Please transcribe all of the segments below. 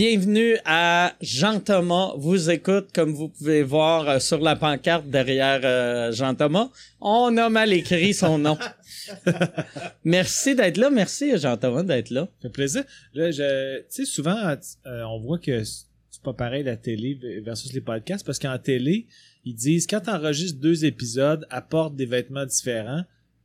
Bienvenue à Jean-Thomas vous écoute, comme vous pouvez voir euh, sur la pancarte derrière euh, Jean-Thomas. On a mal écrit son nom. merci d'être là, merci Jean-Thomas d'être là. Ça fait plaisir. Là, je, tu sais, souvent, euh, on voit que c'est pas pareil la télé versus les podcasts parce qu'en télé, ils disent quand tu enregistres deux épisodes, apporte des vêtements différents.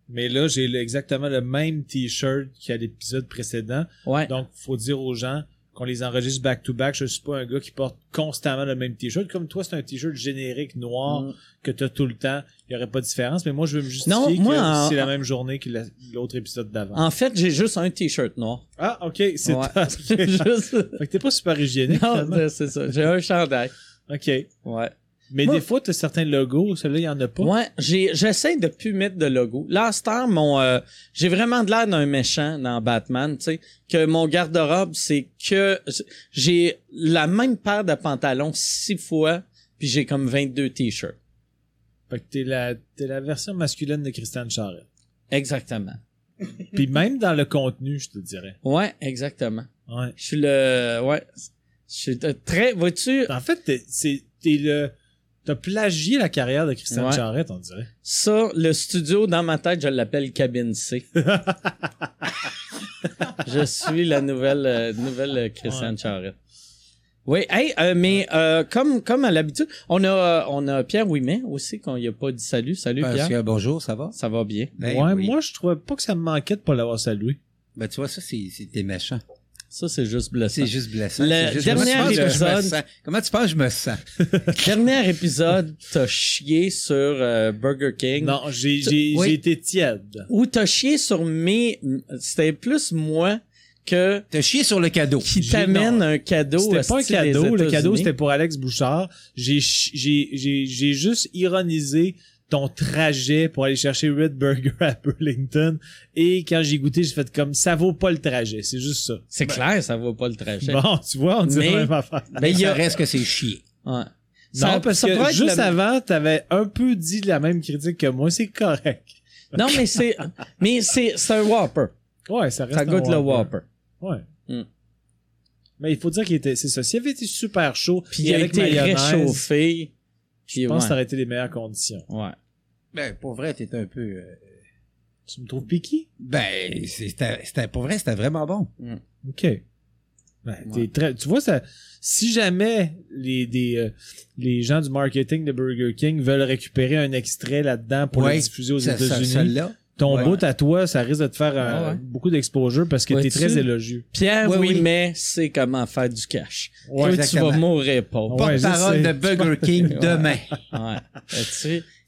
Mais là, j'ai exactement le même t-shirt qu'à l'épisode précédent. Ouais. Donc, faut dire aux gens qu'on les enregistre back-to-back. Je suis pas un gars qui porte constamment le même t-shirt. Comme toi, c'est un t-shirt générique noir Mm. que tu as tout le temps. Il y aurait pas de différence. Mais moi, je veux me justifier Non, moi, que en- c'est la même journée que la- l'autre épisode d'avant. En fait, j'ai juste un t-shirt noir. Ah, ok. C'est Ouais. Juste- Fait que t'es pas super hygiénique. Non, c'est ça. J'ai un chandail. OK. Ouais. Mais Moi- des fois, t'as certains logos, celui-là, il y en a pas. Ouais, j'ai j'essaie de plus mettre de logo. Là, heure, mon euh, j'ai vraiment de l'air d'un méchant dans Batman, tu sais, que mon garde-robe c'est que j'ai la même paire de pantalons six fois, puis j'ai comme 22 t-shirts. Fait que t'es la, t'es la version masculine de Christiane Charette. Exactement. Puis même dans le contenu, je te dirais. Ouais, exactement. Ouais. Je suis le ouais, je suis très vois-tu? En fait, t'es, c'est, t'es le, t'as plagié la carrière de Christiane Ouais. Charette, on dirait. ça le studio dans ma tête, je l'appelle cabine C. je suis la nouvelle euh, nouvelle euh, Christiane Ouais. Charette. Oui, hey, euh, mais euh, comme comme à l'habitude, on a on a Pierre Ouimet aussi qu'on y a pas dit salut, salut Parce Pierre. que, bonjour, ça va? Ça va bien. Ben ouais, oui. moi, je trouvais pas que ça me manquait de pas l'avoir salué. Ben, tu vois, ça, c'est, c'est t'es méchant. Ça c'est juste blessant. C'est juste blessant. Le juste- dernier Comment tu penses que je me épisode- sens? Comment tu penses que je me sens? Dernier épisode, t'as chié sur euh, Burger King. Non, j'ai, j'ai, Oui. j'ai été tiède. Ou t'as chié sur mes c'était plus moi que T'as chié sur le cadeau. qui t'amène un cadeau. C'était pas un cadeau. Le cadeau, c'était pour Alex Bouchard. J'ai, j'ai, j'ai, j'ai juste ironisé ton trajet pour aller chercher Red Burger à Burlington. Et quand j'ai goûté, j'ai fait comme, ça vaut pas le trajet. C'est juste ça. C'est clair, ça vaut pas le trajet. Bon, tu vois, on dirait Mais- la même affaire. Ben, il y ça a... reste que c'est chier. Ouais. non, parce ça que juste avant, t'avais un peu dit la même critique que moi. C'est correct. Non, mais c'est, mais c'est, c'est un Whopper. Ouais, ça reste Ça un goûte le Whopper. Ouais. Mm. Mais il faut dire qu'il était, c'est ça. S'il avait été super chaud, Puis il a avec été réchauffé. je Puis pense que ça aurait été les meilleures conditions. ouais. Ben, pour vrai, t'es un peu... euh, Tu me trouves piqué? Ben, c'était, pour vrai, c'était vraiment bon. OK. Ben, t'es très, tu vois, ça, si jamais les, des, euh, les gens du marketing de Burger King veulent récupérer un extrait là-dedans pour Ouais, le diffuser aux États-Unis, ton Ouais. bout à toi, ça risque de te faire Ouais, ouais. beaucoup d'exposure parce que Ouais, t'es tu- très élogieux. Pierre Ouais, oui, oui. mais c'est comment faire du cash. Ouais, Toi, tu vas mourir pauvre. Ouais, Porte-parole de Burger King Ouais. demain. Ouais.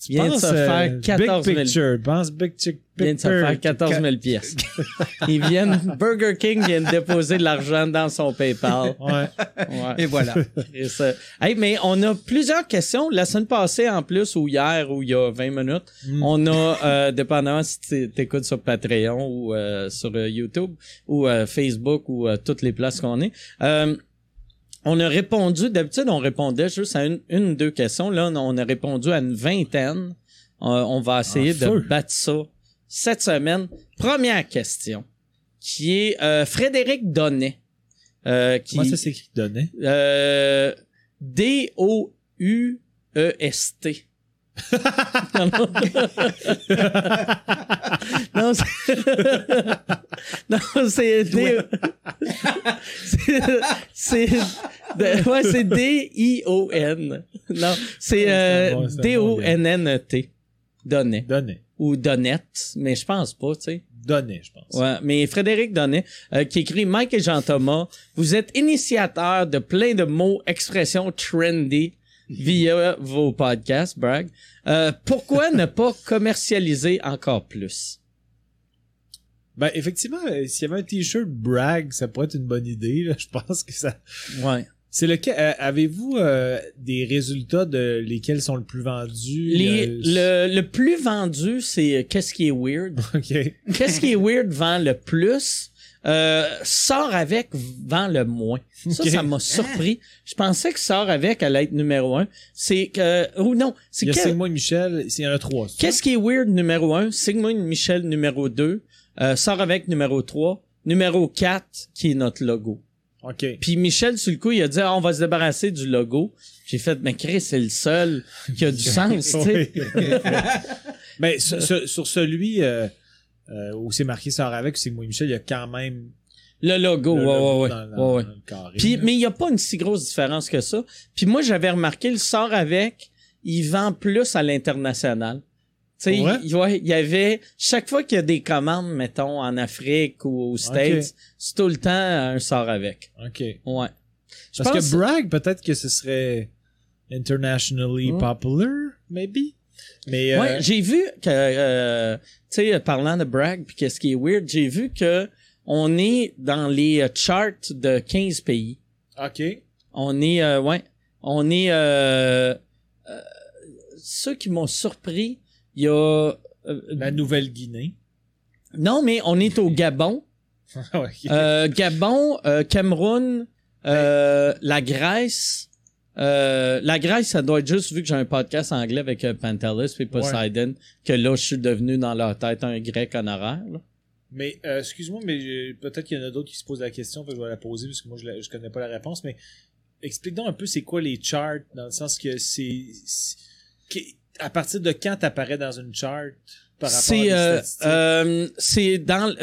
Tu Tu vient de se faire 14 000 Big picture. Pense big vient de se faire 14 000 pièces. Ils viennent, Burger King vient de déposer de l'argent dans son PayPal. Ouais. Ouais. Et voilà. Et ça- Hey, mais on a plusieurs questions. La semaine passée, en plus, ou hier, ou il y a 20 minutes, Mm. on a, euh, dépendamment si tu t'écoutes sur Patreon ou euh, sur euh, YouTube ou euh, Facebook ou euh, toutes les places qu'on est, euh, on a répondu, d'habitude, on répondait juste à une, une ou deux questions. Là, on a répondu à une vingtaine. Euh, on va essayer En de battre ça cette semaine. Première question, qui est euh, Frédéric Donnet. Euh, qui, Comment ça s'écrit donné? euh, D-O-U-E-S-T. Non, non. non, c'est... non, c'est... D... c'est... c'est... Ouais, c'est D-I-O-N. Non, c'est euh, C'est bon, c'est bon, D-O-N-N-E-T. Donnet. Donné. Ou Donnette, mais je pense pas, tu sais. Donné, je pense. Ouais, mais Frédéric Donnet, euh, qui écrit Mike et Jean-Thomas, vous êtes initiateur de plein de mots, expressions trendy via vos podcasts, brag. Euh, pourquoi ne pas commercialiser encore plus? Ben, effectivement, euh, s'il y avait un t-shirt brag, ça pourrait être une bonne idée, là. Je pense que ça, Ouais. c'est lequel, euh, avez-vous, euh, des résultats de lesquels sont le plus vendus? Les, Euh, le, le plus vendu, c'est Qu'est-ce qui est weird? OK. Qu'est-ce qui est weird vend le plus? Euh, sort avec vend le moins. Ça, ça m'a surpris. Je pensais que sort avec allait être numéro un. C'est que, ou non, c'est quel- Sigmund Michel, il y en a trois. Qu'est-ce qui est weird numéro 1? Sigmund Michel numéro 2. Euh, sort avec numéro 3. Numéro 4, qui est notre logo. OK. Puis Michel, sur le coup, il a dit ah, on va se débarrasser du logo. J'ai fait mais Chris, c'est le seul qui a du sens, tu sais. Mais sur, celui euh, où c'est marqué Sort avec, c'est moi Michel, il y a quand même Le logo, le ouais, logo ouais, ouais. dans, dans- ouais, dans carré. Puis, là. mais il n'y a pas une si grosse différence que ça. Puis moi, j'avais remarqué, le sort avec, il vend plus à l'international. Tu sais, il, ouais, y avait, chaque fois qu'il y a des commandes, mettons, en Afrique ou aux States, c'est tout le temps un sort avec. OK. Ouais. Je Parce pense- que brag, peut-être que ce serait internationally Ouais. popular, maybe? Mais euh, Ouais, j'ai vu que, euh, tu sais, parlant de brag, puis qu'est-ce qui est weird, j'ai vu que on est dans les euh, charts de 15 pays. OK. On est, euh, ouais, on est, euh, euh, ceux qui m'ont surpris, il y a, euh, La Nouvelle-Guinée. non, mais on est au Gabon, euh, Gabon, euh, Cameroun, euh, la Grèce, euh, la Grèce, ça doit être juste vu que j'ai un podcast anglais avec euh, Pantelis et Poseidon, que là, je suis devenu dans leur tête un grec honoraire. là. Mais euh, excuse-moi, mais euh, peut-être qu'il y en a d'autres qui se posent la question, que je vais la poser parce que moi je, je connais pas la réponse. Mais explique donc un peu c'est quoi les charts dans le sens que c'est à partir de quand t'apparais dans une chart par rapport à des euh, statistiques? euh, c'est dans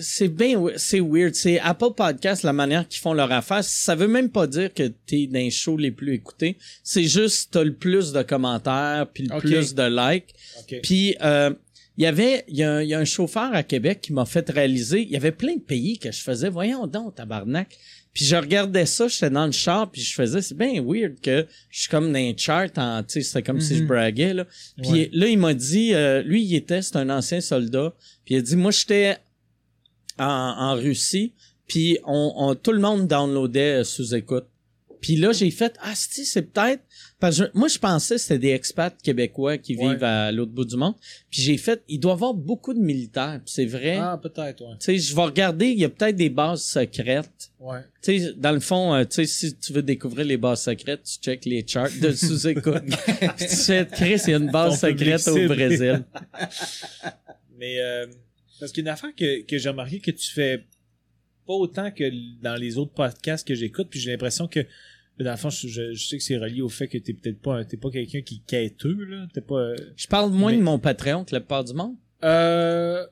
c'est- bien c'est weird c'est Apple Podcast la manière qu'ils font leur affaire ça veut même pas dire que t'es dans les shows les plus écoutés c'est juste t'as le plus de commentaires puis le plus de likes Ok. puis euh, il y avait il y, a un- il y a un chauffeur à Québec qui m'a fait réaliser il y avait plein de pays que je faisais voyons donc tabarnak puis je regardais ça j'étais dans le char puis je faisais c'est bien weird que je suis comme dans un chart en tu sais c'était comme si je Mhm. braguais là puis Ouais. là, il m'a dit, euh, lui, il était, c'est un ancien soldat. Puis il a dit, moi, j'étais en, en Russie, puis on, on- tout le monde downloadait euh, sous écoute. Puis là, j'ai fait, ah, si, c'est peut-être, parce que je- moi, je pensais que c'était des expats québécois qui Ouais. vivent à l'autre bout du monde. Puis j'ai fait, il doit y avoir beaucoup de militaires. C'est vrai. Ah, peut-être, ouais. Tu sais, je vais regarder, il y a peut-être des bases secrètes. Ouais. Tu sais, dans le fond, euh, tu sais, si tu veux découvrir les bases secrètes, tu check les charts de sous-écoute. Puis tu fais, Chris, il y a une base Ton secrète au. Brésil. Mais euh, parce qu'une affaire que, que j'ai remarqué que tu fais pas autant que dans les autres podcasts que j'écoute, puis j'ai l'impression que dans le fond, je, je- je sais que c'est relié au fait que t'es peut-être pas t'es pas quelqu'un qui quêteux, là. T'es pas. euh, Je parle moins Mais- de mon Patreon que la plupart du monde. Euh,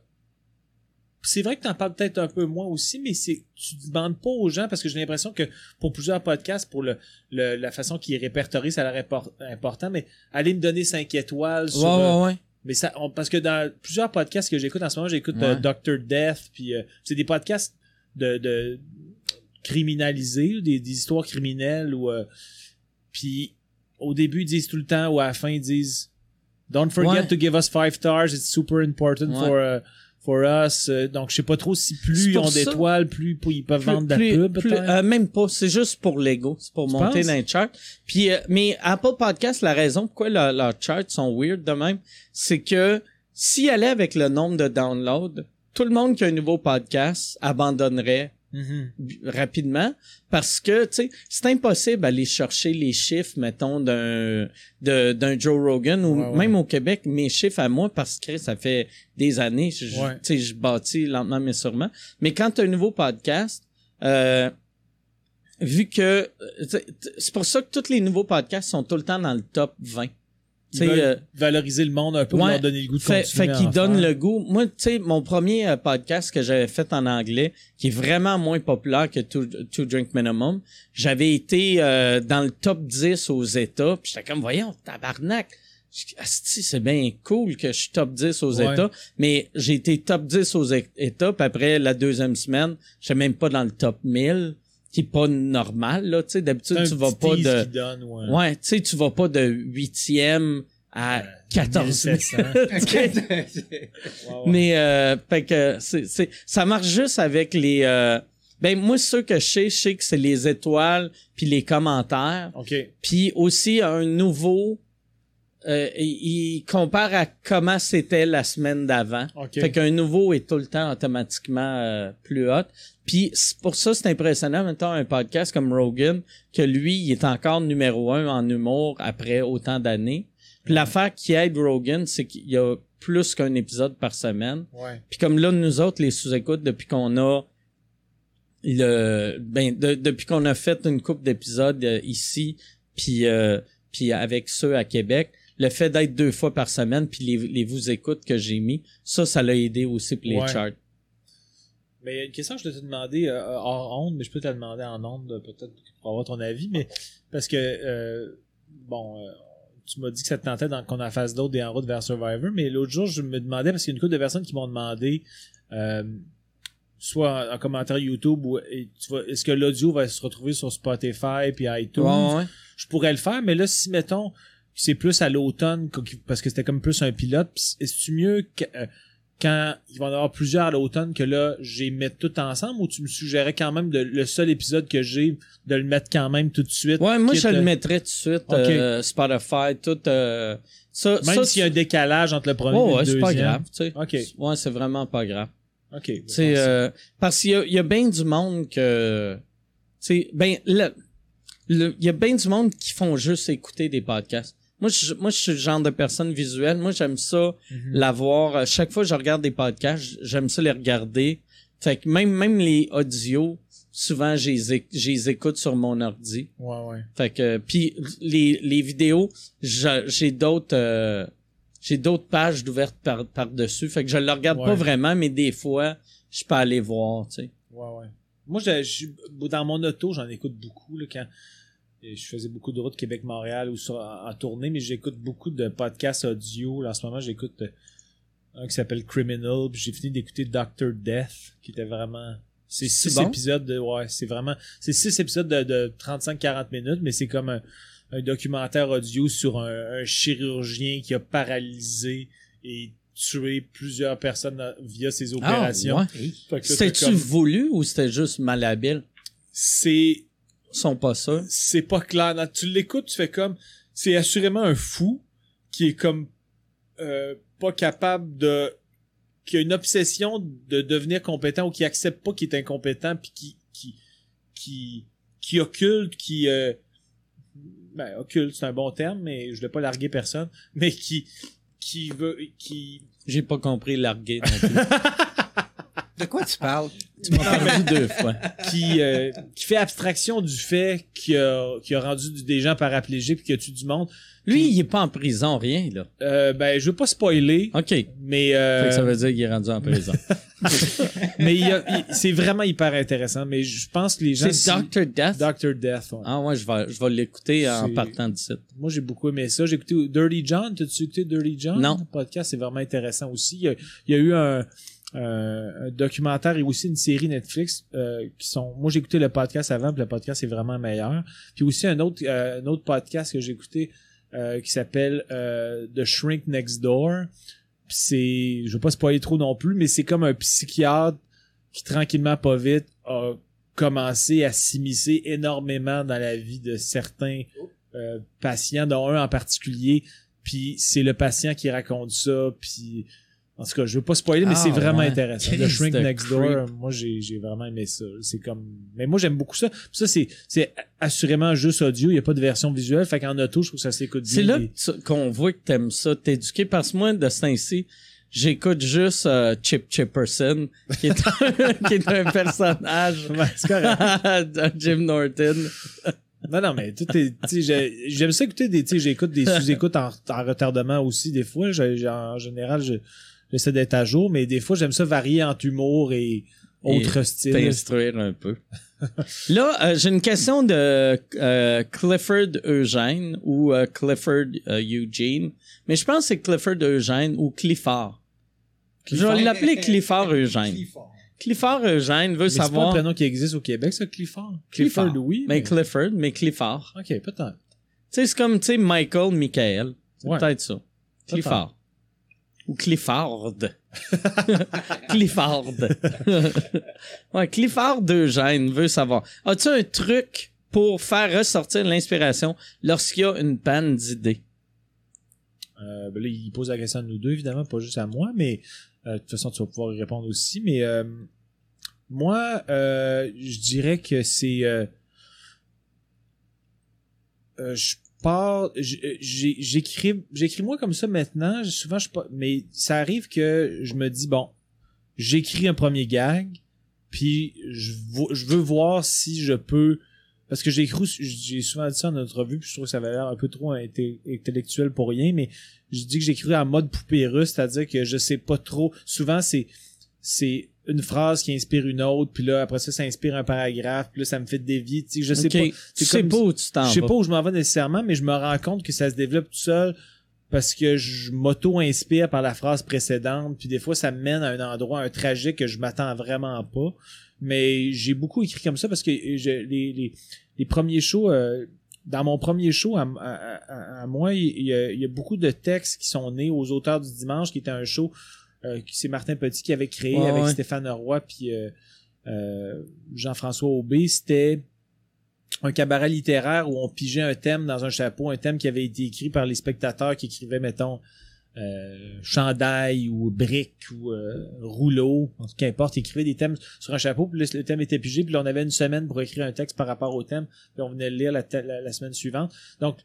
c'est vrai que t'en parles peut-être un peu moins aussi, mais c'est tu demandes pas aux gens parce que j'ai l'impression que pour plusieurs podcasts, pour le, le- la façon qu'ils répertorient, ça a l'air impor- important, mais allez me donner 5 étoiles sur euh, ouais. Mais ça on- parce que dans plusieurs podcasts que j'écoute en ce moment, j'écoute Ouais. euh, Dr Death puis euh, c'est des podcasts de, de criminalisés, des, des histoires criminelles ou euh, puis au début ils disent tout le temps ou à la fin ils disent Don't forget Ouais. to give us five stars, it's super important Ouais. for uh, for us. Euh, donc je sais pas trop si plus ils ont d'étoiles, plus, plus ils peuvent Plus- vendre de la pub peut-être. euh, même pas, c'est juste pour l'ego, c'est pour Tu monter penses? dans les charts. Puis euh, mais Apple Podcast, la raison pourquoi leur- leurs charts sont weird de même, c'est que s'ils allaient avec le nombre de downloads, tout le monde qui a un nouveau podcast abandonnerait Mhm. b- rapidement parce que tu sais c'est impossible d'aller chercher les chiffres mettons d'un d'un Joe Rogan ou Ouais, ouais. même au Québec mes chiffres à moi parce que ça fait des années je, Ouais. tu sais je bâtis lentement mais sûrement mais quand tu as un nouveau podcast euh, vu que euh, c'est pour ça que tous les nouveaux podcasts sont tout le temps dans le top 20 Ils veulent euh, valoriser le monde un peu pour ouais, leur donner le goût de fait, continuer fait à qu'il en donne faire. le goût. Moi, tu sais, mon premier euh, podcast que j'avais fait en anglais, qui est vraiment moins populaire que Two, Two Drink Minimum, j'avais été euh, dans le top 10 aux États, puis j'étais comme, voyons, tabarnak. Je- c'est bien cool que je suis top 10 aux Ouais. États, mais j'ai été top 10 aux États, puis après la deuxième semaine, j'étais même pas dans le top 1000, qui est pas normal, là, tu sais, d'habitude, tu vas pas de... ouais. Ouais, tu sais, tu vas pas de huitième à Euh, 14 1700. 000. Ouais, ouais. Mais euh, fait que c'est, c'est ça marche juste avec les euh, ben moi ceux que je sais, je sais que c'est les étoiles puis les commentaires, OK. puis aussi un nouveau euh, il, compare à comment c'était la semaine d'avant. OK. Fait qu'un nouveau est tout le temps automatiquement euh, plus hot. Puis pour ça c'est impressionnant maintenant un podcast comme Rogan que lui il est encore numéro un en humour après autant d'années. Puis l'affaire qui aide Rogan c'est qu'il y a plus qu'un épisode par semaine. Ouais. Puis comme là nous autres les sous-écoutes depuis qu'on a le ben de- depuis qu'on a fait une couple d'épisodes euh, ici puis euh, puis avec ceux à Québec le fait d'être deux fois par semaine puis les, les vous écoutes que j'ai mis ça ça l'a aidé aussi pour les Ouais. charts Mais il y a une question que je dois te demander euh, hors onde, mais je peux te la demander en onde, euh, peut-être pour avoir ton avis, mais parce que euh, bon, euh, tu m'as dit que ça te tentait qu'on en fasse d'autres des en route vers Survivor, mais l'autre jour, je me demandais, parce qu'il y a une couple de personnes qui m'ont demandé euh, soit en, en commentaire YouTube ou est-ce que l'audio va se retrouver sur Spotify puis iTunes? Ouais, ouais. je pourrais le faire, mais là, si, mettons, c'est plus à l'automne, parce que c'était comme plus un pilote, est-ce mieux que, euh, quand il va y en avoir plusieurs à l'automne que là, j'ai mettre tout ensemble ou tu me suggérais quand même de, le seul épisode que j'ai de le mettre quand même tout de suite? Ouais, moi je le euh, mettrais tout de suite euh, Spotify tout euh, ça Même s'il y a un décalage entre le premier Oh, et ouais, le c'est deuxième. pas grave, tu sais. Ok. Ouais, c'est vraiment pas grave. Ok. Sais, euh, parce qu'il y a, y a bien du monde que, tu sais, ben, il y a bien du monde qui font juste écouter des podcasts. Moi, je, moi, je suis le genre de personne visuelle. Moi, j'aime ça, Mhm. l'avoir. Euh, Chaque fois que je regarde des podcasts, j'aime ça les regarder. Fait que même, même les audios, souvent, je les, écoute sur mon ordi. Ouais, ouais. Fait que, puis les, les vidéos, je- j'ai d'autres, euh, j'ai d'autres pages d'ouvertes par, par-dessus. Fait que je le regarde pas vraiment, mais des fois, je peux aller voir, tu sais. Ouais, ouais. Moi, je, je- dans mon auto, j'en écoute beaucoup là, quand et je faisais beaucoup de routes Québec-Montréal ou sur, en, en tournée, mais j'écoute beaucoup de podcasts audio. Là, en ce moment, j'écoute euh, un qui s'appelle Criminal, puis j'ai fini d'écouter Doctor Death, qui était vraiment... C'est six bon? épisodes de... Ouais, c'est vraiment... C'est six épisodes de, de 35-40 minutes, mais c'est comme un, un documentaire audio sur un, un chirurgien qui a paralysé et tué plusieurs personnes via ses opérations. Ah, ouais. C'était-tu comme- voulu ou c'était juste malhabile? C'est sont pas sûrs. c'est pas clair. Tu l'écoutes, tu fais comme c'est assurément un fou qui est comme euh, pas capable de qui a une obsession de devenir compétent ou qui accepte pas qu'il est incompétent puis qui qui qui qui occulte qui euh, ben occulte c'est un bon terme mais je vais pas larguer personne mais qui qui veut qui J'ai pas compris larguer. De quoi tu parles? tu m'as perdu deux fois. qui, euh, qui fait abstraction du fait qu'il a, qu'il a rendu des gens paraplégiques puis qu'il a tué du monde. Lui, il est pas en prison, rien, là. Euh, ben, je veux pas spoiler, OK. Mais, euh, que ça veut dire qu'il est rendu en prison. mais il y a- il- c'est vraiment hyper intéressant. Mais je pense que les gens. C'est Dr. Death? Dr. Death. ouais. Ah ouais, je vais, je vais l'écouter en partant d'ici. Moi, j'ai beaucoup aimé ça. J'ai écouté Dirty John. T'as-tu écouté Dirty John? Non. Le podcast, c'est vraiment intéressant aussi. Il y a, il y a eu un, un- un documentaire et aussi une série Netflix euh, qui sont. Moi, j'ai écouté le podcast avant, puis le podcast est vraiment meilleur. Puis aussi un autre, euh, un autre podcast que j'ai écouté euh, qui s'appelle euh, The Shrink Next Door. C'est, je veux pas spoiler trop non plus, mais c'est comme un psychiatre qui tranquillement, pas vite, a commencé à s'immiscer énormément dans la vie de certains euh, patients, dont un en particulier. Puis c'est le patient qui raconte ça. Puis en tout cas, je veux pas spoiler, mais Ah, c'est vraiment ouais. intéressant. Le Christ Shrink de Next Door, creep? moi j'ai j'ai vraiment aimé ça. C'est comme, mais moi j'aime beaucoup ça. Puis ça c'est c'est assurément juste audio. Il y a pas de version visuelle. Fait qu'en auto, je trouve que ça s'écoute bien. C'est là qu'on voit que t'aimes ça, t'éduquer. Parce que moi, de ce temps-ci, j'écoute juste euh, Chip Chipperson, qui est un, qui est un personnage Ouais, c'est correct. de Jim Norton. Non, non, mais tout est, tu sais, j'ai- j'aime ça écouter des, tu sais, j'écoute des sous-écoutes en, en retardement aussi, des fois. J'ai- j'ai- en général, je- j'essaie d'être à jour, mais des fois, j'aime ça varier entre humour et autres styles. T'instruire un peu. Là, euh, j'ai une question de euh, Clifford Eugène ou euh, Clifford euh, Eugene. Mais je pense que c'est Clifford Eugène ou Clifford. Je vais l'appeler Clifford Eugène. Clifford Eugène veut Mais c'est pas un savoir... prénom qui existe au Québec, ça, Clifford? Clifford. Clifford, oui. Mais Clifford, mais Clifford. Ok, peut-être. Tu sais, c'est comme, tu sais, Michael, Michael. C'est Ouais. peut-être ça. Clifford. Ou Clifford. Clifford. ouais, Clifford Eugène veut savoir. As-tu un truc pour faire ressortir l'inspiration lorsqu'il y a une panne d'idées? Euh, ben là, il pose la question à nous deux, évidemment, pas juste à moi, mais euh, de toute façon, tu vas pouvoir y répondre aussi. Mais euh, moi, euh, je dirais que c'est... euh, je euh, J'écris j'écris moi comme ça maintenant. Souvent, je. Mais ça arrive que je me dis, bon, j'écris un premier gag, puis je, je veux voir si je peux parce que j'ai j'ai souvent dit ça en entrevue puis je trouve que ça avait l'air un peu trop intellectuel pour rien mais je dis que cru en mode poupée russe c'est-à-dire que je sais pas trop souvent c'est c'est une phrase qui inspire une autre puis là après ça ça inspire un paragraphe puis là ça me fait dévier tu sais je sais pas Tu sais pas où tu t'en je sais vas. pas où je m'en vais nécessairement, mais je me rends compte que ça se développe tout seul parce que je m'auto-inspire par la phrase précédente, puis des fois ça me mène à un endroit, un trajet que je m'attends vraiment pas. Mais j'ai beaucoup écrit comme ça parce que je- les, les, les premiers shows, euh, dans mon premier show à, à- à- à moi, il y, a, il y a beaucoup de textes qui sont nés aux auteurs du dimanche, qui était un show c'est Martin Petit qui avait créé Ouais, avec ouais. Stéphane Roy puis euh, euh, Jean-François Aubé. C'était un cabaret littéraire où on pigeait un thème dans un chapeau, un thème qui avait été écrit par les spectateurs qui écrivaient, mettons, euh, chandail ou brique ou euh, rouleau, qu'importe, ils écrivaient des thèmes sur un chapeau, puis le thème était pigé, puis là, on avait une semaine pour écrire un texte par rapport au thème, puis on venait le lire la- la semaine suivante. Donc,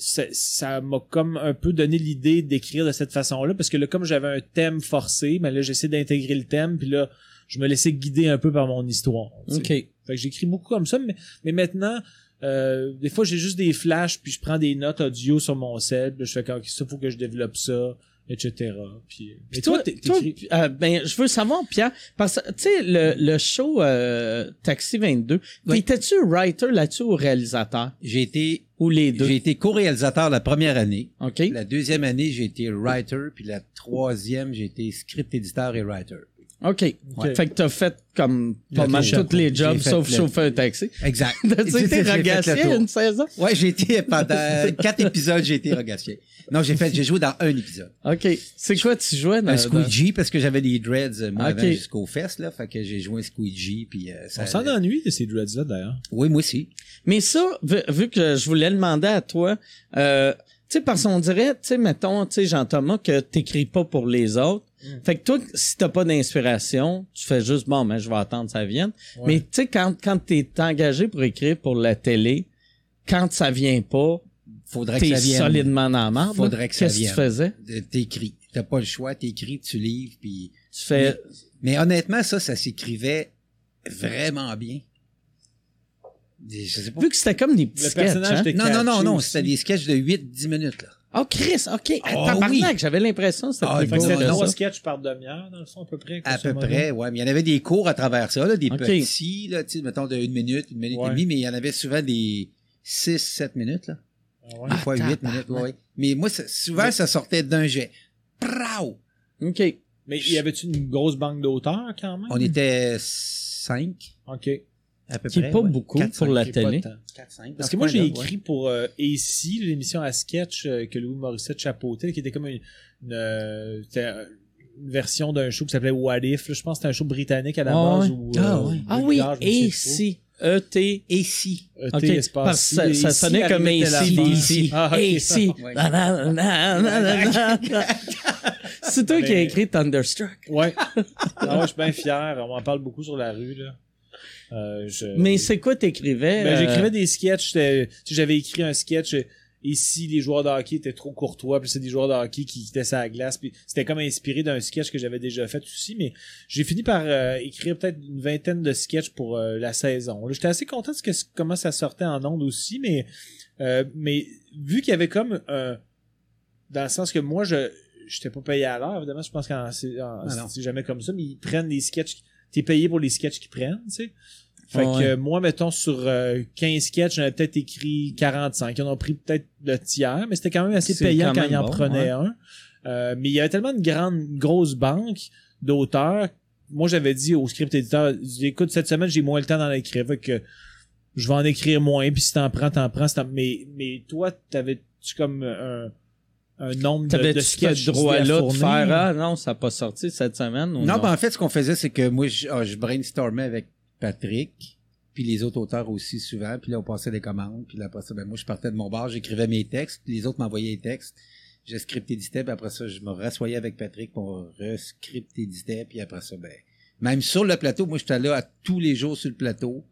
ça ça m'a comme un peu donné l'idée d'écrire de cette façon-là, parce que là, comme j'avais un thème forcé, mais là, j'essaie d'intégrer le thème, puis là, je me laissais guider un peu par mon histoire. tu sais. Ok. Fait que j'écris beaucoup comme ça, mais, mais maintenant, euh, des fois, j'ai juste des flashs, puis je prends des notes audio sur mon set, puis je fais comme ça, faut que je développe ça, etc. Puis, Puis toi, t'es- toi, euh, ben, je veux savoir, Pierre, parce que, tu sais, le, le show euh, Taxi 22, Oui. étais-tu writer là-dessus ou réalisateur? J'ai été, Ou les deux? j'ai été co-réalisateur la première année. OK? La deuxième année, j'ai été writer, puis la troisième, j'ai été script éditeur et writer. OK. Ok. Fait que t'as fait comme pas mal tous les jobs, sauf le- chauffeur de taxi. Exact. T'as-tu J'ai été une saison? Ouais, j'ai été pendant quatre épisodes, j'ai été regassier. Non, j'ai fait, j'ai joué dans un épisode. OK. C'est quoi tu jouais dans, Un dans- squeegee parce que j'avais des dreads moi jusqu'aux fesses là, fait que j'ai joué un squeegee puis euh, ça. On s'en ennuie de ces dreads-là, d'ailleurs. Oui, moi aussi. Mais ça, vu, vu que je voulais demander à toi, euh, tu sais, parce qu'on dirait, tu sais, mettons, tu sais, Jean-Thomas, que t'écris pas pour les autres. Mm. Fait que toi, si t'as pas d'inspiration, tu fais juste, bon, ben, je vais attendre que ça vienne. Ouais. Mais tu sais, quand, quand t'es engagé pour écrire pour la télé, quand ça vient pas, Faudrait que t'es ça vienne. solidement dans la marde. Faudrait que ça Qu'est-ce que tu faisais? T'écris. T'as pas le choix, t'écris, tu livres puis. Tu fais, Mais honnêtement, ça, ça s'écrivait vraiment bien. Je sais pas. vu que c'était comme des petits Le sketchs, hein? Non, non, non, non, c'était des sketchs de 8-10 minutes, là. Oh, Chris, OK. Oh, tabarnak, oui. j'avais l'impression que c'était Ah, plus c'était trois ça. sketchs par demi-heure, dans le fond, à peu près. À peu près, ouais. Mais il y en avait des cours à travers ça, là, des petits, là, tu sais, mettons de une minute, une minute Ouais. et demie, mais il y en avait souvent des 6-7 minutes, là. Ah ouais. Des fois Ah, 8 tabarnak. minutes, ouais. Mais moi, ça- souvent, ça sortait d'un jet. Prao! OK. Mais y avait-tu une grosse banque d'auteurs, quand même? On était 5, OK. À peu Qui est près. pas ouais. beaucoup pour la télé. le temps. 4, 5. Parce que moi, j'ai écrit pour euh, AC, l'émission à sketch euh, que Louis Morissette chapeautait, qui était comme une, une, euh, une version d'un show qui s'appelait What If. là. Je pense que c'était un show britannique à la Ah base. ouais. Où, Ah euh. Ah oui, me et si. E-T. Et si? pas. OK, ET, espace parce ça, sonnait comme AC. Ah. AC. C'est toi qui as écrit Thunderstruck. Ouais. Ah ouais, je suis bien fier. On m'en parle beaucoup sur la rue, là. Euh, je... Mais c'est quoi t'écrivais? Ben, euh, j'écrivais des sketchs. J'avais écrit un sketch. euh, Ici, les joueurs de hockey étaient trop courtois, puis c'est des joueurs de hockey qui étaient la glace. Puis c'était comme inspiré d'un sketch que j'avais déjà fait aussi, mais j'ai fini par euh, écrire peut-être une vingtaine de sketchs pour euh, la saison. J'étais assez content de ce que, comment ça sortait en ondes aussi, mais euh, mais vu qu'il y avait comme un dans le sens que moi je j'étais pas payé à l'heure, évidemment, je pense que c'est Ah non. c'est jamais comme ça, mais ils prennent les sketchs. T'es payé pour les sketchs qu'ils prennent, tu sais. Fait Ouais. que moi, mettons, sur euh, 15 sketchs, j'en avais peut-être écrit 45. Ils en ont pris peut-être le tiers, mais c'était quand même assez payant quand quand ils en bon, prenaient ouais. un. Euh, mais il y avait tellement une grande, grosse banque d'auteurs. Moi, j'avais dit au script éditeur, écoute, cette semaine, j'ai moins le temps d'en écrire. Fait que je vais en écrire moins, puis si t'en prends, t'en prends. si Mais, mais toi, t'avais-tu comme un, un nombre de, de sketchs droit-là de faire, ah non, ça n'a pas sorti cette semaine ou Non, non? ben en fait, ce qu'on faisait, c'est que moi, je, ah, je brainstormais avec Patrick, puis les autres auteurs aussi souvent, puis là, on passait des commandes, puis là, après ça, ben moi, je partais de mon bar, j'écrivais mes textes, puis les autres m'envoyaient les textes, je script éditais, puis après ça, je me rassoyais avec Patrick pour rescript éditait, puis après ça, ben, même sur le plateau, moi, j'étais là à tous les jours sur le plateau,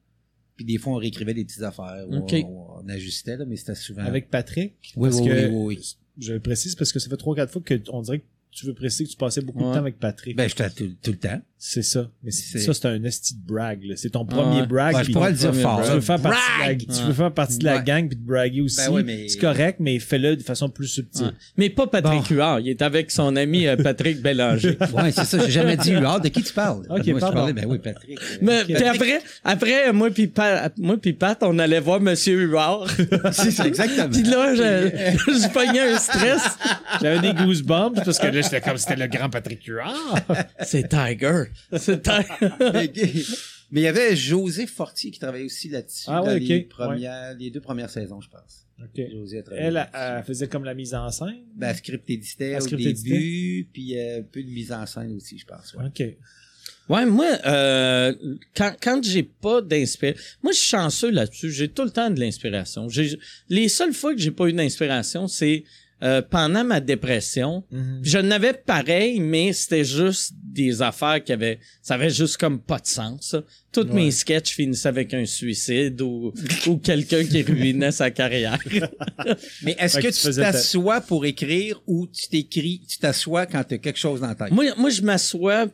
puis des fois, on réécrivait des petites affaires, ou Ok. on, on ajustait, là, mais c'était souvent... Avec Patrick? oui, parce oui, que- oui, oui, oui. Je le précise parce que ça fait trois quatre fois que on dirait que tu veux préciser que tu passais beaucoup Ouais. de temps avec Patrick. Ben, j'étais tout, tout le temps. C'est ça. Mais c'est- C'est- ça, c'est un esti de brag. là. C'est ton premier ouais. brag. Ouais, je puis pourrais le dire fort. tu veux faire partie, de la, tu veux faire partie de la Ouais. gang puis de braguer aussi. Ben ouais, mais- C'est correct, mais fais-le de façon plus subtile. Ouais. Mais pas Patrick Bon. Huard. Il est avec son ami euh, Patrick Bélanger. Ouais, c'est ça. J'ai jamais dit Huard. De qui tu parles? Ok, Moi, je pardon. parlais, ben oui, Patrick. Mais puis après, après moi puis Pat, moi puis Pat, on allait voir Monsieur Huard. C'est ça, exactement. puis là, je, je pognais un stress. J'avais des goosebumps parce que là, j'étais comme c'était le grand Patrick Huard. C'est Tiger. C'est. Mais il y avait José Fortier qui travaillait aussi là-dessus Ah dans ouais, les, premières, les deux premières saisons, je pense. José a travaillé Elle, là-dessus. elle faisait comme la mise en scène? Ben, script Elle au script début, puis euh, un peu de mise en scène aussi, je pense. Ouais. OK. Ouais, moi, euh, quand, quand j'ai pas d'inspiration, moi, je suis chanceux là-dessus. J'ai tout le temps de l'inspiration. Les seules fois que j'ai pas eu d'inspiration, c'est euh, pendant ma dépression. Puis Je n'avais pareil, mais c'était juste des affaires qui avaient, ça avait juste comme pas de sens. Tous Ouais. mes sketchs finissaient avec un suicide ou, ou quelqu'un qui ruinait sa carrière. Mais est-ce que que tu ta- t'assois pour écrire ou tu t'écris, tu t'assois quand tu as quelque chose dans la tête? moi, moi, je m'assois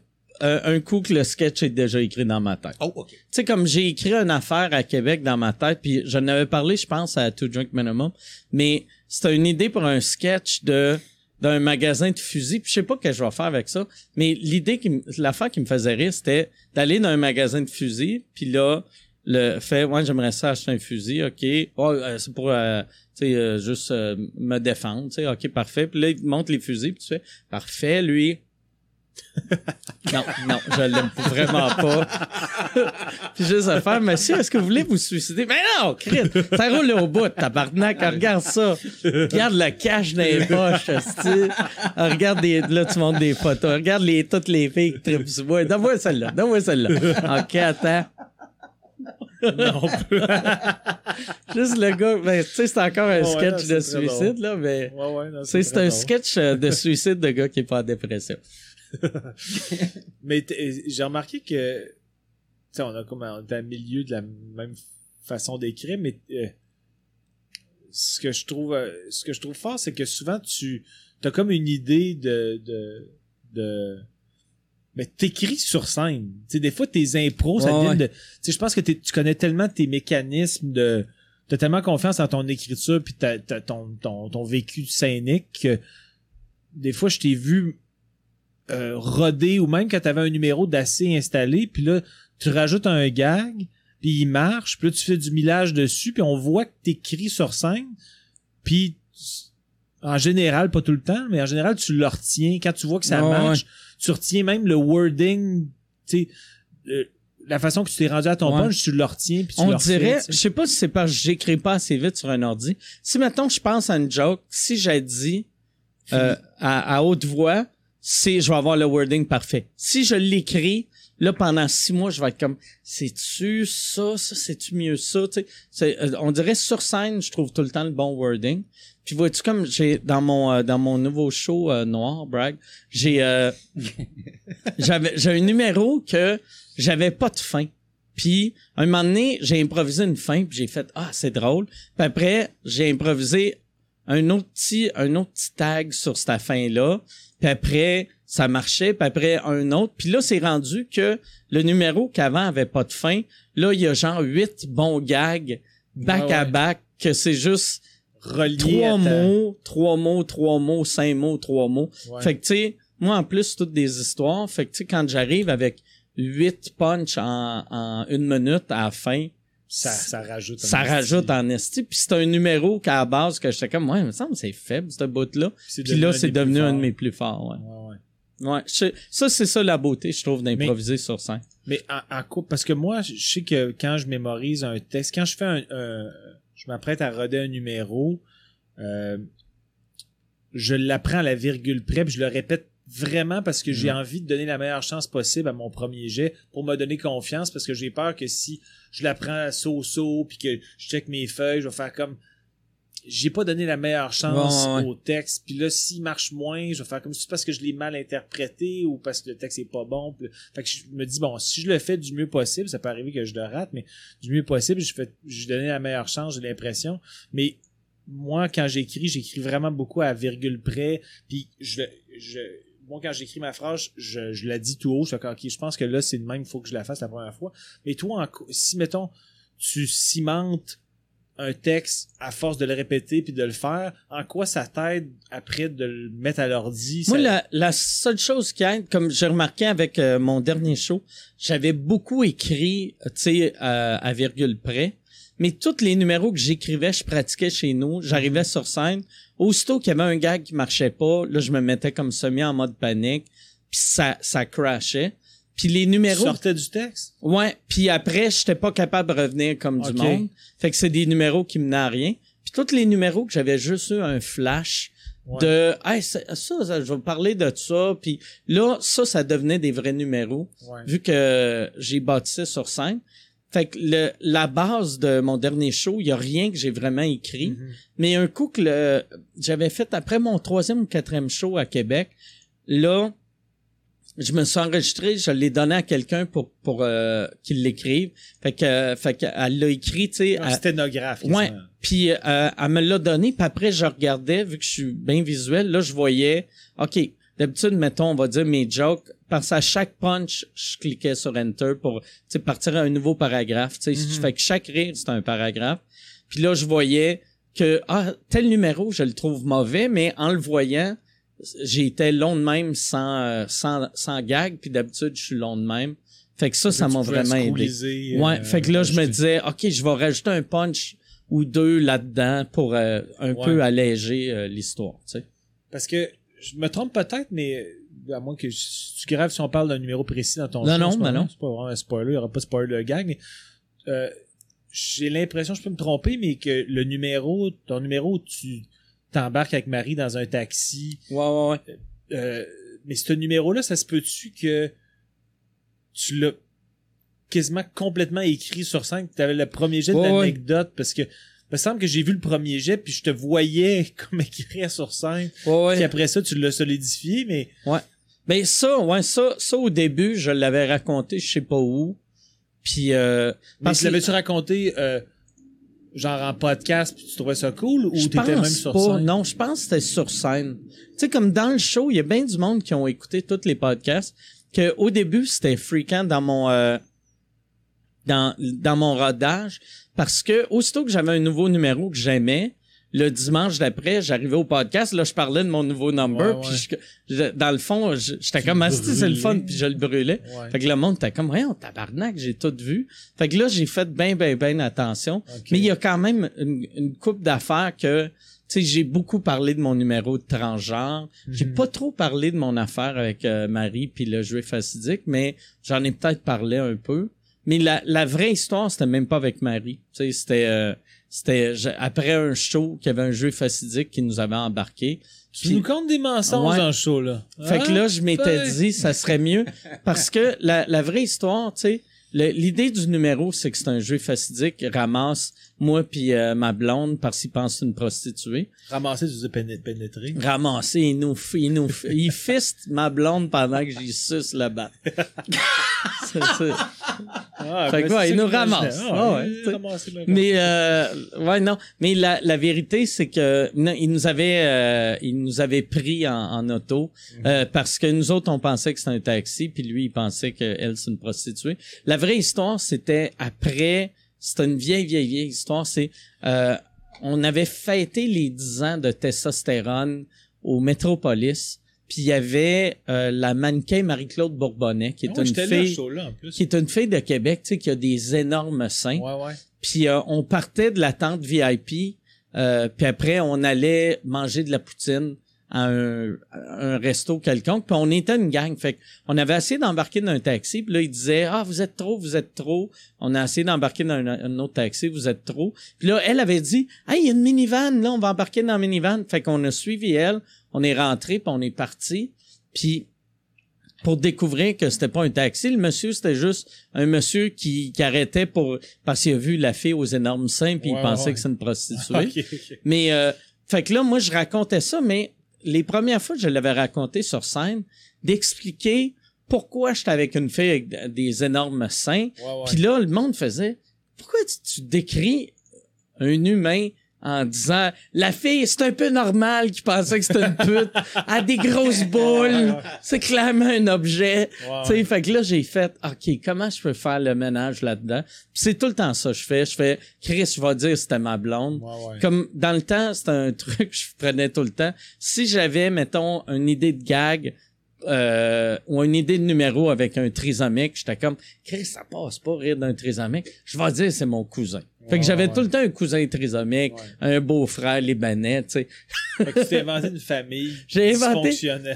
euh, un coup que le sketch est déjà écrit dans ma tête. Oh, OK. Tu sais, comme j'ai écrit une affaire à Québec dans ma tête, puis j'en avais parlé, je pense, à Two Drink Minimum, mais c'était une idée pour un sketch de d'un magasin de fusils, puis je sais pas ce que je vais faire avec ça, mais l'idée, qui, l'affaire qui me faisait rire, c'était d'aller dans un magasin de fusils, puis là, le fait, ouais, j'aimerais ça acheter un fusil, ok, oh, euh, c'est pour, euh, tu sais, euh, juste euh, me défendre, tu sais, ok, parfait, puis là, il te montre les fusils, tu fais, parfait, lui, non, non, je l'aime vraiment pas. Puis juste à faire, monsieur, est-ce que vous voulez vous suicider? Mais non, Chris, ça roule au bout, tabarnak, regarde ça. Regarde le cash dans les poches. Ah, Regarde des, là, tu montres des photos. Regarde les, toutes les filles qui trippent sur moi. Donne-moi celle-là, donne-moi celle-là. OK, attends. Non, Juste le gars, ben, tu sais, c'est encore un Ouais, sketch là, de suicide, là, mais ouais, ouais, non, c'est un sketch euh, de suicide de gars qui est pas en dépression. Mais j'ai remarqué que, tu sais, on a comme, on est à milieu de la même façon d'écrire, mais euh, ce que je trouve, euh, ce que je trouve fort, c'est que souvent tu, as comme une idée de, de, de, mais t'écris sur scène. Tu sais, des fois tes impros, ça Ouais, vient ouais. de, tu sais, je pense que tu connais tellement tes mécanismes de, t'as tellement confiance en ton écriture puis t'as, t'as ton, ton, ton vécu scénique que des fois je t'ai vu euh, roder ou même quand t'avais un numéro d'assez installé puis là tu rajoutes un gag puis il marche puis là tu fais du millage dessus puis on voit que t'écris sur scène puis tu- en général pas tout le temps mais en général tu le retiens quand tu vois que ça marche tu retiens même le wording tu sais euh, la façon que tu t'es rendu à ton Ouais. punch tu le retiens puis tu On le refais, dirait, tu je sais pas si c'est parce que j'écris pas assez vite sur un ordi. Si maintenant je pense à une joke, si j'ai dit euh, à, à haute voix, c'est je vais avoir le wording parfait. Si je l'écris, là pendant six mois, je vais être comme c'est-tu ça, ça, c'est-tu mieux ça, tu sais. Euh, on dirait sur scène, je trouve tout le temps le bon wording. Puis vois-tu comme j'ai dans mon euh, dans mon nouveau show euh, noir brag, j'ai euh, j'avais j'ai un numéro que j'avais pas de fin. Puis un moment donné, j'ai improvisé une fin, puis j'ai fait ah c'est drôle. Puis après, j'ai improvisé un autre petit un autre petit tag sur cette fin là. Puis après, ça marchait. Puis après un autre. Puis là, c'est rendu que le numéro qu'avant avait pas de fin. Là, il y a genre huit bons gags back Ah à back que c'est juste relié trois mots, trois mots, trois mots, cinq mots, trois mots. Ouais. Fait que, tu sais, moi, en plus, toutes des histoires. Fait que, tu sais, quand j'arrive avec huit punch en, en une minute à la fin, ça, ça rajoute un ça esti. rajoute en esti. Puis c'est un numéro qu'à la base, que j'étais comme, ouais, il me semble que c'est faible, ce bout-là. Puis là, c'est devenu un de mes plus forts, ouais. Ouais, ouais. Ouais, je- ça, c'est ça la beauté, je trouve, d'improviser sur scène. Mais en, en couple, parce que moi, je sais que quand je mémorise un texte, quand je fais un, un- je m'apprête à roder un numéro, euh, je l'apprends à la virgule près, puis je le répète vraiment parce que j'ai Mhm. envie de donner la meilleure chance possible à mon premier jet pour me donner confiance parce que j'ai peur que si je l'apprends so-so puis que je check mes feuilles, je vais faire comme j'ai pas donné la meilleure chance Ouais, ouais, ouais. au texte puis là s'il marche moins je vais faire comme si c'est parce que je l'ai mal interprété ou parce que le texte est pas bon Puis- fait que je me dis bon si je le fais du mieux possible ça peut arriver que je le rate mais du mieux possible je fais j'ai donné la meilleure chance j'ai l'impression mais moi quand j'écris j'écris vraiment beaucoup à virgule près puis je je moi, quand j'écris ma phrase, je, je la dis tout haut. Je fais, OK, je pense que là, c'est de même, il faut que je la fasse la première fois. Mais toi, en si, mettons, tu cimentes un texte à force de le répéter puis de le faire, en quoi ça t'aide après de le mettre à l'ordi? Moi, Ça- la, la seule chose qui aide, comme j'ai remarqué avec euh, mon dernier show, j'avais beaucoup écrit, euh, tu sais, euh, à virgule près, mais tous les numéros que j'écrivais, je pratiquais chez nous, j'arrivais sur scène, aussitôt qu'il y avait un gag qui marchait pas, là, je me mettais comme semi en mode panique, puis ça, ça crashait. Puis les tu numéros... sortais du texte? Ouais, puis après, j'étais pas capable de revenir comme du monde. Fait que c'est des numéros qui menaient à rien. Puis tous les numéros que j'avais juste eu un flash Ouais. de hey, ça, ça, ça, je vais parler de ça puis là ça ça devenait des vrais numéros Ouais. vu que j'ai bâti ça sur scène fait que le, la base de mon dernier show il y a rien que j'ai vraiment écrit Mhm. mais un coup que le, j'avais fait après mon troisième ou quatrième show à Québec là je me suis enregistré, je l'ai donné à quelqu'un pour pour euh, qu'il l'écrive. Fait que euh, fait qu'elle l'a écrit, tu sais, sténographe. Ouais. puis euh, elle me l'a donné, puis après je regardais, vu que je suis bien visuel, là je voyais, ok, d'habitude mettons on va dire mes jokes, parce qu'à chaque punch je cliquais sur enter pour tu sais partir à un nouveau paragraphe, tu sais, Mhm. fait que chaque rire c'est un paragraphe. Puis là je voyais que ah tel numéro je le trouve mauvais, mais en le voyant été long de même sans euh, sans sans gag, puis d'habitude je suis long de même. Fait que ça ça m'a vraiment aidé. scrolliser, Ouais, euh, fait que là, je me disais, OK, je vais rajouter un punch ou deux là-dedans pour euh, un Ouais. peu alléger euh, l'histoire, tu sais. Parce que je me trompe peut-être, mais à moins que tu graves si on parle d'un numéro précis dans ton Non, non, c'est pas vrai, non. C'est pas vraiment un spoiler, il n'y aura pas de spoiler gag, mais euh, j'ai l'impression, je peux me tromper, mais que le numéro, ton numéro, tu t'embarques avec Marie dans un taxi. Ouais, ouais, ouais. euh, mais ce numéro-là, ça se peut-tu que tu l'as quasiment complètement écrit sur scène, que tu avais le premier jet de Ouais, ouais. l'anecdote, parce que il me semble que j'ai vu le premier jet, puis je te voyais comme écrire sur scène. Ouais, ouais. Puis après ça, tu l'as solidifié, mais Ben ça, ouais, ça, ça au début, je l'avais raconté, je sais pas où. Puis euh, Mais parce tu l'avais-tu raconté euh, genre en podcast puis tu trouvais ça cool ou t'étais même sur pas. scène? Non, je pense que c'était sur scène. Tu sais, comme dans le show, il y a bien du monde qui ont écouté tous les podcasts. Que au début, c'était fréquent dans mon euh, dans dans mon rodage parce que aussitôt que j'avais un nouveau numéro que j'aimais, le dimanche d'après, j'arrivais au podcast, là, je parlais de mon nouveau number, Ouais, puis je- je- dans le fond, j'étais comme, ah, c'est le fun, puis je le brûlais. Ouais. Fait que le monde était comme, voyons, tabarnak, j'ai tout vu. Fait que là, j'ai fait ben, ben, ben attention. Mais il y a quand même une, une coupe d'affaires que, tu sais, j'ai beaucoup parlé de mon numéro de transgenre. J'ai Mhm. pas trop parlé de mon affaire avec euh, Marie puis le jeu fastidique, mais j'en ai peut-être parlé un peu. Mais la, la vraie histoire, c'était même pas avec Marie. Tu sais, c'était, euh, c'était après un show qu'il y avait un jeu fastidique qui nous avait embarqué. Tu Puis- nous comptes des mensonges Ouais. le show, là. Fait que là, je m'étais Ouais. dit, ça serait mieux. Parce que la, la vraie histoire, tu sais, l'idée du numéro, c'est que c'est un jeu fastidique, ramasse moi puis euh, ma blonde parce qu'il pense une prostituée. Ramasser, tu péné- pénétrer. Ramasser, il nous, il nous, il fiste ma blonde pendant que j'y suce le bas. C'est- c'est- Ah, Fait ben, que ouais, c'est il nous ramasse. Ah, Ah ouais, il Mais euh, ouais non, mais la, la vérité c'est que non, il nous avait euh, il nous avait pris en, en auto euh, parce que nous autres on pensait que c'était un taxi puis lui il pensait que elle c'est une prostituée. La vraie histoire c'était après c'était une vieille vieille vieille histoire c'est euh, on avait fêté les 10 ans de testostérone au Métropolis puis il y avait euh, la mannequin Marie-Claude Bourbonnais qui est Ah une là, fille qui est une fille de Québec tu sais qui a des énormes seins. Ouais, ouais. Puis euh, on partait de la tente VIP, euh, puis après on allait manger de la poutine à un, à un resto quelconque. Puis on était une gang, fait on avait essayé d'embarquer dans un taxi. Puis là il disait ah vous êtes trop, vous êtes trop. On a essayé d'embarquer dans un, un autre taxi, vous êtes trop. Puis là elle avait dit hey il y a une minivan là, on va embarquer dans la minivan. Fait qu'on a suivi elle, on est rentré puis on est parti. Puis pour découvrir que c'était pas un taxi. Le monsieur, c'était juste un monsieur qui, qui arrêtait pour parce qu'il a vu la fille aux énormes seins puis Ouais, il pensait ouais. que c'est une prostituée. Mais euh, fait que là, moi, je racontais ça, mais les premières fois que je l'avais raconté sur scène, d'expliquer pourquoi j'étais avec une fille avec des énormes seins. Puis là, le monde faisait pourquoi tu, tu décris un humain en disant la fille c'est un peu normal qui pensait que c'était une pute. A des grosses boules. C'est clairement un objet. Tu sais fait que là j'ai fait ok comment je peux faire le ménage là-dedans? Puis c'est tout le temps ça que je fais. Je fais Chris je vais dire c'était ma blonde. Ouais. comme dans le temps c'était un truc que je prenais tout le temps. Si j'avais mettons une idée de gag euh, ou une idée de numéro avec un trisomique, j'étais comme Chris, ça passe pas rire d'un trisomique. Je vais dire c'est mon cousin. fait Ouais, que j'avais ouais. tout le temps un cousin trisomique, Ouais. un beau-frère libanais, tu sais. Fait que tu t'es inventé une famille J'ai inventé-.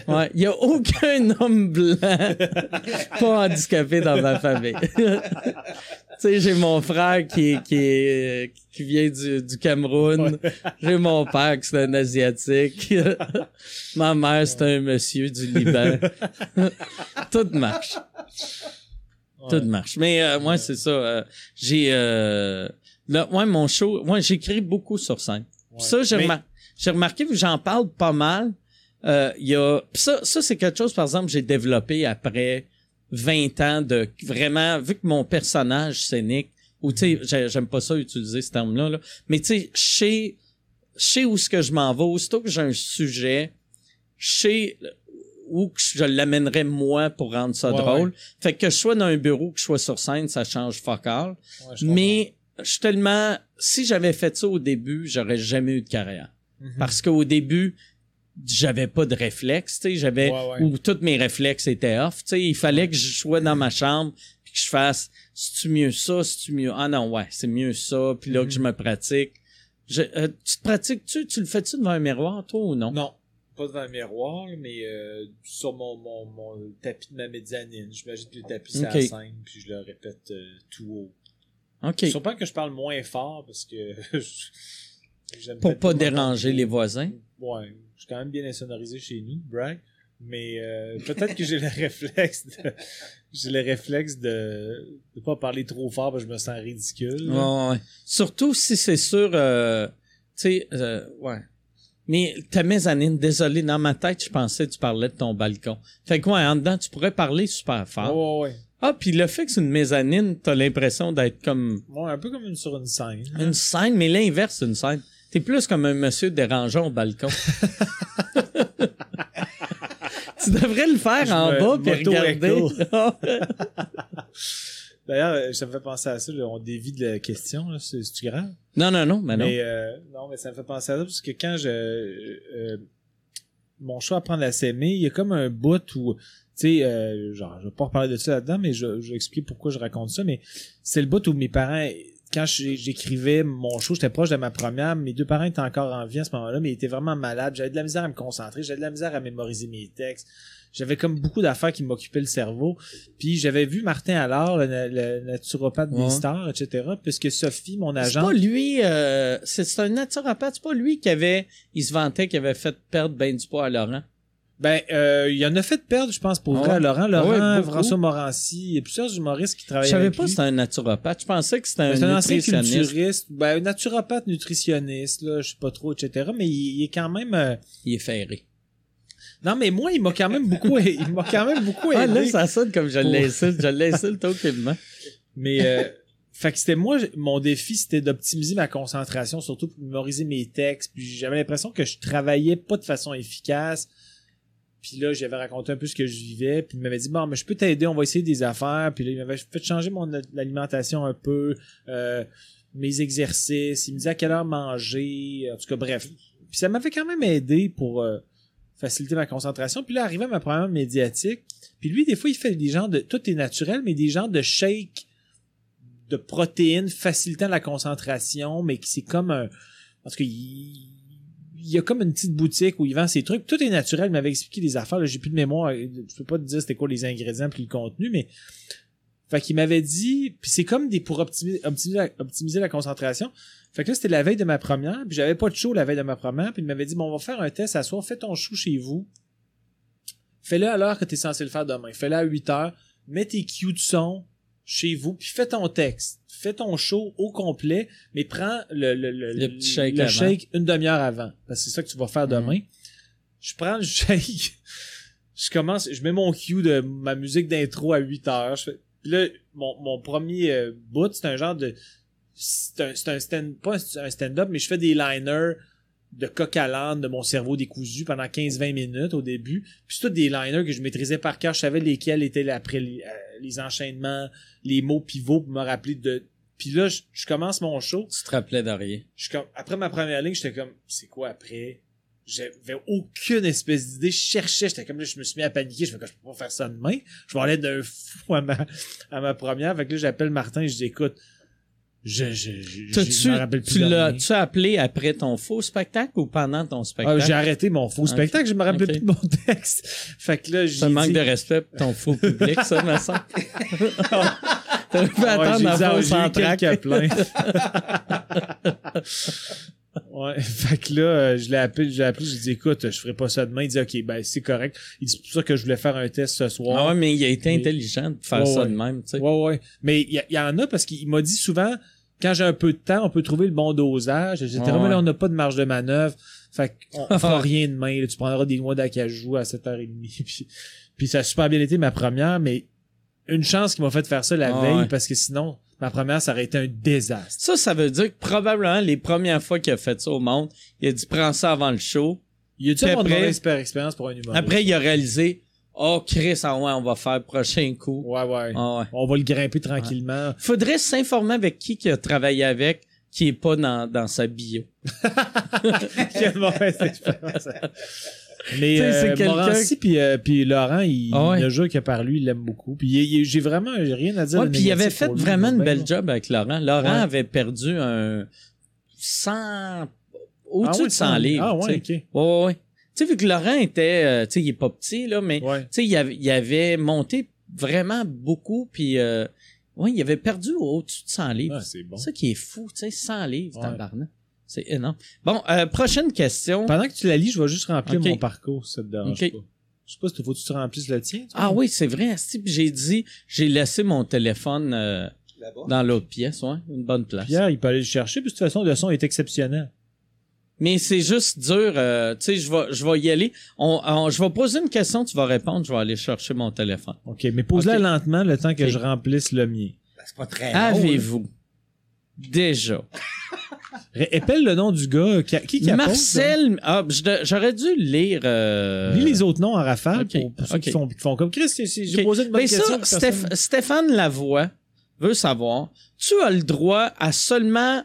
Ouais, il y a aucun homme blanc pas handicapé dans ma famille. tu sais, j'ai mon frère qui est- qui est qui vient du, du Cameroun. J'ai mon père qui c'est un asiatique. ma mère c'est un monsieur du Liban. Tout marche. Ouais. Tout marche. Mais euh, moi, c'est ça. euh, j'ai euh, là, ouais, mon show. Moi, j'écris beaucoup sur scène. Ouais. Ça, j'ai Mais- remar- j'ai remarqué, vu que j'en parle pas mal, euh, il y a. pis ça, ça c'est quelque chose, par exemple, j'ai développé après 20 ans de vraiment, vu que mon personnage scénique, ou tu sais, j'ai- j'aime pas ça utiliser ce terme-là, là, mais tu sais, je sais, je sais où ce que je m'en vais, aussitôt que j'ai un sujet, je sais où je l'amènerais moi pour rendre ça Ouais, drôle. ouais. Fait que je sois dans un bureau, que je sois sur scène, ça change fuck all. Ouais, je comprends. Mais je suis tellement. Si j'avais fait ça au début, j'aurais jamais eu de carrière. Mhm. Parce qu'au début, j'avais pas de réflexe, tu sais, j'avais Ouais, ouais. où tous mes réflexes étaient off, tu sais, il fallait que je sois dans ma chambre puis que je fasse c'est-tu mieux ça, c'est-tu mieux ah non ouais, c'est mieux ça, puis là que Mhm. je me pratique. Je, euh, tu te pratiques tu tu le fais-tu devant un miroir toi ou non? Non, pas devant le miroir, mais euh, sur mon, mon, mon tapis de ma médianine. J'imagine que le tapis c'est Ok. à la scène, puis je le répète euh, tout haut. OK. Sûrement que je parle moins fort parce que j'aime Pour pas mon- déranger les voisins. Ouais, je suis quand même bien insonorisé chez nous, brag. Mais euh, peut-être que j'ai le réflexe de j'ai le réflexe de de pas parler trop fort parce que je me sens ridicule. Ouais. Surtout si c'est sur euh, tu sais euh, ouais. Mais ta mezzanine, désolé, dans ma tête, je pensais que tu parlais de ton balcon. Fait que ouais, en dedans, tu pourrais parler super fort. Ouais, ouais, Ah, puis le fait que c'est une mezzanine, t'as l'impression d'être comme ouais. Un peu comme une sur une scène. une scène, mais l'inverse d'une scène. T'es plus comme un monsieur dérangeant au balcon. tu devrais le faire Je en me- bas puis regarder. D'ailleurs, euh, ça me fait penser à ça, là, on dévie de la question, là, c'est c'est grave? non, non, non, mais non. Mais euh, non, mais ça me fait penser à ça parce que quand je euh, mon choix à prendre la s'aimer, il y a comme un bout où tu sais euh, genre je vais pas reparler de ça là-dedans mais je je vais expliquer pourquoi je raconte ça mais c'est le bout où mes parents quand j'écrivais mon show, j'étais proche de ma première, mes deux parents étaient encore en vie à ce moment-là, mais ils étaient vraiment malades. J'avais de la misère à me concentrer, j'avais de la misère à mémoriser mes textes. J'avais comme beaucoup d'affaires qui m'occupaient le cerveau. Puis j'avais vu Martin Allard, le, na- le naturopathe Ouais. des stars, etc. Puisque Sophie, mon C'est agent, pas lui, euh, c'est c'est un naturopathe, c'est pas lui qui avait, il se vantait qu'il avait fait perdre ben du poids à Laurent. Ben, euh, il en a fait perdre, je pense, pour Ah vrai, à Laurent. Ah Laurent, ouais. François Morancy, il y a plusieurs humoristes qui Je travaillent savais avec pas que lui. c'était un naturopathe. Je pensais que c'était Ben, un un nutritionniste. ben, un naturopathe nutritionniste, là, je sais pas trop, etc. Mais il, il est quand même... euh, Il est ferré. Non, mais moi, il m'a quand même beaucoup, il m'a quand même beaucoup aidé. Ah, là, ça sonne comme je l'insulte. Je l'insulte aucunement. Mais euh, fait que c'était moi mon défi c'était d'optimiser ma concentration surtout pour mémoriser mes textes puis j'avais l'impression que je travaillais pas de façon efficace. Puis là, j'avais raconté un peu ce que je vivais, puis il m'avait dit bon, mais je peux t'aider, on va essayer des affaires. Puis là, il m'avait fait changer mon alimentation un peu, euh, mes exercices, il me disait à quelle heure manger, en tout cas bref. Puis ça m'avait quand même aidé pour euh, faciliter ma concentration. Puis là, arrivé à ma première médiatique, puis lui, des fois, il fait des genres de. Tout est naturel, mais des genres de shake de protéines facilitant la concentration, mais qui c'est comme un. Parce qu'il il y a comme une petite boutique où il vend ses trucs. Tout est naturel. Il m'avait expliqué des affaires. J'ai plus de mémoire. Je peux pas te dire c'était quoi les ingrédients puis le contenu, mais. Fait qu'il m'avait dit. Puis c'est comme des pour optimiser, optimiser, la, optimiser la concentration. Fait que là, c'était la veille de ma première. Puis j'avais pas de show la veille de ma première. Puis il m'avait dit Bon, on va faire un test à soir. Fais ton show chez vous. Fais-le à l'heure que tu es censé le faire demain. Fais-le à 8 heures. Mets tes cues de son chez vous. Puis fais ton texte. Fais ton show au complet. Mais prends le, le, le, Le petit shake le avant. shake une demi-heure avant. Parce que c'est ça que tu vas faire demain. Je prends le shake. je commence. Je mets mon cue de ma musique d'intro à 8 heures. Je fais, là, mon, mon premier euh, bout, c'est un genre de c'est un, c'est un stand, pas un un stand-up, mais je fais des liners de coq à l'âne de mon cerveau décousu pendant 15-20 minutes au début. Puis c'est tous des liners que je maîtrisais par cœur. Je savais lesquels étaient après les, enchaînements, les mots pivots pour me rappeler de. Puis là, je, je commence mon show. Tu te rappelais de rien. Je suis après ma première ligne, j'étais comme, c'est quoi après? J'avais aucune espèce d'idée. Je cherchais, j'étais comme là, je me suis mis à paniquer. Je fais que je peux pas faire ça demain. Je vais aller d'un fou à ma, à ma première. Fait que là, j'appelle Martin et je dis, écoute, je, je, je, je T'as-tu, me rappelle plus tu de l'as, rien. tu as appelé après ton faux spectacle ou pendant ton Ah, spectacle? j'ai arrêté mon faux spectacle, je me rappelle Ok. plus de mon texte. Fait que là, j'ai C'est un manque dit- de respect pour ton faux public, ça, me semble. T'aurais pu Ouais, attendre j'ai dit, ah, fausse j'ai eu entraque. quelques plaintes. ouais, fait que là, euh, je l'ai appelé, je l'ai appelé, j'ai dit, écoute, je ferai pas ça demain. Il dit, ok, ben, c'est correct. Il dit, c'est pour ça que je voulais faire un test ce soir. Ah ouais, mais il a été Mais- intelligent de faire Ouais, ça ouais. de même, tu sais. Ouais, ouais. Mais il y, en a parce qu'il m'a dit souvent, quand j'ai un peu de temps, on peut trouver le bon dosage, etc. Ouais, Mais là, on n'a pas de marge de manœuvre. Fait qu'on on fera rien demain. là. Tu prendras des noix d'acajou à 7h30. Puis, puis ça a super bien été ma première, mais une chance qu'il m'a fait faire ça la Ouais, veille parce que sinon, ma première, ça aurait été un désastre. Ça, ça veut dire que probablement les premières fois qu'il a fait ça au monde, il a dit prends ça avant le show. Il a dû une mauvaise expérience pour un humoriste. Après, il a réalisé Oh Chris, ah ouais, on va faire prochain coup. Ouais, ouais. Ah ouais. On va le grimper tranquillement. Faudrait s'informer avec qui qui a travaillé avec, qui est pas dans, dans sa bio. Quelle mauvaise expérience. Mais euh, Morancy puis, euh, puis Laurent, il, Ah ouais. le jeu que par lui, il l'aime beaucoup. Puis j'ai vraiment rien à dire. Ouais, puis il avait fait lui, vraiment une ben, belle job avec Laurent. Laurent Ouais. avait perdu un 100 au-dessus Ah ouais, de 100 livres. Ah ouais, ok. Ouais, ouais. Tu sais, vu que Laurent était, euh, tu sais, il est pas petit, là, mais, tu sais, il avait, il avait monté vraiment beaucoup, puis, euh, ouais, il avait perdu au-dessus de 100 livres. Ah, c'est bon. Ça qui est fou, tu sais, 100 livres, Ouais. tabarnak. C'est énorme. Bon, euh, prochaine question. Pendant que tu la lis, je vais juste remplir mon parcours, ça te dérange pas. Je sais pas si faut que tu te remplisses le tien. Ah oui, c'est vrai. j'ai dit, j'ai laissé mon téléphone euh, Là-bas. dans l'autre pièce, ouais, une bonne place. Pierre, il peut aller le chercher, puis de toute façon, le son est exceptionnel. Mais c'est juste dur, euh, tu sais, je vais, je vais y aller. On, on- je vais poser une question, tu vas répondre, je vais aller chercher mon téléphone. OK, mais pose-la lentement le temps que je remplisse le mien. Ben, C'est pas très. Avez-vous déjà Épelle le nom du gars. Qui, qui, qui Marcel, ah, je de- j'aurais dû lire. euh, Lis les autres noms en rafale pour, pour ceux qui, font, qui font comme Chris. J'ai posé une bonne Mais question. ça, Stéph- Stéphane Lavoie veut savoir, tu as le droit à seulement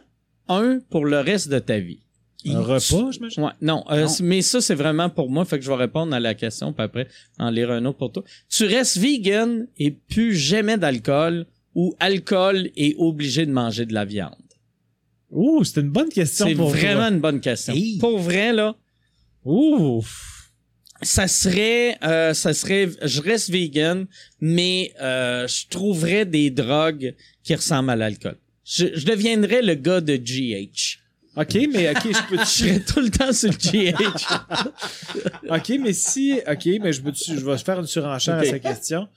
un pour le reste de ta vie. Un repas, j'imagine? Ouais, non, euh, Non. mais ça c'est vraiment pour moi, fait que je vais répondre à la question puis après en lire un autre pour toi. Tu restes vegan et plus jamais d'alcool ou alcool et obligé de manger de la viande? Ouh, c'est une bonne question C'est vraiment une bonne question. Hey. Pour vrai là, Ouh. ça serait euh, ça serait je reste vegan mais euh, je trouverais des drogues qui ressemblent à l'alcool. Je, je deviendrais le gars de GH. OK, mais OK, je peux Je serais tout le temps sur le GH. OK, mais si OK, mais je peux je vais faire une surenchère à sa question.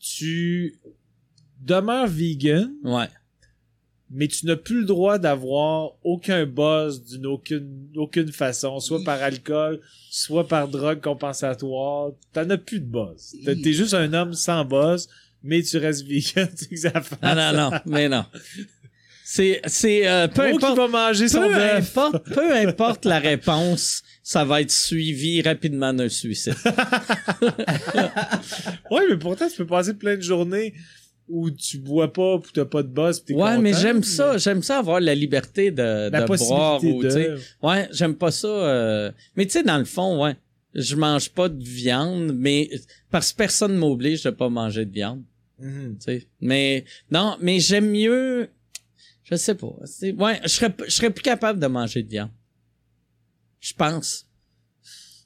Tu demeures vegan, ouais. mais tu n'as plus le droit d'avoir aucun buzz d'une aucune aucune façon, soit par alcool, soit par drogue compensatoire. T'en as plus de buzz. T'es juste un homme sans buzz, mais tu restes vegan, tu sais que ça. Non non non, mais non. C'est c'est euh, peu importe va manger son peu bœuf. importe, peu importe la réponse, ça va être suivi rapidement d'un suicide. Ouais, mais pourtant, tu peux passer plein de journées où tu bois pas, où t'as pas de buzz, pis t'es Ouais, mais j'aime ça, j'aime ça avoir la liberté de, La de boire ou de... Ouais, j'aime pas ça. euh, Mais tu sais, dans le fond, ouais, je mange pas de viande, mais parce que personne m'oblige de pas manger de viande. Sais. Mais non, mais j'aime mieux. Je sais pas. Ouais, je serais, je serais plus capable de manger de viande. Je pense.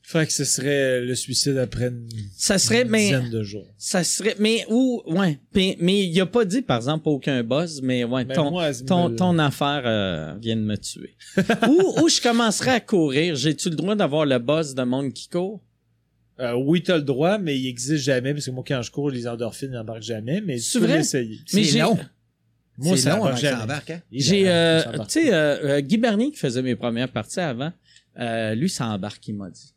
Fait que ce serait le suicide après une, Ça serait, une mais dizaine de jours. ça serait, mais où, ouais. Mais, mais il a pas dit, par exemple, aucun buzz, mais ouais, Mais ton, moi, ton, me- ton affaire euh, vient de me tuer. où, où je commencerai à courir, j'ai-tu le droit d'avoir le buzz de monde qui court? Euh, oui, t'as le droit, mais il existe jamais, parce que moi, quand je cours, les endorphines n'embarquent jamais, mais C'est tu peux vrai? l'essayer. Mais C'est j'ai- long. Moi, c'est ça long avant que embarque, hein? J'ai, a- euh, tu sais, euh, euh, Guy Bernier qui faisait mes premières parties avant, euh, lui, ça embarque, il m'a dit.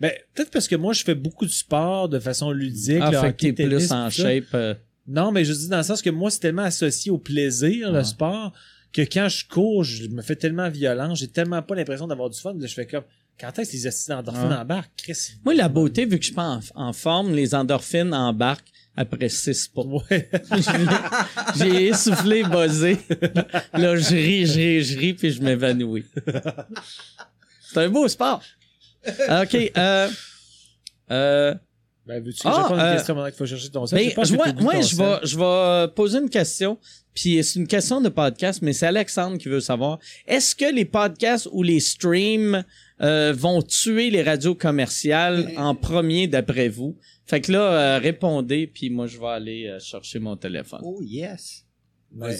Ben, peut-être parce que moi, je fais beaucoup de sport de façon ludique. Ah, le fait que t'es plus en shape. euh, Non, mais je dis dans le sens que moi, c'est tellement associé au plaisir, le sport, que quand je cours, je me fais tellement violent, j'ai tellement pas l'impression d'avoir du fun. Là, je fais comme, quand est-ce que les acides endorphines Ouais. embarquent? Chris? Moi, la beauté, vu que je suis pas en, en forme, les endorphines embarquent après six pas. Ouais. J'ai essoufflé, buzzé. Là, je ris, je ris, je ris, puis je m'évanouis. C'est un beau sport. OK. Euh, euh, ben, veux-tu que Ah, je à euh, une question pendant qu'il faut chercher ton ben, que moi, ton je vais, je vais poser une question. Puis c'est une question de podcast, mais c'est Alexandre qui veut savoir. Est-ce que les podcasts ou les streams euh, vont tuer les radios commerciales en premier d'après vous? Fait que là, euh, répondez, puis moi, je vais aller euh, chercher mon téléphone. Oh, yes. Ouais.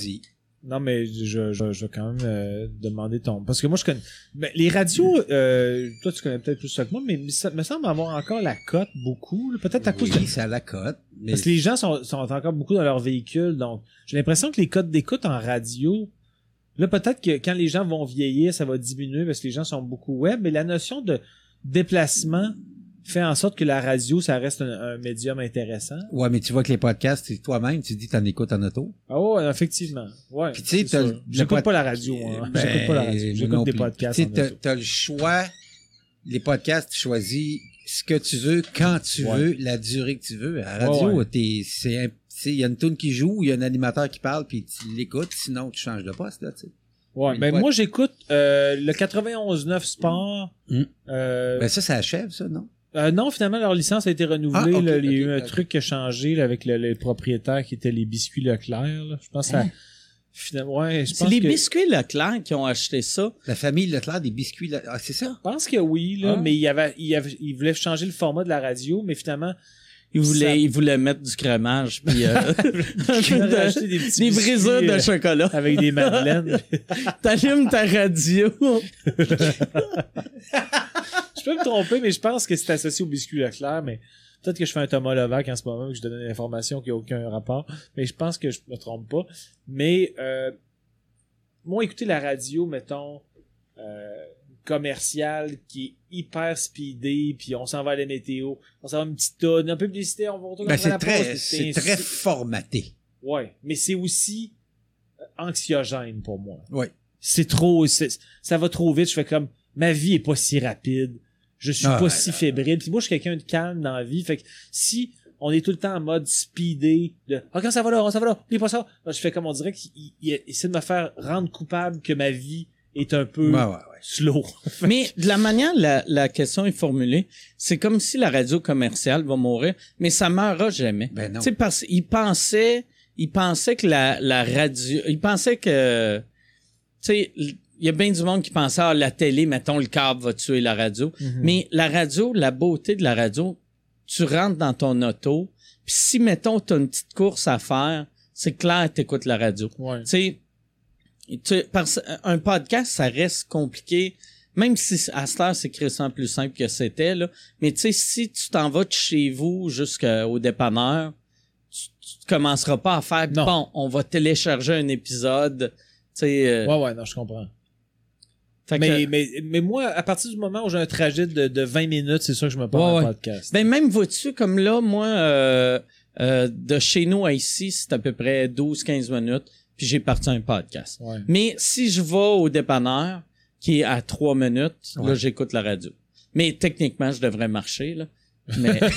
Non, mais je, je, je vais quand même euh, demander ton. Parce que moi, je connais. Ben, les radios, euh, toi, tu connais peut-être plus ça que moi, mais ça me semble avoir encore la cote beaucoup. Peut-être à cause de. Oui, c'est à la cote. Mais Parce que les gens sont, sont encore beaucoup dans leur véhicule. Donc, j'ai l'impression que les codes d'écoute en radio. Là, peut-être que quand les gens vont vieillir, ça va diminuer parce que les gens sont beaucoup web. Mais la notion de déplacement fait en sorte que la radio, ça reste un, un médium intéressant. Ouais, mais tu vois que les podcasts, c'est toi-même, tu dis t'en écoutes en auto. Ah ouais, effectivement. Ouais. Puis tu sais, sûr. le- J'écoute pas la radio. Hein. Ben, J'écoute pas la radio. J'écoute des podcasts. Tu sais, t'as, le choix. Les podcasts, tu choisis ce que tu veux, quand tu Ouais. veux, la durée que tu veux. À la radio, Ouais, ouais. t'es, c'est, il y a une tune qui joue, il y a un animateur qui parle, puis tu l'écoutes, sinon tu changes de poste, là, tu sais. Ouais, Une ben moi j'écoute euh, le 91.9 Sport. Mm. Euh, Ben ça, ça achève, ça, non? Euh, non, finalement leur licence a été renouvelée. Ah, là. il y a eu un truc qui a changé là, avec le, le propriétaire qui était les biscuits Leclerc. là. Je pense. Hein? Finalement, ouais, je C'est les que. biscuits Leclerc qui ont acheté ça. La famille Leclerc, des biscuits, là. Ah, c'est ça? Je pense que oui, là, Ah. mais il y avait, il y avait, il voulait changer le format de la radio, mais finalement, Ils voulaient, Ça- ils voulaient mettre du crémage, puis euh, il de- des petits des biscuits, brisures de euh, chocolat. avec des madeleines. T'allumes ta radio. je peux me tromper, mais je pense que c'est associé au biscuit Leclerc, mais peut-être que je fais un Thomas Levac en ce moment, que je donne une information qui n'a aucun rapport, mais je pense que je me trompe pas. Mais euh, moi, écouter la radio, mettons, euh, commerciale qui est hyper speedée, puis on s'en va à la météo, on s'en va à une petite tonne, un peu de publicité, on va retourner Ben, c'est la très, c'est très formaté. Ouais, mais c'est aussi euh, anxiogène pour moi. Ouais. C'est trop, c'est- ça va trop vite. Je fais comme, ma vie est pas si rapide. Je suis Ah, pas ouais, si fébrile. Puis moi, je suis quelqu'un de calme dans la vie. Fait que si on est tout le temps en mode speedé, de, ah, quand ça va là, ça va là, oublie pas ça. Moi, je fais comme on dirait qu'il il- il essaie de me faire rendre coupable que ma vie est un peu Ouais, ouais, ouais. slow. Mais de la manière la, la question est formulée, c'est comme si la radio commerciale va mourir, mais ça meurra jamais. Ben non. Tu sais, parce qu'il pensait, il pensait que la, la radio, il pensait que, tu sais, il y a bien du monde qui pensait, ah, la télé, mettons, le câble va tuer la radio. Mais la radio, la beauté de la radio, tu rentres dans ton auto, puis si, mettons, t'as une petite course à faire, c'est clair que t'écoutes la radio. Ouais. Tu sais, tu- parce un podcast, ça reste compliqué. Même si à cette heure, c'est plus simple que c'était, là. Mais tu sais, si tu t'en vas de chez vous jusqu'au dépanneur, tu, tu commenceras pas à faire, Non. bon, on va télécharger un épisode. Tu sais, euh, Ouais, ouais, non, je comprends. fait Mais, que- mais, mais moi, à partir du moment où j'ai un trajet de, de 20 minutes, c'est sûr que je me parle Ouais, un podcast. Ben même vois-tu, comme là, moi, euh, euh, de chez nous à ici, c'est à peu près 12-15 minutes, puis j'ai parti un podcast. Ouais. Mais si je vais au dépanneur, qui est à 3 minutes, là, j'écoute la radio. Mais techniquement, je devrais marcher, là. Mais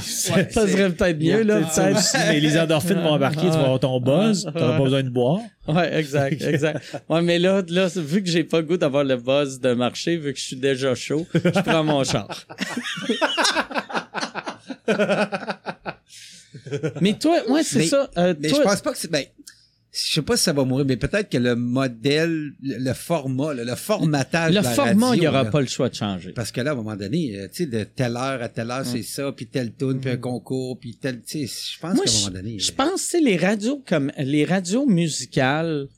ça serait peut-être mieux, là. Peut-être les endorphines vont embarquer, tu vas avoir ton buzz, t'auras pas besoin de boire. Ouais, exact, exact. Ouais, mais là, là, vu que j'ai pas le goût d'avoir le buzz de marcher, vu que je suis déjà chaud, je prends mon char. Mais toi, ouais, c'est ça. euh, Mais toi, je pense pas que c'est. Ben, je sais pas si ça va mourir, mais peut-être que le modèle, le, format, le, formatage. le de la format, il y aura là. pas le choix de changer. Parce que là, à un moment donné, euh, tu sais, de telle heure à telle heure, c'est ça, puis telle tune, puis un concours, puis tel, tu sais, je pense Moi, qu'à un moment donné. je pense, tu sais, les radios comme les radios musicales,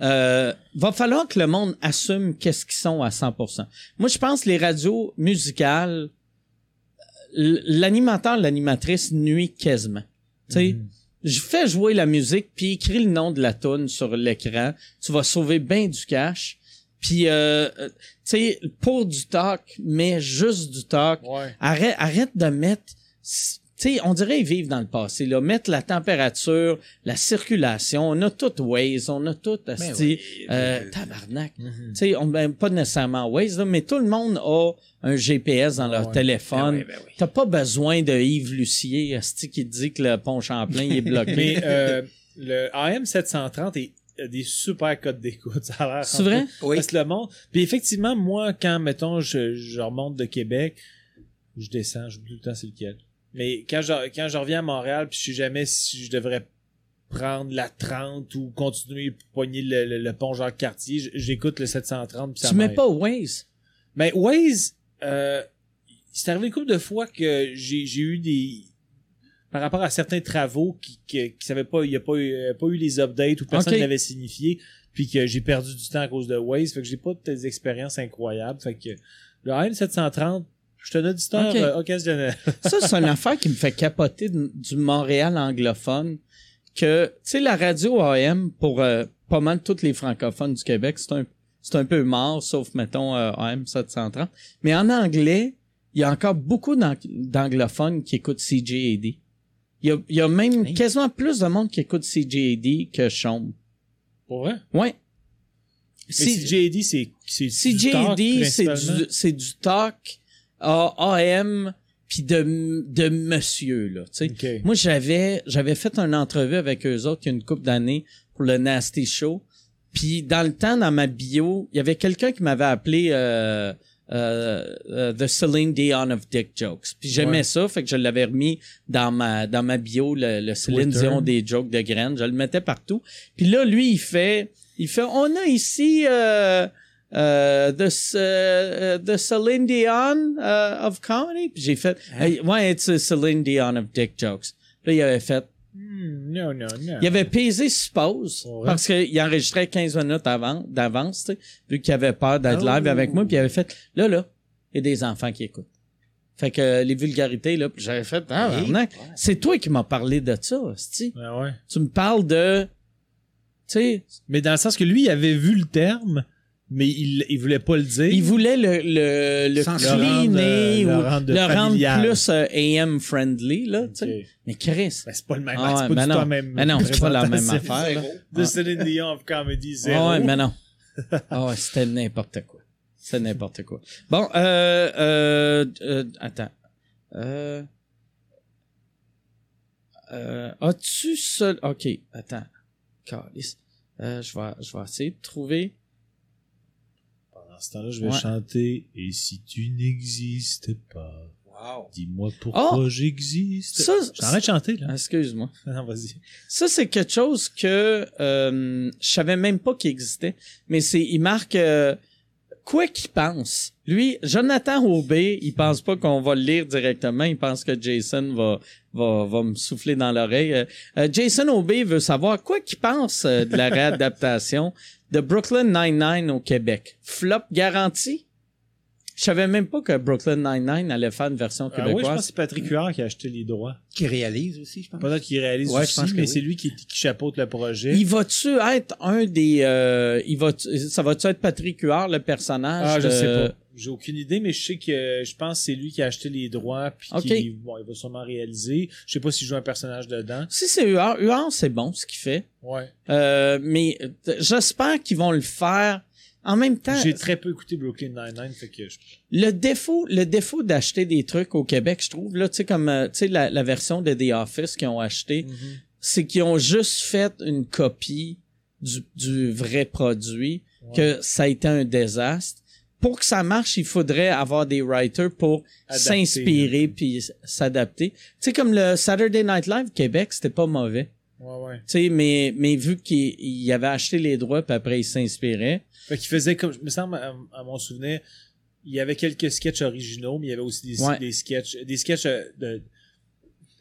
euh, va falloir que le monde assume qu'est-ce qu'ils sont à 100%. Moi, je pense que les radios musicales, l'animateur, l'animatrice nuit quasiment. Tu sais, je fais jouer la musique puis écris le nom de la tune sur l'écran. Tu vas sauver bien du cash. Puis, euh, euh, tu sais, pour du talk, mais juste du talk. Ouais. Arrête, arrête de mettre. Sais, on dirait ils vivent dans le passé, là. Mettre la température, la circulation, on a tout Waze, on a tout, asti, oui, euh, euh, tabarnak. Mhm. Tu sais, on, ben, pas nécessairement Waze, là, mais tout le monde a un GPS dans leur Ouais. téléphone. Ben oui, ben oui. T'as pas besoin de Yves Lucier, asti, qui te dit que le pont Champlain il est bloqué. Mais euh, le AM730 est a des super codes d'écoute. Ça a l'air. C'est vrai? Oui. Parce que le monde. Puis effectivement, moi, quand, mettons, je, je remonte de Québec, je descends, j'oublie tout le temps c'est lequel. Mais quand je, quand je reviens à Montréal, puis je sais jamais si je devrais prendre la 30 ou continuer pour pogner le, le, le pont Jacques-Cartier, j'écoute le 730 puis ça tu mets pas Waze? Mais Waze, euh, c'est arrivé une couple de fois que j'ai eu des par rapport à certains travaux qui qui, qui savaient pas il y a pas eu, pas eu les updates ou personne Ok. n'avait signifié puis que j'ai perdu du temps à cause de Waze fait que j'ai pas des expériences incroyables fait que le AM730 je suis un auditeur Ok. euh, occasionnel. Ça, c'est une affaire qui me fait capoter du Montréal anglophone. Que, tu sais, la radio AM, pour euh, pas mal tous les francophones du Québec, c'est un, c'est un peu mort, sauf, mettons, euh, AM 730. Mais en anglais, il y a encore beaucoup d'ang- d'anglophones qui écoutent CJAD. Il y a, il y a même quasiment plus de monde qui écoute CJAD que Chaume. Pour vrai? Ouais. Mais CJAD c'est c'est du talk, c'est du, c'est du talk AM puis de, de monsieur, là, tu sais. Ok. Moi, j'avais j'avais fait une entrevue avec eux autres il y a une couple d'années pour le Nasty Show. Puis dans le temps, dans ma bio, il y avait quelqu'un qui m'avait appelé euh, euh, euh, The Celine Dion of Dick Jokes. Puis j'aimais Ouais. ça, fait que je l'avais remis dans ma dans ma bio, le, le Celine Twitter. Dion des jokes de graines. Je le mettais partout. Puis là, lui, il fait, il fait, on a ici euh, euh, the, euh, the Celine Dion euh, of comedy. Puis j'ai fait, hey, ouais, it's a Celine Dion of Dick Jokes. Puis là, il avait fait, Hmm, non non non. il avait pesé suppose Ouais. parce qu'il enregistrait 15 minutes avant d'avance, tu sais, vu qu'il avait peur d'être Oh. live avec moi, puis il avait fait là là, il y a des enfants qui écoutent. Fait que euh, les vulgarités là, j'avais fait ah, ouais. c'est toi qui m'as parlé de ça, hostie. Ah ouais. Tu me parles de tu sais, Mais dans le sens que lui, il avait vu le terme, mais il, il voulait pas le dire. il voulait le le le Sans le rendre, cleaner euh, le ou rendre le rendre plus euh, AM friendly là, tu sais. Ok. Mais Chris, Ben, c'est pas le même, Ah c'est pas ben du tout non. la même. Non, c'est pas la même affaire, là. De Céline Dion of Comedy Zero. Ah ouais, mais non. Ah ouais, c'était n'importe quoi. C'était n'importe quoi. Bon, euh, euh, euh, attends. Euh, euh, as-tu seul... OK, attends. Calice. Euh, je vais, je vais essayer de trouver... Ce temps-là, je vais Ouais. chanter Et si tu n'existais pas, Wow. dis-moi pourquoi Oh! j'existe. Ça, J'arrête de chanter, là. Excuse-moi. Non, vas-y. Ça, c'est quelque chose que euh, je savais même pas qu'il existait. Mais c'est, il marque euh, quoi qu'il pense. Lui, Jonathan Aubé, il pense pas qu'on va le lire directement. Il pense que Jason va va, va me souffler dans l'oreille. Euh, euh, Jason Aubé veut savoir quoi qu'il pense euh, de la réadaptation de Brooklyn Nine-Nine au Québec. Flop garanti? Je savais même pas que Brooklyn Nine-Nine allait faire une version Ah oui, je pense québécoise. que c'est Patrick Huard qui a acheté les droits. Qui réalise aussi, je pense. Peut-être qu'il réalise Ouais, je aussi, pense que mais oui. c'est lui qui, qui chapeaute le projet. Il va-tu être un des... Euh, il va ça va-tu être Patrick Huard, le personnage? Ah, je de- sais pas. J'ai aucune idée, mais je sais que je pense que c'est lui qui a acheté les droits puis Ok. qui bon, il va sûrement réaliser. Je sais pas s'il joue un personnage dedans. Si c'est Huard, Huard, c'est bon ce qu'il fait. Ouais. Euh, mais euh, j'espère qu'ils vont le faire. En même temps, J'ai très peu écouté Brooklyn Nine-Nine, fait que je... le défaut, le défaut d'acheter des trucs au Québec, je trouve, là, tu sais, comme, euh, tu sais, la, la version de The Office qu'ils ont acheté, c'est qu'ils ont juste fait une copie du, du vrai produit, Ouais. que ça a été un désastre. Pour que ça marche, il faudrait avoir des writers pour s'inspirer puis s- s'adapter. Tu sais, comme le Saturday Night Live Québec, c'était pas mauvais. Ouais, ouais. Tu sais, mais, mais vu qu'il il avait acheté les droits puis après il s'inspirait. Fait qu'il faisait comme, me semble, à, à mon souvenir, il y avait quelques sketchs originaux, mais il y avait aussi des, Ouais. des sketchs, des sketchs euh, de,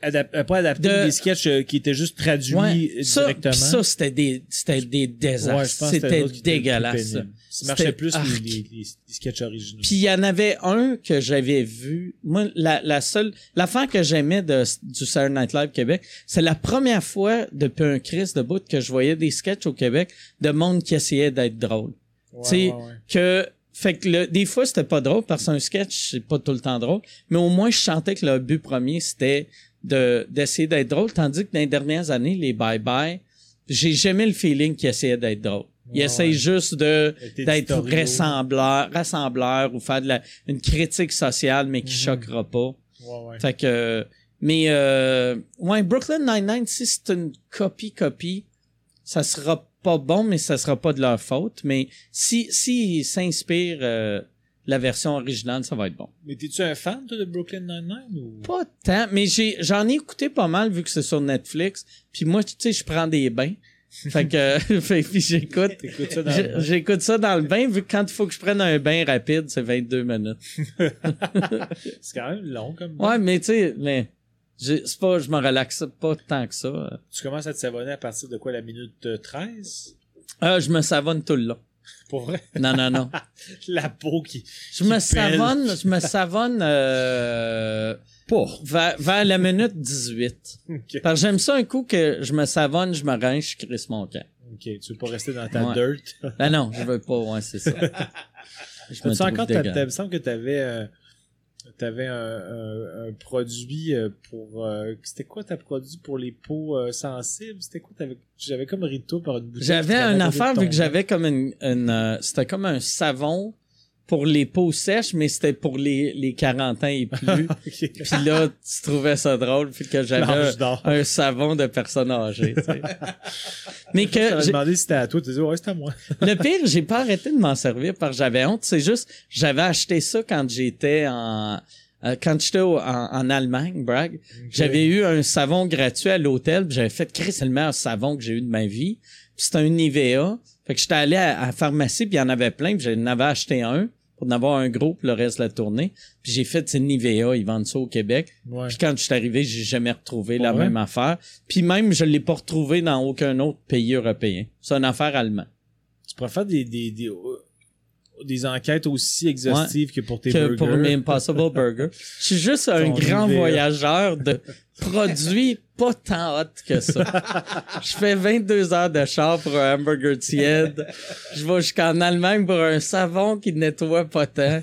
adap- euh, pas adaptés, De- des sketchs euh, qui étaient juste traduits Ouais, euh, ça, directement. ça c'était des, c'était des désastres. Ouais, c'était dégueulasse. ça. marchait plus les, les, les- les sketchs originaux. Puis il y en avait un que j'avais vu. Moi, la, la seule, l'affaire que j'aimais de, du Saturday Night Live Québec, c'est la première fois depuis un Chris de bout que je voyais des sketchs au Québec de monde qui essayait d'être drôle. Ouais, tu sais, ouais, ouais. que fait que le, des fois c'était pas drôle parce qu'un sketch c'est pas tout le temps drôle mais au moins je sentais que le but premier c'était de d'essayer d'être drôle, tandis que dans les dernières années, les bye-bye, j'ai jamais le feeling qu'il essayait d'être drôle. Il Ouais, essaye ouais. juste de d'être rassembleur, rassembleur ou faire de la, une critique sociale mais qui Mhm. choquera pas. Ouais, ouais. Fait que mais euh, ouais Brooklyn Nine-Nine si c'est une copie copie, ça sera pas bon mais ça sera pas de leur faute mais si si ils s'inspirent euh, la version originale, ça va être bon. Mais t'es-tu un fan, toi, de Brooklyn Nine-Nine? Ou... Pas tant, mais j'ai j'en ai écouté pas mal vu que c'est sur Netflix. Puis moi, tu sais, je prends des bains. fait que fait, puis j'écoute. Ça dans bain? J'écoute ça dans le bain, vu que quand il faut que je prenne un bain rapide, c'est 22 minutes. C'est quand même long, comme Ouais, mais tu sais, mais c'est pas, je me relaxe pas tant que ça. Tu commences à te savonner à partir de quoi, la minute euh, 13? Euh, je me savonne tout le long. Pour vrai? Non, non, non. La peau qui... Je me pèle. savonne, je me savonne euh, Pas. vers, vers la minute 18. Ok, Parce que j'aime ça un coup que je me savonne, je me rince, je crisse mon camp. Ok, tu veux pas rester dans ta Ouais. dirt? Ah non, je veux pas, ouais, c'est ça. Je me encore, il me semble que t'avais, euh, t'avais un, un, un produit euh, pour, euh, c'était quoi ta produit pour les peaux euh, sensibles? C'était quoi? J'avais comme rito par une bouteille. J'avais à affaire vu que j'avais comme une, une, euh, c'était comme un savon pour les peaux sèches, mais c'était pour les, les 40 ans et plus. Ok. Puis là, tu trouvais ça drôle, puis que j'avais un savon de personnes âgées. tu sais. mais Je que j'ai- demandé si c'était à toi, tu disais, ouais, c'était à moi. le pire, j'ai pas arrêté de m'en servir parce que j'avais honte. C'est juste, j'avais acheté ça quand j'étais en, euh, quand j'étais en, en Allemagne, brag. J'avais eu un savon gratuit à l'hôtel, j'avais fait Chris, c'est le meilleur savon que j'ai eu de ma vie. Puis c'était un Nivea. Fait que j'étais allé à, à la pharmacie, puis il y en avait plein, puis j'en avais acheté un pour en avoir un gros pour le reste de la tournée. Puis j'ai fait c'est Nivea, ils vendent ça au Québec. Ouais. Puis quand je suis arrivé, j'ai jamais retrouvé la même affaire. Puis même je l'ai pas retrouvé dans aucun autre pays européen. C'est une affaire allemande. Tu pourrais faire des, des, des, euh, des enquêtes aussi exhaustives que pour tes que burgers. pour mes Impossible Burger. Je suis juste un grand voyageur de produits pas tant hot que ça. Je fais 22 heures de char pour un hamburger tiède. Je vais jusqu'en Allemagne pour un savon qui nettoie pas tant.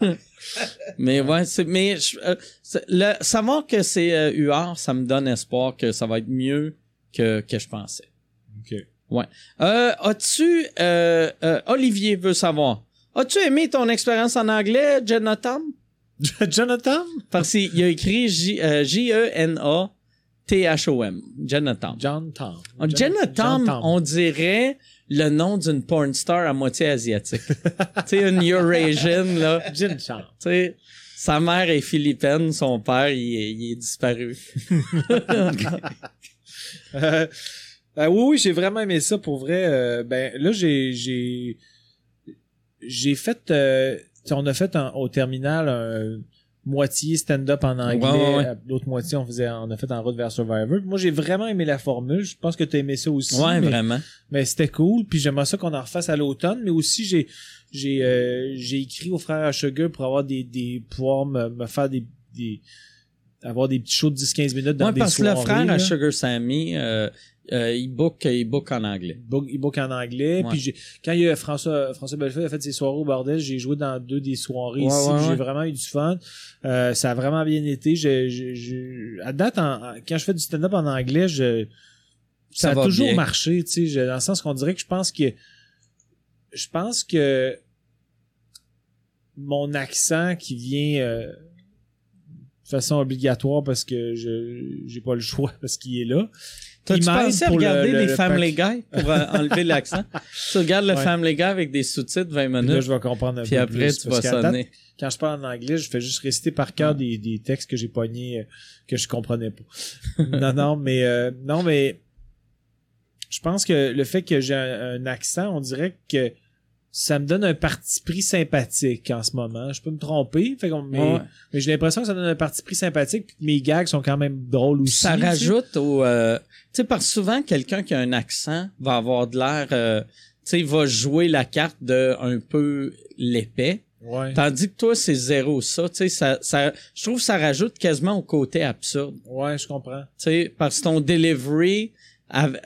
mais ouais, c'est mais je- euh, le savoir que c'est euh, UR, ça me donne espoir que ça va être mieux que que je pensais. Ok. Euh, as-tu euh, euh, Olivier veut savoir. As-tu aimé ton expérience en anglais, Jonathan? Jonathan? Parce qu'il a écrit J- euh, J-E-N-A-T-H-O-M. Jonathan. John Tom. Jonathan, on dirait le nom d'une porn star à moitié asiatique. tu sais, une Eurasian, là. Tu Jin sais, sa mère est philippine, son père, il est, il est disparu. Euh, euh, oui, oui, j'ai vraiment aimé ça pour vrai. Euh, ben là, j'ai j'ai j'ai fait. Euh, tu sais, on a fait un- au terminal un moitié stand-up en anglais, Ouais, l'autre moitié on faisait, on a fait en route vers Survivor. Moi, j'ai vraiment aimé la formule. Je pense que tu as aimé ça aussi. ouais, mais, vraiment. mais c'était cool. Puis j'aimerais ça qu'on en refasse à l'automne. Mais aussi, j'ai j'ai euh, j'ai écrit au frère à Sugar pour avoir des des pouvoir me, me faire des des avoir des petits shows de 10-15 minutes dans Ouais, des parce que le frère là. à Sugar Sammy, euh, euh, il book, il book en anglais. book, il book en anglais. Ouais. Puis j'ai- quand il y a François, François Bellefeuille a fait ses soirées au bordel, j'ai joué dans deux des soirées Ouais, ici. ouais, J'ai vraiment eu du fun. Euh, ça a vraiment bien été. À date, en- quand je fais du stand-up en anglais, je, ça, Ça a toujours bien. marché, tu sais, dans le sens qu'on dirait que je pense que je pense que mon accent qui vient euh, de façon obligatoire parce que je j'ai pas le choix parce qu'il est là. T'as-tu pensé à pour le- regarder le- les le Family Guy pour euh, enlever l'accent? tu regardes le Ouais. Family Guy avec des sous-titres 20 Puis Là, minutes, je vais comprendre un puis peu après, plus, tu vas date, sonner. quand je parle en anglais, je fais juste réciter par cœur des, des textes que j'ai pognés euh, que je comprenais pas. non, non, mais euh, non, mais je pense que le fait que j'ai un, un accent, on dirait que ça me donne un parti pris sympathique en ce moment. Je peux me tromper, fait mais, Ouais. mais j'ai l'impression que ça donne un parti pris sympathique, puis mes gags sont quand même drôles aussi. Ça rajoute au... euh, tu sais, parce que souvent, quelqu'un qui a un accent va avoir de l'air... euh, tu sais, va jouer la carte de un peu l'épais. Ouais. Tandis que toi, c'est zéro ça. Tu sais, ça, ça, je trouve que ça rajoute quasiment au côté absurde. Ouais, je comprends. Tu sais, parce que ton delivery... av-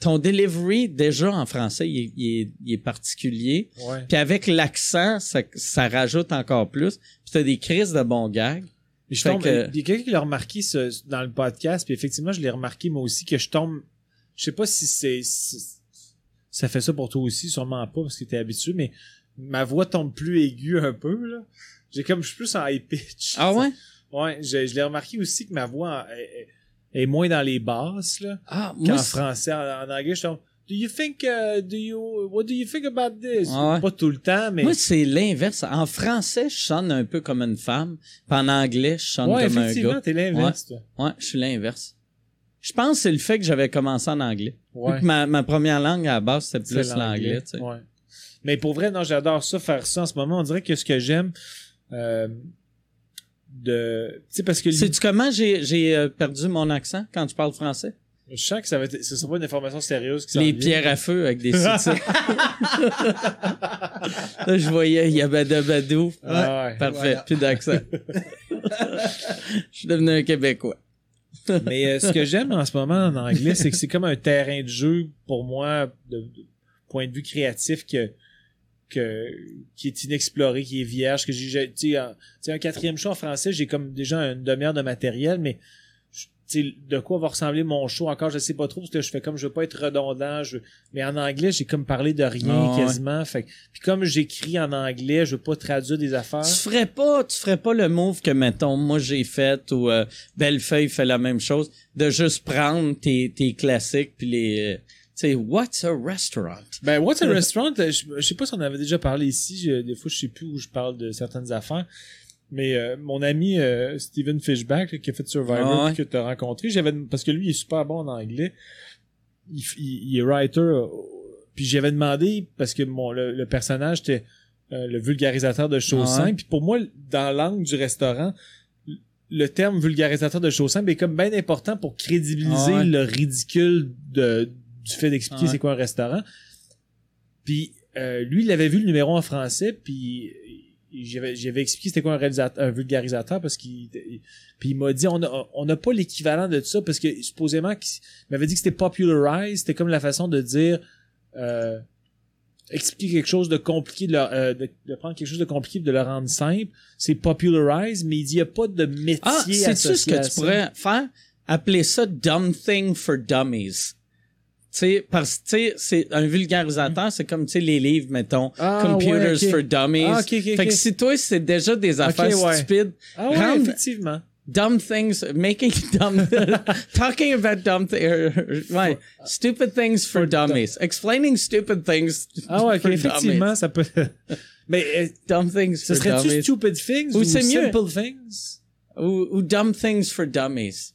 Ton delivery, déjà en français, il est, il est, il est particulier. Ouais. Puis avec l'accent, ça, ça rajoute encore plus. Puis t'as des crises de bons gags. Je Fait tombe, que- il y a quelqu'un qui l'a remarqué ce- dans le podcast, puis effectivement, je l'ai remarqué moi aussi que je tombe. Je sais pas si c'est. si- Ça fait ça pour toi aussi, sûrement pas parce que t'es habitué, mais ma voix tombe plus aiguë un peu, là. J'ai comme, je suis plus en high pitch. Ah ouais? Ouais, je, je l'ai remarqué aussi que ma voix est moins dans les basses, là. Ah, Qu'en français, en, en anglais, je tombe. Do you think, uh, do you, what do you think about this? Ah ouais. Pas tout le temps, mais. moi, c'est l'inverse. En français, je sonne un peu comme une femme. Puis en anglais, je sonne ouais, comme un effectivement, gars. t'es l'inverse, toi. Ouais, je suis l'inverse. Je pense que c'est le fait que j'avais commencé en anglais. Ouais. Ma, ma première langue à la base, c'était C'est plus l'anglais, tu sais. Ouais. Mais pour vrai, non, j'adore ça, faire ça en ce moment. On dirait que ce que j'aime, euh, de, tu sais, parce que Sais-tu comment j'ai, j'ai euh, perdu mon accent quand je parle français? je sens que ça va être, ce sera pas une information sérieuse qui Les vient. pierres à feu avec des sous-titres. Là, je voyais Yabadabadou. Ah ouais. Parfait, Voilà. plus d'accent. je suis devenu un Québécois. Mais euh, ce que j'aime en ce moment en anglais, c'est que c'est comme un terrain de jeu pour moi, de, de point de vue créatif, que, que qui est inexploré, qui est vierge, que j'ai, tu sais, un quatrième show en français, j'ai comme déjà une demi-heure de matériel, mais je- tu sais, de quoi va ressembler mon show encore, je sais pas trop, parce que je fais comme je veux pas être redondant, je, mais en anglais, j'ai comme parlé de rien Ah ouais. quasiment, fait que- puis comme j'écris en anglais, je veux pas traduire des affaires. Tu ferais pas, tu ferais pas le move que, mettons, moi j'ai fait ou euh, Bellefeuille fait la même chose, de juste prendre tes, tes classiques puis les, euh, sais, what's a restaurant? Ben, What's a Restaurant, euh, je, je sais pas si on avait déjà parlé ici, je- des fois je sais plus où je parle de certaines affaires, mais euh, mon ami euh, Steven Fishback là, qui a fait Survivor Ah ouais. que tu as rencontré, j'avais parce que lui il est super bon en anglais, il, il- il est writer, euh, puis j'avais demandé parce que mon le, le personnage était euh, le vulgarisateur de choses Ah ouais. simples, puis pour moi dans l'angle du restaurant le terme vulgarisateur de choses simples est comme bien important pour crédibiliser Ah ouais. le ridicule de, du fait d'expliquer Ah ouais. c'est quoi un restaurant. Puis euh, lui, il avait vu le numéro en français, puis j'avais j'avais expliqué c'était quoi un réalisateur, un vulgarisateur parce qu'il puis il m'a dit on a on n'a pas l'équivalent de ça parce que supposément qu'il il m'avait dit que c'était popularized, c'était comme la façon de dire euh, expliquer quelque chose de compliqué de, leur, euh, de, de prendre quelque chose de compliqué et de le rendre simple, c'est popularized, mais il dit il y a pas de métier Ah, associé ce que tu pourrais faire? Appeler ça Dumb Thing for Dummies. Sais, parce que, c'est un vulgarisateur, c'est comme, les livres, mettons, Ah, Computers ouais, ok. for Dummies. Ah, ok, ok, fait que si toi, c'est déjà des affaires ouais. stupides, Ah ouais, Rendre- effectivement. dumb things, making dumb, talking about dumb things, ouais, stupid things for dummies, explaining stupid things Ah ouais, for effectivement, ça peut. Mais euh, dumb things ce for serait-tu dummies, stupid things Ou ou, c'est mieux. simple things? ou, ou dumb things for dummies.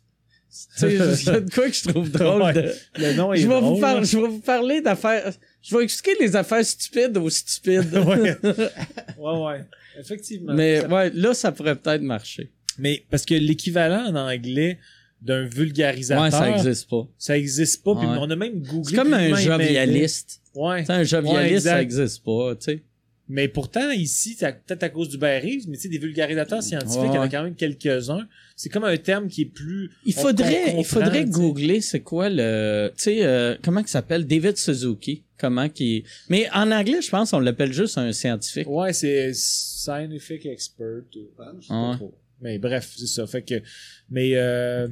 Tu sais, il y a de quoi que je trouve drôle Ouais. de... Le nom est Je vais, vous drôle, par- là. je vais vous parler d'affaires. Je vais expliquer les affaires stupides aux stupides. ouais. ouais, ouais. Effectivement. Mais Ça- ouais, là, ça pourrait peut-être marcher. Mais parce que l'équivalent en anglais d'un vulgarisateur, Ouais, ça existe pas. ça existe pas. Puis on a même googlé. C'est comme un jovialiste. Ouais. Un jovialiste, ça existe pas, tu sais. Mais pourtant, ici, peut-être à cause du Reeves, mais tu sais, des vulgarisateurs scientifiques, il y en a quand même quelques-uns. C'est comme un terme qui est plus. Il faudrait, il faudrait googler c'est quoi le, tu sais, euh, comment il s'appelle? David Suzuki, comment qui, mais en anglais je pense on l'appelle juste un scientifique. Ouais, c'est scientific expert. ou- je sais pas trop. Mais bref, c'est ça. Fait que, mais euh,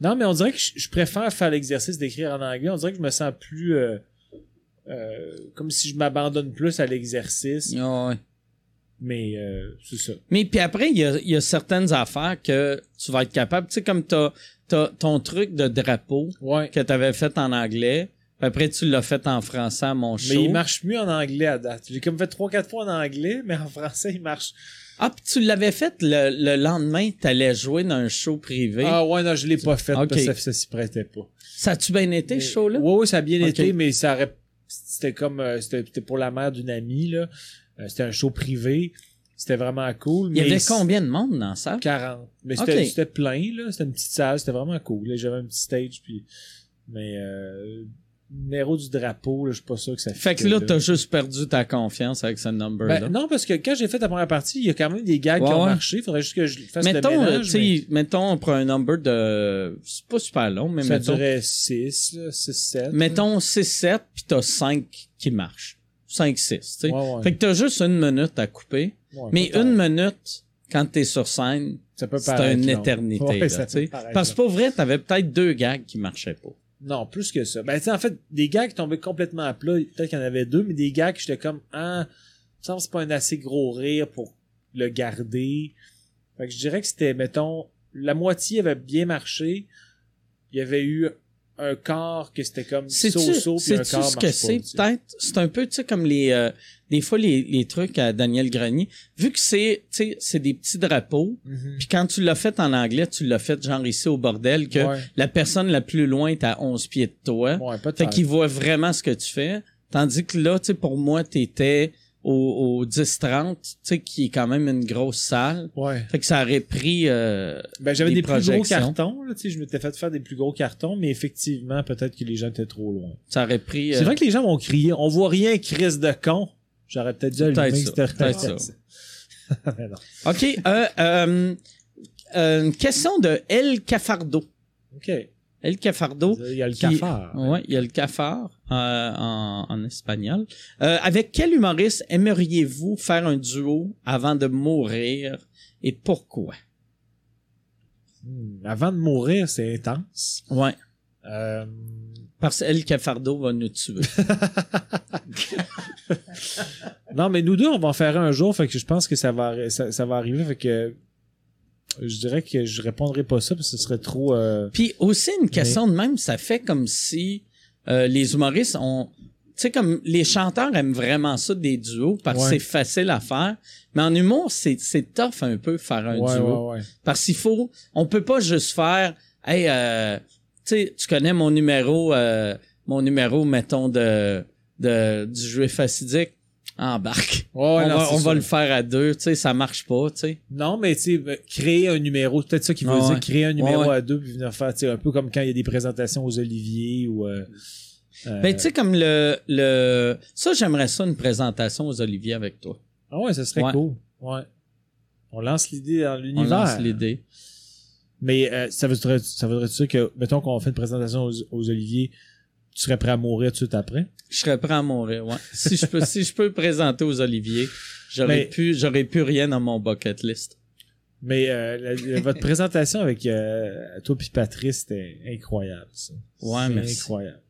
non, mais on dirait que je, je préfère faire l'exercice d'écrire en anglais. On dirait que je me sens plus euh, euh, comme si je m'abandonne plus à l'exercice. Ouais. Mais euh, c'est ça. Mais puis après il y a, il y a certaines affaires que tu vas être capable, tu sais comme t'as, t'as ton truc de drapeau Ouais. que t'avais fait en anglais, puis après tu l'as fait en français à mon show. Mais il marche mieux en anglais à date. J'ai comme fait trois quatre fois en anglais, mais en français il marche. Ah, puis tu l'avais fait le, le lendemain, t'allais jouer dans un show privé. Ah ouais, non, je l'ai pas fait parce que ça, ça s'y prêtait pas. Ça a-tu bien été Mais- ce show-là? Ouais, ouais, ça a bien été, mais ça aurait. C'était comme. euh, C'était pour la mère d'une amie, là. Euh, C'était un show privé. C'était vraiment cool. Il y mais avait combien de monde dans ça? 40. Mais c'était plein, là. C'était une petite salle. C'était vraiment cool. Là, J'avais un petit stage, puis. Mais. Euh, numéro du drapeau, là, je suis pas sûr que ça Fait que là, t'as juste perdu ta confiance avec ce number-là. Ben, non, parce que quand j'ai fait la première partie, il y a quand même des gags qui ont ouais. marché. Faudrait juste que je fasse le mettons, euh, ménage. mais mettons, on prend un number de, c'est pas super long, mais ça mettons, durait 6, 6, 7. mettons 6-7 puis t'as 5 qui marchent. 5-6, tu sais. Ouais. Fait que t'as juste une minute à couper. Ouais, mais une minute, quand t'es sur scène, Ça c'est une éternité. Là, ça Parce que pour vrai, t'avais peut-être deux gags qui marchaient pas. Non, plus que ça. Ben, tu en fait, des gars qui tombaient complètement à plat, peut-être qu'il y en avait deux, mais des gars que j'étais comme, ah, ça me c'est pas un assez gros rire pour le garder. Fait que je dirais que c'était, mettons, la moitié avait bien marché. Il y avait eu un quart que c'était comme so-so, puis un quart ce que c'est, peut-être? C'est un peu, tu sais, comme les, euh, des fois, les, les trucs à Daniel Grenier. Vu que c'est, tu sais, c'est des petits drapeaux, Mhm. puis quand tu l'as fait en anglais, tu l'as fait genre ici au bordel, que Ouais. la personne la plus loin est à 11 pieds de toi. Ouais, Fait peut-être. qu'il voit vraiment ce que tu fais. Tandis que là, tu sais, pour moi, t'étais au, au 10-30, tu sais, qui est quand même une grosse salle. Ouais. Fait que ça aurait pris... euh, Ben, j'avais Des des, plus gros cartons, là, tu sais, je m'étais fait faire des plus gros cartons, mais effectivement, peut-être que les gens étaient trop loin. ça aurait pris... C'est euh, vrai que les gens vont crier, on voit rien, crise de con. J'aurais peut-être dû Peut-être allumer peut-être ça. Mais non. OK. Euh, euh, euh, une question de El Cafardo. OK. El Cafardo. Il y a le qui- cafard. Ouais, il y a le cafard euh, en, en espagnol. Euh, avec quel humoriste aimeriez-vous faire un duo avant de mourir et pourquoi? Hmm, Avant de mourir, c'est intense. Ouais. Euh, Parce que El Cafardo va nous tuer. Non, mais nous deux, on va en faire un jour, fait que je pense que ça va, ça va arriver, fait que je dirais que je répondrai pas ça, parce que ce serait trop... euh, Puis aussi une question de même, ça fait comme si euh, les humoristes ont, tu sais comme les chanteurs aiment vraiment ça des duos parce que c'est facile à faire, mais en humour c'est c'est tough un peu faire un ouais, duo. ouais, ouais. parce qu'il faut, on peut pas juste faire, hey, euh, tu sais, tu connais mon numéro, euh, mon numéro mettons de de du juif facidique, embarque. Ouais, on non, va, on le faire à deux, tu sais, ça marche pas, tu sais. Non, mais tu sais, euh, créer un numéro, c'est peut-être ça qui veut Ouais, dire, créer un numéro Ouais, à deux, puis venir faire, tu sais, un peu comme quand il y a des présentations aux Oliviers ou... euh, euh, Ben tu sais comme le le ça j'aimerais ça une présentation aux Oliviers avec toi. Ah ouais, ça serait Ouais. cool. Ouais. On lance l'idée dans On l'univers. lance l'idée. Mais euh, ça voudrait ça voudrait dire que, mettons qu'on fait une présentation aux, aux Oliviers, tu serais prêt à mourir tout de suite après? Je serais prêt à mourir, ouais. Si je peux, si je peux présenter aux Oliviers, j'aurais pu, j'aurais pu rien dans mon bucket list. Mais euh, la- la- votre présentation avec euh, toi puis Patrice, c'était incroyable, ça. Ouais, merci. incroyable.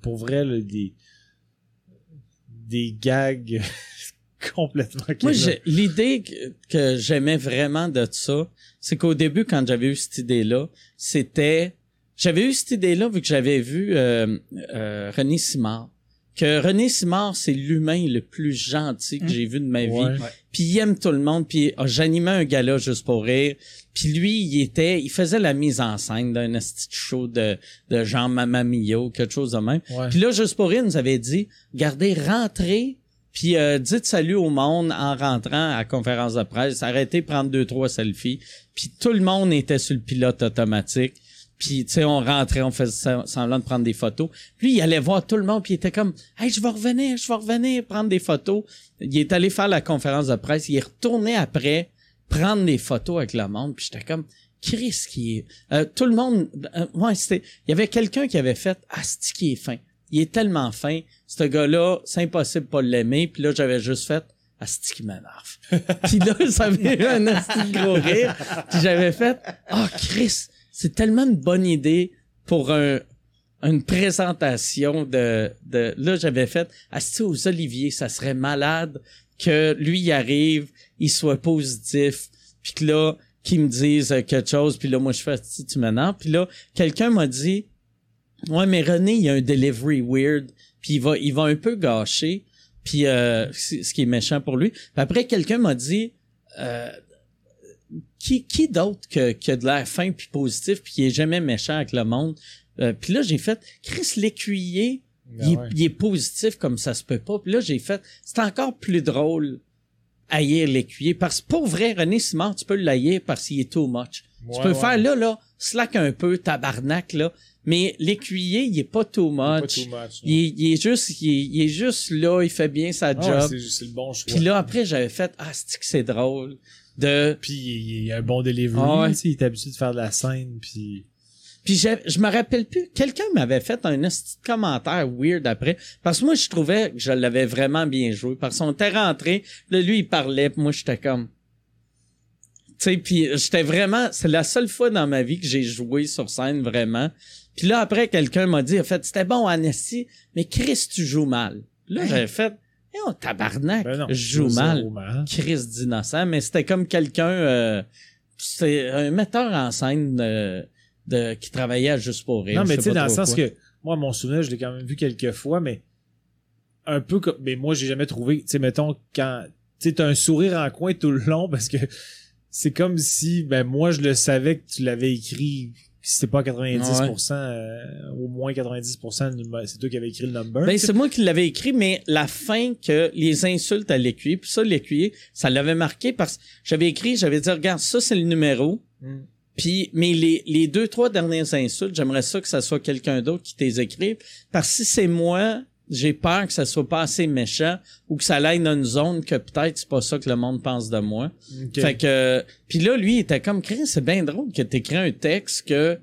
Pour vrai, là, des, des gags complètement Moi, l'idée que, que j'aimais vraiment de ça, c'est qu'au début, quand j'avais eu cette idée-là, c'était, j'avais eu cette idée-là vu que j'avais vu euh, euh, René Simard. Que René Simard, c'est l'humain le plus gentil que Mm. j'ai vu de ma vie. Ouais. Puis il aime tout le monde. Puis j'animais un gala juste pour rire. Puis lui, il était, il faisait la mise en scène d'un de show de, de Jean ou quelque chose de même. Puis là, juste pour rire, il nous avait dit, gardez, rentrez, puis euh, dites salut au monde en rentrant à la conférence de presse. Arrêtez de prendre deux, trois selfies. Puis tout le monde était sur le pilote automatique. Puis, tu sais, on rentrait, on faisait sem- semblant de prendre des photos. Puis, il allait voir tout le monde, puis il était comme, « Hey, je vais revenir, je vais revenir prendre des photos. » Il est allé faire la conférence de presse. Il est retourné après prendre des photos avec le monde. Puis, j'étais comme, « Chris, qui est... Euh, tout le monde... euh, ouais, c'était... Il y avait quelqu'un qui avait fait, « Asti, qui est fin. Il est tellement fin. Ce gars-là, c'est impossible pas l'aimer. » Puis là, j'avais juste fait, « Asti, qui m'énerve. » Puis là, ça avait eu un asti gros rire. Puis j'avais fait, « Ah, Chris, c'est tellement une bonne idée pour un, une présentation de, de là j'avais fait Asti aux Oliviers ça serait malade que lui il arrive il soit positif puis que là qu'il me dise quelque chose puis là moi je fais Asti tu m'énerves. Puis là quelqu'un m'a dit ouais mais René il a un delivery weird puis il va il va un peu gâcher puis euh, ce qui est méchant pour lui. Puis après quelqu'un m'a dit euh, qui, qui d'autre que, que de l'air fin puis positif puis qui est jamais méchant avec le monde? Euh, puis là j'ai fait Chris l'écuyer Ah il, est- ouais. il est positif comme ça se peut pas. Puis là j'ai fait c'est encore plus drôle haïr l'écuyer parce que pour vrai René Simard tu peux le haïr parce qu'il est too much. Tu peux ouais. faire là là slack un peu tabarnak là mais l'écuyer il est pas too Pas much, too much, il, est, il est juste il est, il est juste là il fait bien sa Ah ouais, job. c'est- le bon choix. puis là après j'avais fait ah c'est que c'est drôle? De Puis il y a un bon delivery, Ah ouais. tu il est habitué de faire de la scène, puis... Puis j'ai- je me rappelle plus. Quelqu'un m'avait fait un de commentaire weird après. Parce que moi, je trouvais que je l'avais vraiment bien joué. Parce qu'on était rentré. Là, lui, il parlait. Puis moi, j'étais comme... sais, puis j'étais vraiment, c'est la seule fois dans ma vie que j'ai joué sur scène vraiment. Puis là après quelqu'un m'a dit en fait c'était bon Annecy, mais Chris tu joues mal. Là j'avais fait eh oh, tabarnak, Ben non, je joue mal. Chris d'innocent, mais c'était comme quelqu'un euh, c'est un metteur en scène euh, de qui travaillait à juste pour rire. Non, mais tu sais, dans le sens quoi. que, moi, mon souvenir, je l'ai quand même vu quelques fois, mais un peu comme, mais moi, j'ai jamais trouvé, tu sais, mettons, quand, tu sais, un sourire en coin tout le long parce que c'est comme si, ben, moi, je le savais que tu l'avais écrit, si c'était pas 90%, euh, au moins 90%, le number- c'est toi qui avais écrit le number. Ben, c'est moi qui l'avais écrit, mais la fin que les insultes à l'écuyer, puis ça, l'écuyer, ça l'avait marqué parce que j'avais écrit, j'avais dit, regarde, ça, c'est le numéro. Mm. Puis, mais les, les deux, trois dernières insultes, j'aimerais ça que ça soit quelqu'un d'autre qui t'les écrive. Parce que si c'est moi, j'ai peur que ça soit pas assez méchant ou que ça aille dans une zone que peut-être c'est pas ça que le monde pense de moi. Ok. Fait que, puis là, lui, il était comme, Chris, c'est bien drôle que t'écris un texte que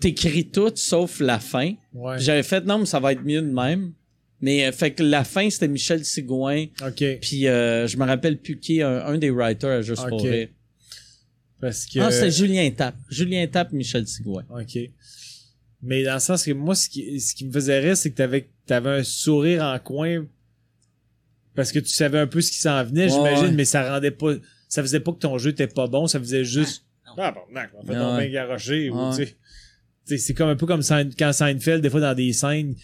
t'écris tout sauf la fin. Ouais. J'avais fait non, mais ça va être mieux de même. Mais euh, fait que la fin c'était Michel Sigouin. Ok. Puis euh, je me rappelle plus qui un, un des writers à juste pour rire. Parce que. Ah, c'était Julien Tap. Julien Tap, Michel Sigouin. OK. Mais dans le sens que moi, ce qui, ce qui me faisait rire, c'est que t'avais, t'avais un sourire en coin parce que tu savais un peu ce qui s'en venait, Ouais, j'imagine, ouais. mais ça rendait pas, ça faisait pas que ton jeu était pas bon, ça faisait juste, ah, bon, non, en fait, Ouais, on ouais. bien sais. Tu sais, c'est comme un peu comme Sein- quand Seinfeld, des fois, dans des scènes,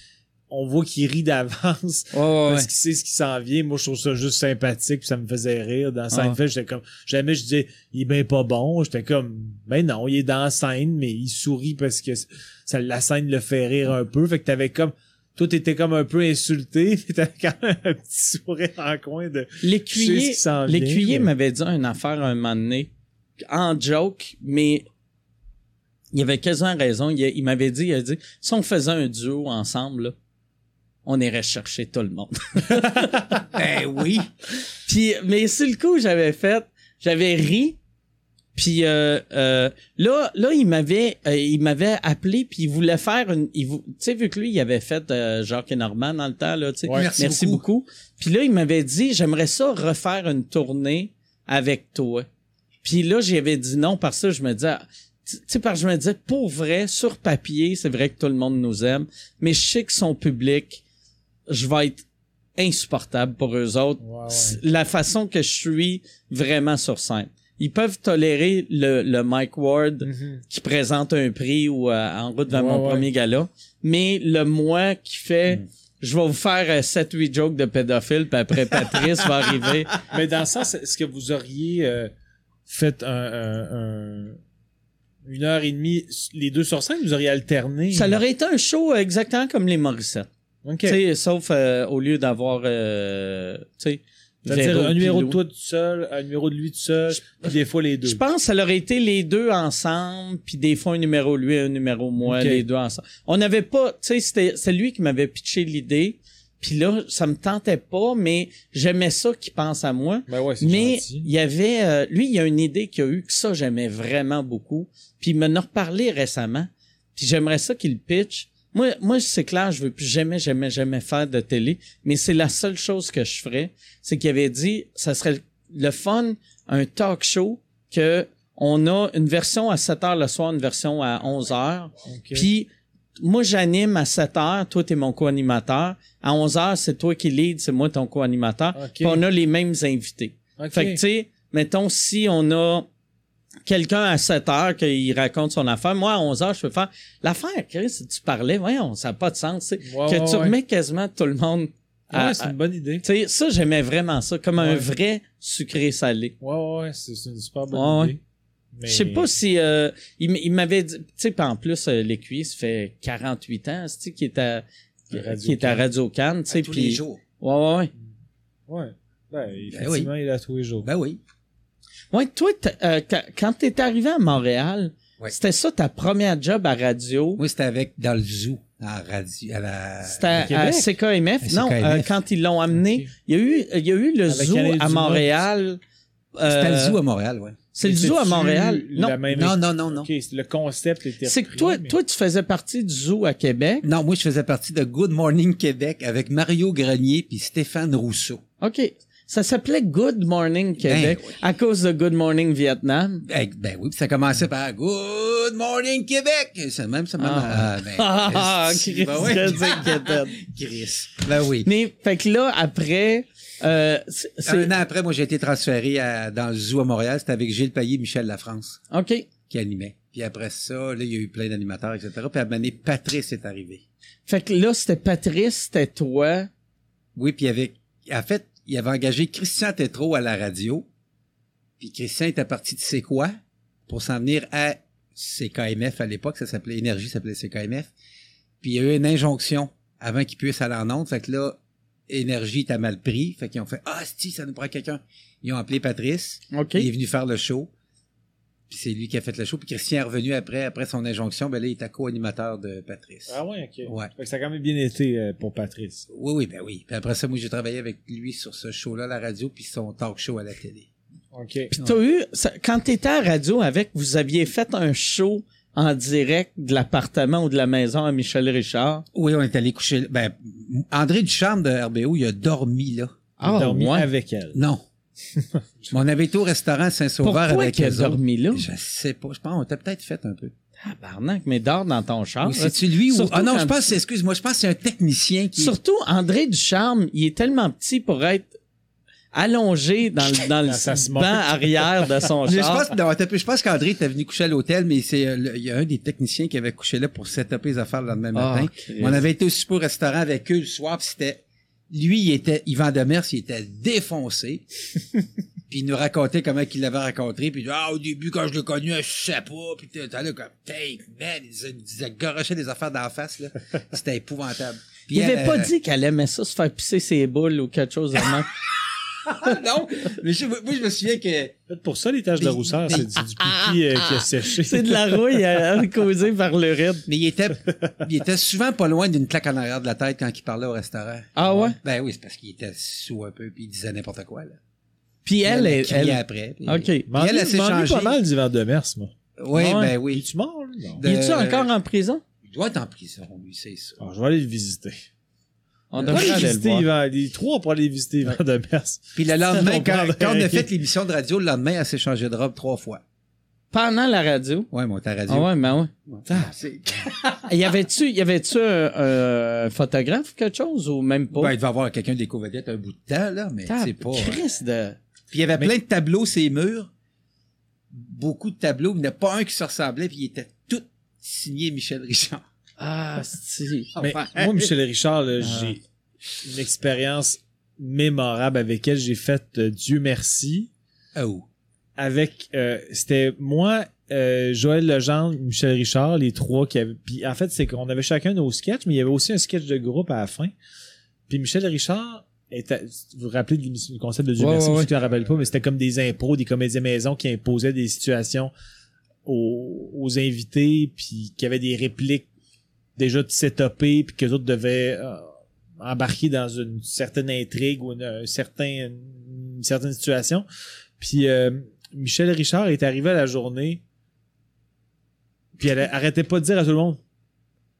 on voit qu'il rit d'avance Ouais, parce qu'il sait ce qui s'en vient. Moi, je trouve ça juste sympathique puis ça me faisait rire. Dans Ah. Seinfeld, j'étais comme, jamais je disais, il est bien pas bon. J'étais comme, ben non, il est dans la scène, mais il sourit parce que ça, la scène le fait rire un peu. Fait que t'avais comme, toi, t'étais comme un peu insulté, puis t'avais quand même un petit sourire en coin de, L'écuyer, l'écuyer mais- m'avait dit une affaire un moment donné, en joke, mais il avait quasiment raison. Il, il m'avait dit, il a dit, si on faisait un duo ensemble, là, on irait chercher tout le monde. Ben oui. Puis, mais sur le coup, j'avais fait, j'avais ri. Puis euh, euh, là, là, il m'avait, euh, il m'avait appelé puis il voulait faire une, il tu sais vu que lui, il avait fait Jacques et Normand dans le temps là, tu sais. Ouais. Merci beaucoup. Puis là, il m'avait dit, j'aimerais ça refaire une tournée avec toi. Puis là, j'avais dit non parce que je me disais, tu sais, parce que je me disais, pour vrai, sur papier, c'est vrai que tout le monde nous aime, mais je sais que son public, je vais être insupportable pour eux autres. Ouais. La façon que je suis vraiment sur scène. Ils peuvent tolérer le, le Mike Ward Mhm. qui présente un prix ou euh, en route vers Ouais, mon ouais. premier gala, mais le moi qui fait Mm. je vais vous faire 7-8 jokes de pédophiles, puis après Patrice va arriver. Mais dans sens, est-ce que vous auriez euh, fait un, un- un- une heure et demie, les deux sur scène, vous auriez alterné? Ça leur été un show exactement comme les Morissette. OK. Tu sais, sauf euh, au lieu d'avoir euh, tu sais C'est-à-dire un numéro de toi tout seul, un numéro de lui tout seul, puis des fois les deux. Je pense que ça leur a été les deux ensemble, puis des fois un numéro lui, un numéro moi, les deux ensemble. On n'avait pas, tu sais, c'était c'est lui qui m'avait pitché l'idée, puis là, ça me tentait pas, mais j'aimais ça qu'il pense à moi. Ben ouais, c'est Mais gentil. il y avait, euh, lui, il y a une idée qu'il a eu que ça j'aimais vraiment beaucoup, puis il m'en a reparlé récemment, puis j'aimerais ça qu'il pitch. Moi, moi, c'est clair, je veux plus jamais, jamais, jamais faire de télé, mais c'est la seule chose que je ferais, c'est qu'il avait dit, ça serait le fun, un talk show que on a une version à 7 heures le soir, une version à 11 heures. Puis moi j'anime à 7 heures, toi t'es mon co-animateur. À 11 heures, c'est toi qui lead, c'est moi ton co-animateur. Ok. Puis on a les mêmes invités. Ok. Fait que tu sais, mettons si on a quelqu'un à 7 heures qui raconte son affaire, moi à 11 heures, je peux faire l'affaire Chris, si tu parlais, voyons, ça n'a pas de sens, tu sais. Ouais, que ouais, tu ouais. remets quasiment tout le monde à- Ouais, c'est à- une bonne idée. tu sais, ça, j'aimais vraiment ça, comme un vrai sucré-salé. Ouais, ouais, ouais, c'est c'est une super bonne Ouais, ouais. idée. Mais- Je sais pas si... euh, il, m'avait dit... Tu sais, en plus, euh, l'écuyer, ça fait 48 ans, tu sais, qui est à... Qui est à. Radio Cannes, tu sais, tous les jours. Ouais, ouais, ouais. Ouais. Ben, effectivement, il est là tous les jours. Ben oui. Ouais, toi, euh, quand- t'es arrivé à Montréal, Ouais. c'était ça ta première job à radio? Moi, c'était avec dans le zoo, à radio, à la. C'était à CKMF? À Non, CKMF. euh, quand ils l'ont amené, il y a eu, il y a eu le Avec zoo à. Montréal. C'était euh, le zoo à Montréal, ouais. C'est le zoo à Montréal? la Non, même- Non, non, non, non. Le concept était c'est que toi, mais- toi, tu faisais partie du zoo à Québec. Non, moi, je faisais partie de Good Morning Québec avec Mario Grenier puis Stéphane Rousseau. OK. Ça s'appelait Good Morning Québec Ben oui. à cause de Good Morning Vietnam. Ben, ben oui, puis ça commençait par Good Morning Québec. C'est même ça même. Ah. ah, ben, Ah, esti, Chris, ben c'est inquiétant. Chris. Ben oui. Mais, fait que là, après, euh, Un an après, moi, j'ai été transféré à- dans le zoo à Montréal. C'était avec Gilles Payet et Michel Lafrance OK. qui animaient. Puis après ça, là, il y a eu plein d'animateurs, etc. Puis à un moment donné, Patrice est arrivé. Fait que là, c'était Patrice, c'était toi. Oui, puis il y avait, en fait, il avait engagé Christian Tétrault à la radio. Puis Christian était parti de C'est quoi pour s'en venir à CKMF à l'époque, ça s'appelait Énergie, ça s'appelait CKMF. Puis il y a eu une injonction avant qu'il puisse aller en onde. Fait que là, Énergie était mal pris. Fait qu'ils ont fait Ah, si, ça nous prend quelqu'un. Ils ont appelé Patrice. OK. Il est venu faire le show. Puis c'est lui qui a fait le show. Puis Christian est revenu après, après son injonction. Ben là, il était co-animateur de Patrice. Ah ouais, ok. Ouais. Fait que ça a quand même bien été euh, pour Patrice. Oui, oui, ben oui. Puis après ça, moi, j'ai travaillé avec lui sur ce show-là la radio, puis son talk show à la télé. Ok. Puis t'as eu, ça- quand t'étais à radio avec, vous aviez fait un show en direct de l'appartement ou de la maison à Michel Richard? Oui, on est allé coucher. Ben, André Ducharme de RBO, il a dormi là. Il a dormi ouais? avec elle. Non. Mais on avait été au restaurant Saint-Sauveur Pourquoi avec qu'il a eux dormi là? Je sais pas. Je pense qu'on t'a peut-être fait un peu. Tabarnak, mais dors dans ton char. Ou c'est-tu lui ou... Ah non, je pense, excuse-moi, je pense que c'est un technicien qui... Surtout, André Ducharme, il est tellement petit pour être allongé dans le, dans le Dans sa banc arrière de son Je char. pense, non, je pense qu'André était venu coucher à l'hôtel, mais c'est euh, il y a un des techniciens qui avait couché là pour setuper les affaires le lendemain Ah, matin. Christ. On avait été au super restaurant avec eux le soir, puis c'était lui, il était Yvan Demers, il était défoncé. puis il nous racontait comment il l'avait rencontré, puis ah au début quand je l'ai connu, je sais pas, puis t'es là comme hey man, il disait, garochait des affaires d'en face là. C'était épouvantable. Puis Il avait pas euh, dit qu'elle aimait ça, se faire pisser ses boules ou quelque chose de. non, mais je, moi je me souviens que Peut-être pour ça, les taches de rousseur, c'est du, pipi euh, qui a séché. C'est de la rouille euh, causée par l'urine. mais il était il était souvent pas loin d'une claque en arrière de la tête quand il parlait au restaurant. Ah ouais? Ben oui, c'est parce qu'il était sous un peu puis il disait n'importe quoi là. Puis elle, elle, elle- après. puis- OK. M'ennuie- elle, elle s'est m'ennuie changée. pas mal du verre de mers, moi. Oui, Ouais. ben Il oui. est-tu mort? Non? De- Il est-tu encore en prison? Il doit être en prison, lui, c'est ça. Ah, je vais aller le visiter. On devrait aller le voir. Yvan- les trois pour aller visiter Yvan de Mers. Puis le lendemain, quand, on a fait l'émission de radio, le lendemain, elle s'est changée de robe trois fois. Pendant la radio? Ouais, mon ta radio. Ah ouais, ben ouais. Ah. Y avait-tu, y avait-tu un, photographe ou quelque chose ou même pas? Ben, il devait avoir quelqu'un des co-vedettes un bout de temps, là, mais c'est pas. Christ de... Puis il y avait plein de tableaux, ces murs. Beaucoup de tableaux, mais il n'y en a pas un qui se ressemblait, puis il était tout signé Michel Richard. Ah, si. Mais moi, Michel Richard, là, j'ai une expérience mémorable avec elle. J'ai fait euh, Dieu merci Oh. avec euh, c'était moi euh, Joël Legendre Michel Richard les trois qui avaient puis en fait c'est qu'on avait chacun nos sketchs mais il y avait aussi un sketch de groupe à la fin puis Michel Richard était, vous vous rappelez du concept de Dieu Ouais, merci ouais, si ouais. tu te rappelles pas mais c'était comme des impros des comédiens maison qui imposaient des situations aux, aux invités puis qui avaient des répliques déjà setupées puis que les autres devaient euh, embarquer dans une certaine intrigue ou une, un certain, une certaine situation. Puis euh, Michel Richard est arrivé à la journée, puis elle arrêtait pas de dire à tout le monde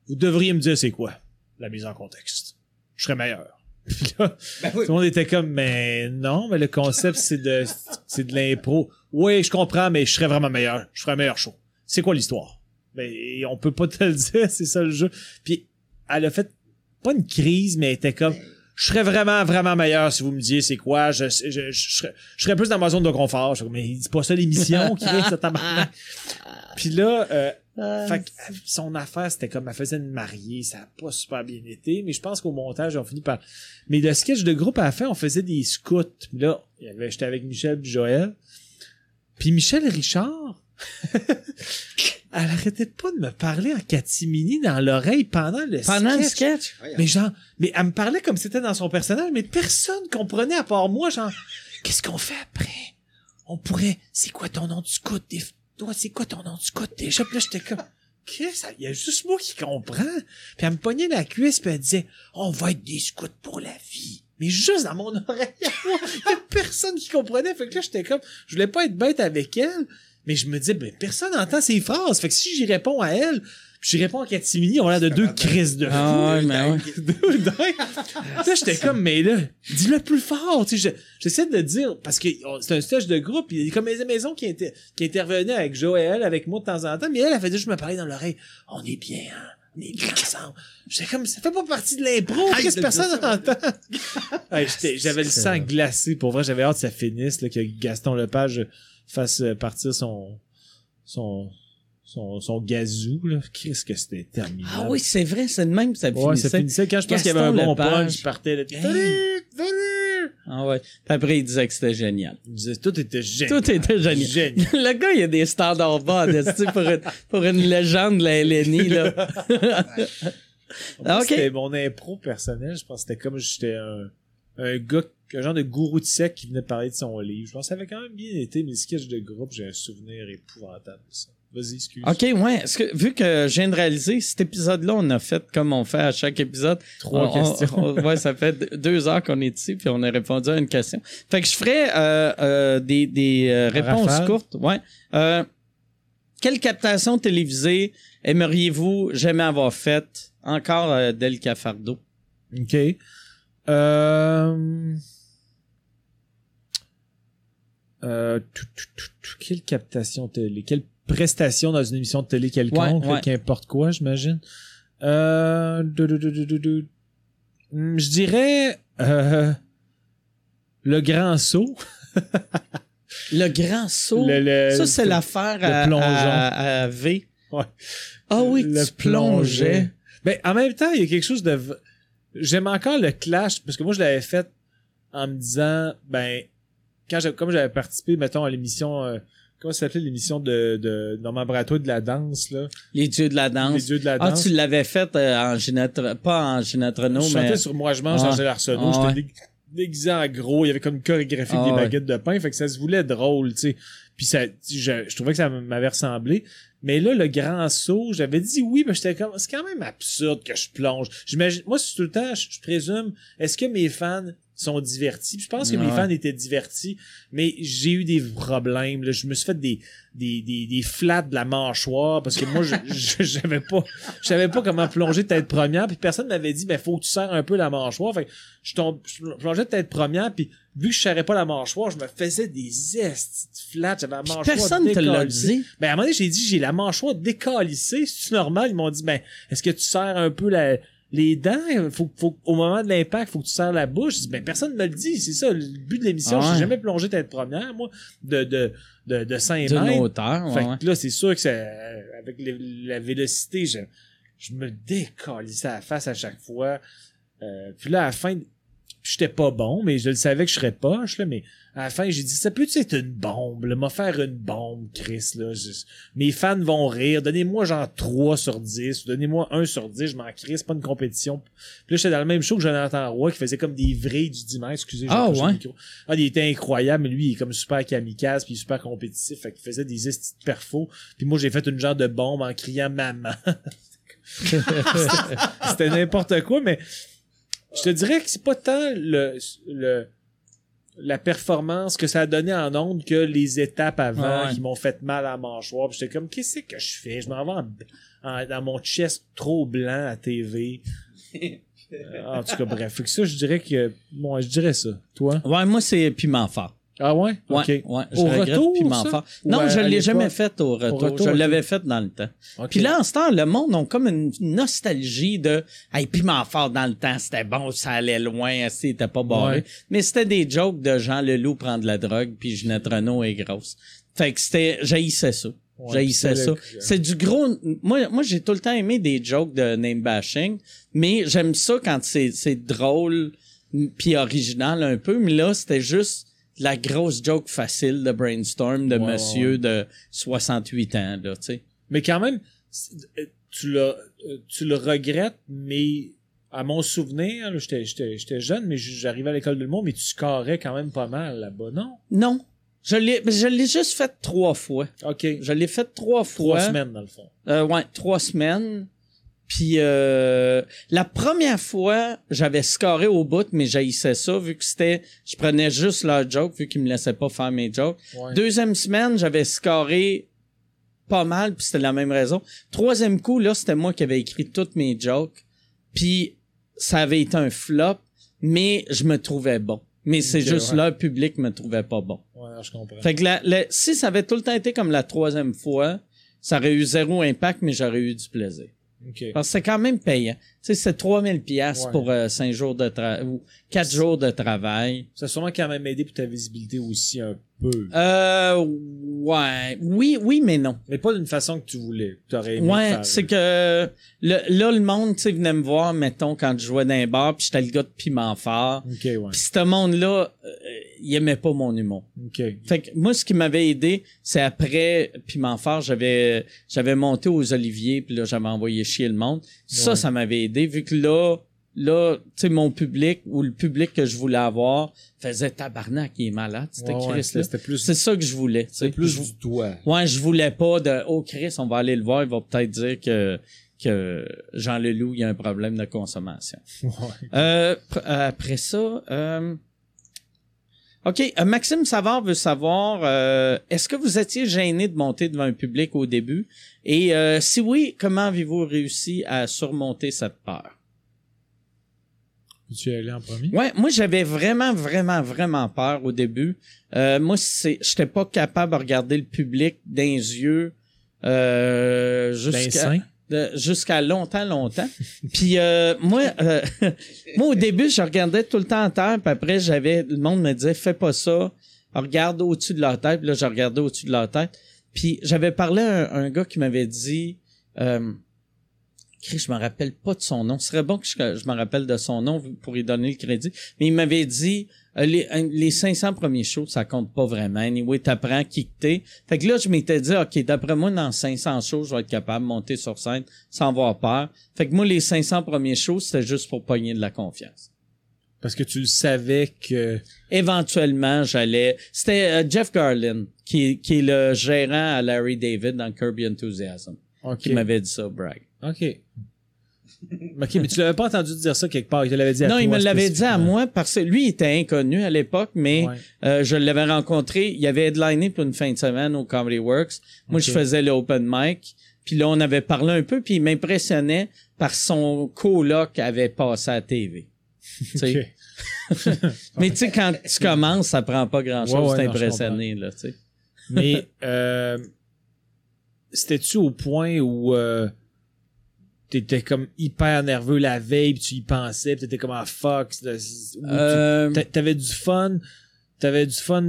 Vous devriez me dire c'est quoi la mise en contexte. Je serais meilleur. Puis là, Ben oui. tout le monde était comme Mais non, mais le concept c'est de c'est de l'impro. Oui, je comprends, mais je serais vraiment meilleur. Je ferais un meilleur show. C'est quoi l'histoire? Mais on peut pas te le dire, c'est ça le jeu. Puis elle a fait pas une crise, mais elle était comme je serais vraiment, vraiment meilleur si vous me disiez c'est quoi. Je, je, je, je serais, je serais plus dans ma zone de confort. Je mais c'est pas ça l'émission qui ça tabarnak. Puis là, euh, fait que, son affaire, c'était comme elle faisait une mariée, ça a pas super bien été, mais je pense qu'au montage, on finit par. Mais le sketch de groupe à la fin, on faisait des scouts. Puis là, j'étais avec Michel Joël. Puis Michel Richard, elle arrêtait pas de me parler en catimini dans l'oreille pendant le Pendant le sketch. sketch? Mais genre, mais elle me parlait comme si c'était dans son personnage, mais personne comprenait à part moi, genre, qu'est-ce qu'on fait après? On pourrait, c'est quoi ton nom du scout? Des... Toi, c'est quoi ton nom du scout déjà? Puis là, j'étais comme, qu'est-ce Il y a juste moi qui comprends. Puis elle me pognait la cuisse, puis elle disait, on va être des scouts pour la vie. Mais juste dans mon oreille, à moi, il y a personne qui comprenait. Fait que là, j'étais comme, je voulais pas être bête avec elle, mais je me disais, ben, personne n'entend ses phrases. Fait que si j'y réponds à elle, Puis je réponds à Katimini, on a l'air de deux crises de fou. Ah ouais, mais ouais. Deux dingues. Là, j'étais comme, mais là, dis-le plus fort. Tu sais, je- j'essaie de dire, parce que on- c'est un stage de groupe, il y a comme mes maisons qui, inter- qui intervenait avec Joël, avec moi de temps en temps, mais elle, elle faisait juste me parler dans l'oreille. On est bien, hein? On est bien ensemble. J'étais comme, ça fait pas partie de l'impro. Qu'est-ce que personne n'entend? Ouais, J'avais le sang glacé. Pour vrai, j'avais hâte que ça finisse, là, que Gaston Lepage fasse euh, partir son, son, son, son gazou, là. Qu'est-ce que c'était terminé. Ah oui, c'est vrai, c'est de même ça Ouais, ça finissait. quand je pense qu'il y avait un bon punch, je partais là. Ah ouais. Puis après, il disait que c'était génial. Il disait, tout était génial. Tout était génial. Génial. Le gars, il a des standards bas, tu sais, pour, une, pour une légende de la LNI, là. C'était mon impro personnel. Je pense que c'était comme j'étais un, un gars, un genre de gourou de sec qui venait parler de son livre. Je pense que ça avait quand même bien été, mais sketchs de groupe, j'ai un souvenir épouvantable de ça. Vas-y, excuse. OK, ouais. Est-ce que, vu que je viens de réaliser, cet épisode-là, on a fait comme on fait à chaque épisode. Trois On- on- questions. on- ouais, ça fait deux- heures qu'on est ici, puis on a répondu à une question. Fait que je ferai euh, euh, des, des euh, réponses courtes. Ouais. Euh, quelle captation télévisée aimeriez-vous jamais avoir faite? Encore euh, Del Cafardo? OK. Euh... Euh, tout, tout, tout, tout, quelle captation télé? Quelle prestation dans une émission de télé quelconque? Ouais, ouais. Qu'importe quoi, j'imagine. Euh... Hmm, Je dirais... euh, Le grand saut. Le grand saut? Le- le- ça, c'est l'affaire à, à- à V. Ouais. Ah oui, Le tu plongeais. Ben, en même temps, il y a quelque chose de... J'aime encore le clash, parce que moi, je l'avais fait en me disant, ben, quand comme j'avais participé, mettons, à l'émission, euh, comment ça s'appelait l'émission de, de Normand Bratois de la danse, là? Les dieux de la Les danse. dieux de la Ah, danse. tu l'avais fait euh, en Ginatre... pas en Ginatrono, je mais... chantais sur Moi, je mange Ah. Angèle Arsenault. Ah, J'étais dé- déguisé en gros. Il y avait comme une chorégraphie Ah, des ouais. baguettes de pain. Fait que ça se voulait drôle, tu sais. Puis ça, je, je trouvais que ça m'avait ressemblé. Mais là, le grand saut, j'avais dit oui, mais j'étais comme, c'est quand même absurde que je plonge. J'imagine, moi, c'est tout le temps, je, je présume, est-ce que mes fans sont divertis? Puis je pense que mes fans étaient divertis, mais j'ai eu des problèmes, là. Je me suis fait des, des, des, des flats de la mâchoire parce que moi, je, je- j'avais pas, je savais pas comment plonger tête première puis personne m'avait dit, ben, faut que tu serres un peu la mâchoire. Fait que je tombe, je plongeais tête première puis vu que je serrais pas la mâchoire, je me faisais des estes flats, j'avais la Puis mâchoire personne te l'a décalissée. dit. Ben, à un moment donné, j'ai dit, j'ai la mâchoire décalissée. C'est normal? Ils m'ont dit, ben, est-ce que tu serres un peu la, les dents? Faut, faut, au moment de l'impact, faut que tu serres la bouche. Ben, personne me le dit. C'est ça, le but de l'émission. Ah ouais. J'ai jamais plongé tête première, moi, de, de, de, de 5 D'une mètres. hauteur, Fait ouais. que là, c'est sûr que ça, avec le- la vélocité, je, je me décalissais à la face à chaque fois. Euh, puis là, à la fin, j'étais pas bon, mais je le savais que je serais poche, là, mais à la fin, j'ai dit, ça peut-tu être une bombe, là, m'a faire une bombe, Chris, là. Je- mes fans vont rire, donnez-moi genre 3 sur 10, ou donnez-moi 1 sur 10, je m'en crie, c'est pas une compétition. Puis là, j'étais dans le même show que Jonathan Roy, qui faisait comme des vrais du dimanche, excusez, j'ai Ah, ouais? micro. Ah, il était incroyable, mais lui, il est comme super kamikaze, puis il est super compétitif, fait qu'il faisait des estis de perfos. Puis moi, j'ai fait une genre de bombe en criant maman. C'était n'importe quoi, mais je te dirais que c'est pas tant le, le la performance que ça a donné en ondes que les étapes avant ouais. qui m'ont fait mal à la mâchoire. J'étais comme, qu'est-ce que je fais? Je m'en vais en- en- dans mon chest trop blanc à TV. Euh, en tout cas, bref. Fait que ça, je dirais que, bon, je dirais ça. Toi? Ouais, moi, c'est piment fort. Ah ouais? Ouais, Ok. ouais. Je Au regrette retour, ça? fort. Ou Non, à- je l'ai jamais fait au retour. retour, je l'avais fait dans le temps. Ok. Puis là, en ce temps, le monde a comme une nostalgie de Hey, piment fort dans le temps, c'était bon, ça allait loin, c'était pas barré. Ouais. Mais c'était des jokes de Jean Leloup prend de la drogue, puis Ginette Renault est grosse. Fait que c'était. J'haïssais ça. Ouais, J'haïssais ça. C'est du gros. Moi, moi j'ai tout le temps aimé des jokes de name bashing, mais j'aime ça quand c'est drôle puis original un peu. Mais là, c'était juste la grosse joke facile de brainstorm de monsieur de 68 ans, là, tu sais. Mais quand même, euh, tu le, euh, tu le regrettes, mais à mon souvenir, j'étais, jeune, mais j'arrivais à l'école de monde, mais tu scorais quand même pas mal là-bas, non? Non. Je l'ai, je l'ai juste fait trois fois. OK. Je l'ai fait trois fois. Trois semaines, dans le fond. Euh, ouais, trois semaines. Puis euh, la première fois, j'avais scoré au bout, mais j'haïssais ça vu que c'était, je prenais juste leur joke vu qu'ils me laissaient pas faire mes jokes. Ouais. Deuxième semaine, j'avais scoré pas mal, puis c'était la même raison. Troisième coup, là, c'était moi qui avais écrit toutes mes jokes, puis ça avait été un flop, mais je me trouvais bon. Mais c'est juste ouais. là, le public me trouvait pas bon. Ouais, je comprends. Fait que la- la- si ça avait tout le temps été comme la troisième fois, ça aurait eu zéro impact, mais j'aurais eu du plaisir. Ok. Parce que c'est quand même payant. Tu sais, c'est 3000 pièces Ouais. pour euh, cinq jours de travail ou quatre jours de travail. Ça a sûrement quand même aidé pour ta visibilité aussi un peu. Euh, ouais. Oui, oui, mais non. Mais pas d'une façon que tu voulais. Tu aurais aimé Ouais, c'est que le, là, le monde, tu sais, venait me voir, mettons, quand je jouais dans un bar, puis j'étais le gars de piment fort. Ok, ouais. Puis ce monde-là, euh, il aimait pas mon humour. Ok. Fait que moi, ce qui m'avait aidé, c'est après Piment Fort, j'avais j'avais monté aux Oliviers, puis là, j'avais envoyé chier le monde. Ça, Ouais. ça m'avait aidé, vu que là, là, tu sais, mon public, ou le public que je voulais avoir, faisait tabarnak, il est malade, c'était Ouais, ouais, Chris, là. c'était plus, C'est ça que je voulais. c'est plus Je- du toi. Ouais, je voulais pas de Oh Chris, on va aller le voir, il va peut-être dire que que Jean Leloup, il y a un problème de consommation. Ouais. Euh, euh, après ça, euh, OK, euh, Maxime Savard veut savoir, euh, est-ce que vous étiez gêné de monter devant un public au début? Et euh, si oui, comment avez-vous réussi à surmonter cette peur? Peux-tu y aller en premier? Ouais, moi j'avais vraiment, vraiment, vraiment peur au début. Euh, moi, c'est, j'étais pas capable de regarder le public dans les yeux euh, jusqu'à jusqu'à longtemps, longtemps. puis euh, moi, euh, moi au début, je regardais tout le temps en terre, puis après j'avais, le monde me disait fais pas ça, regarde au-dessus de leur tête. Là, je regardais au-dessus de leur tête. Puis j'avais parlé à un, un gars qui m'avait dit. Euh, je me rappelle pas de son nom. Ce serait bon que je, je me rappelle de son nom pour lui donner le crédit. Mais il m'avait dit, euh, les, euh, les 500 premiers shows, ça compte pas vraiment. Anyway, t'apprends qui t'es. Fait que là, je m'étais dit, OK, d'après moi, dans 500 shows, je vais être capable de monter sur scène sans avoir peur. Fait que moi, les 500 premiers shows, c'était juste pour pogner de la confiance. Parce que tu le savais que. Éventuellement, j'allais... C'était euh, Jeff Garlin, qui, qui est le gérant à Larry David dans Kirby Enthusiasm, Ok. qui m'avait dit ça, Bragg. Ok. Ok, mais tu l'avais pas entendu dire ça quelque part. Il te l'avait dit à Non, il me l'avait dit à moi parce que lui il était inconnu à l'époque, mais Ouais. euh, je l'avais rencontré. Il avait headliné pour une fin de semaine au Comedy Works. Moi, je faisais le open mic. Puis là, on avait parlé un peu, puis il m'impressionnait par son coloc avait passé à la TV. Tu sais. Ok. Mais tu sais, quand tu commences, ça prend pas grand-chose Ouais, d'impressionner, là, tu sais. Mais euh, c'était-tu au point où euh, t'étais comme hyper nerveux la veille, puis tu y pensais, puis t'étais comme ah fuck, Euh, t'a- t'avais du fun, t'avais du fun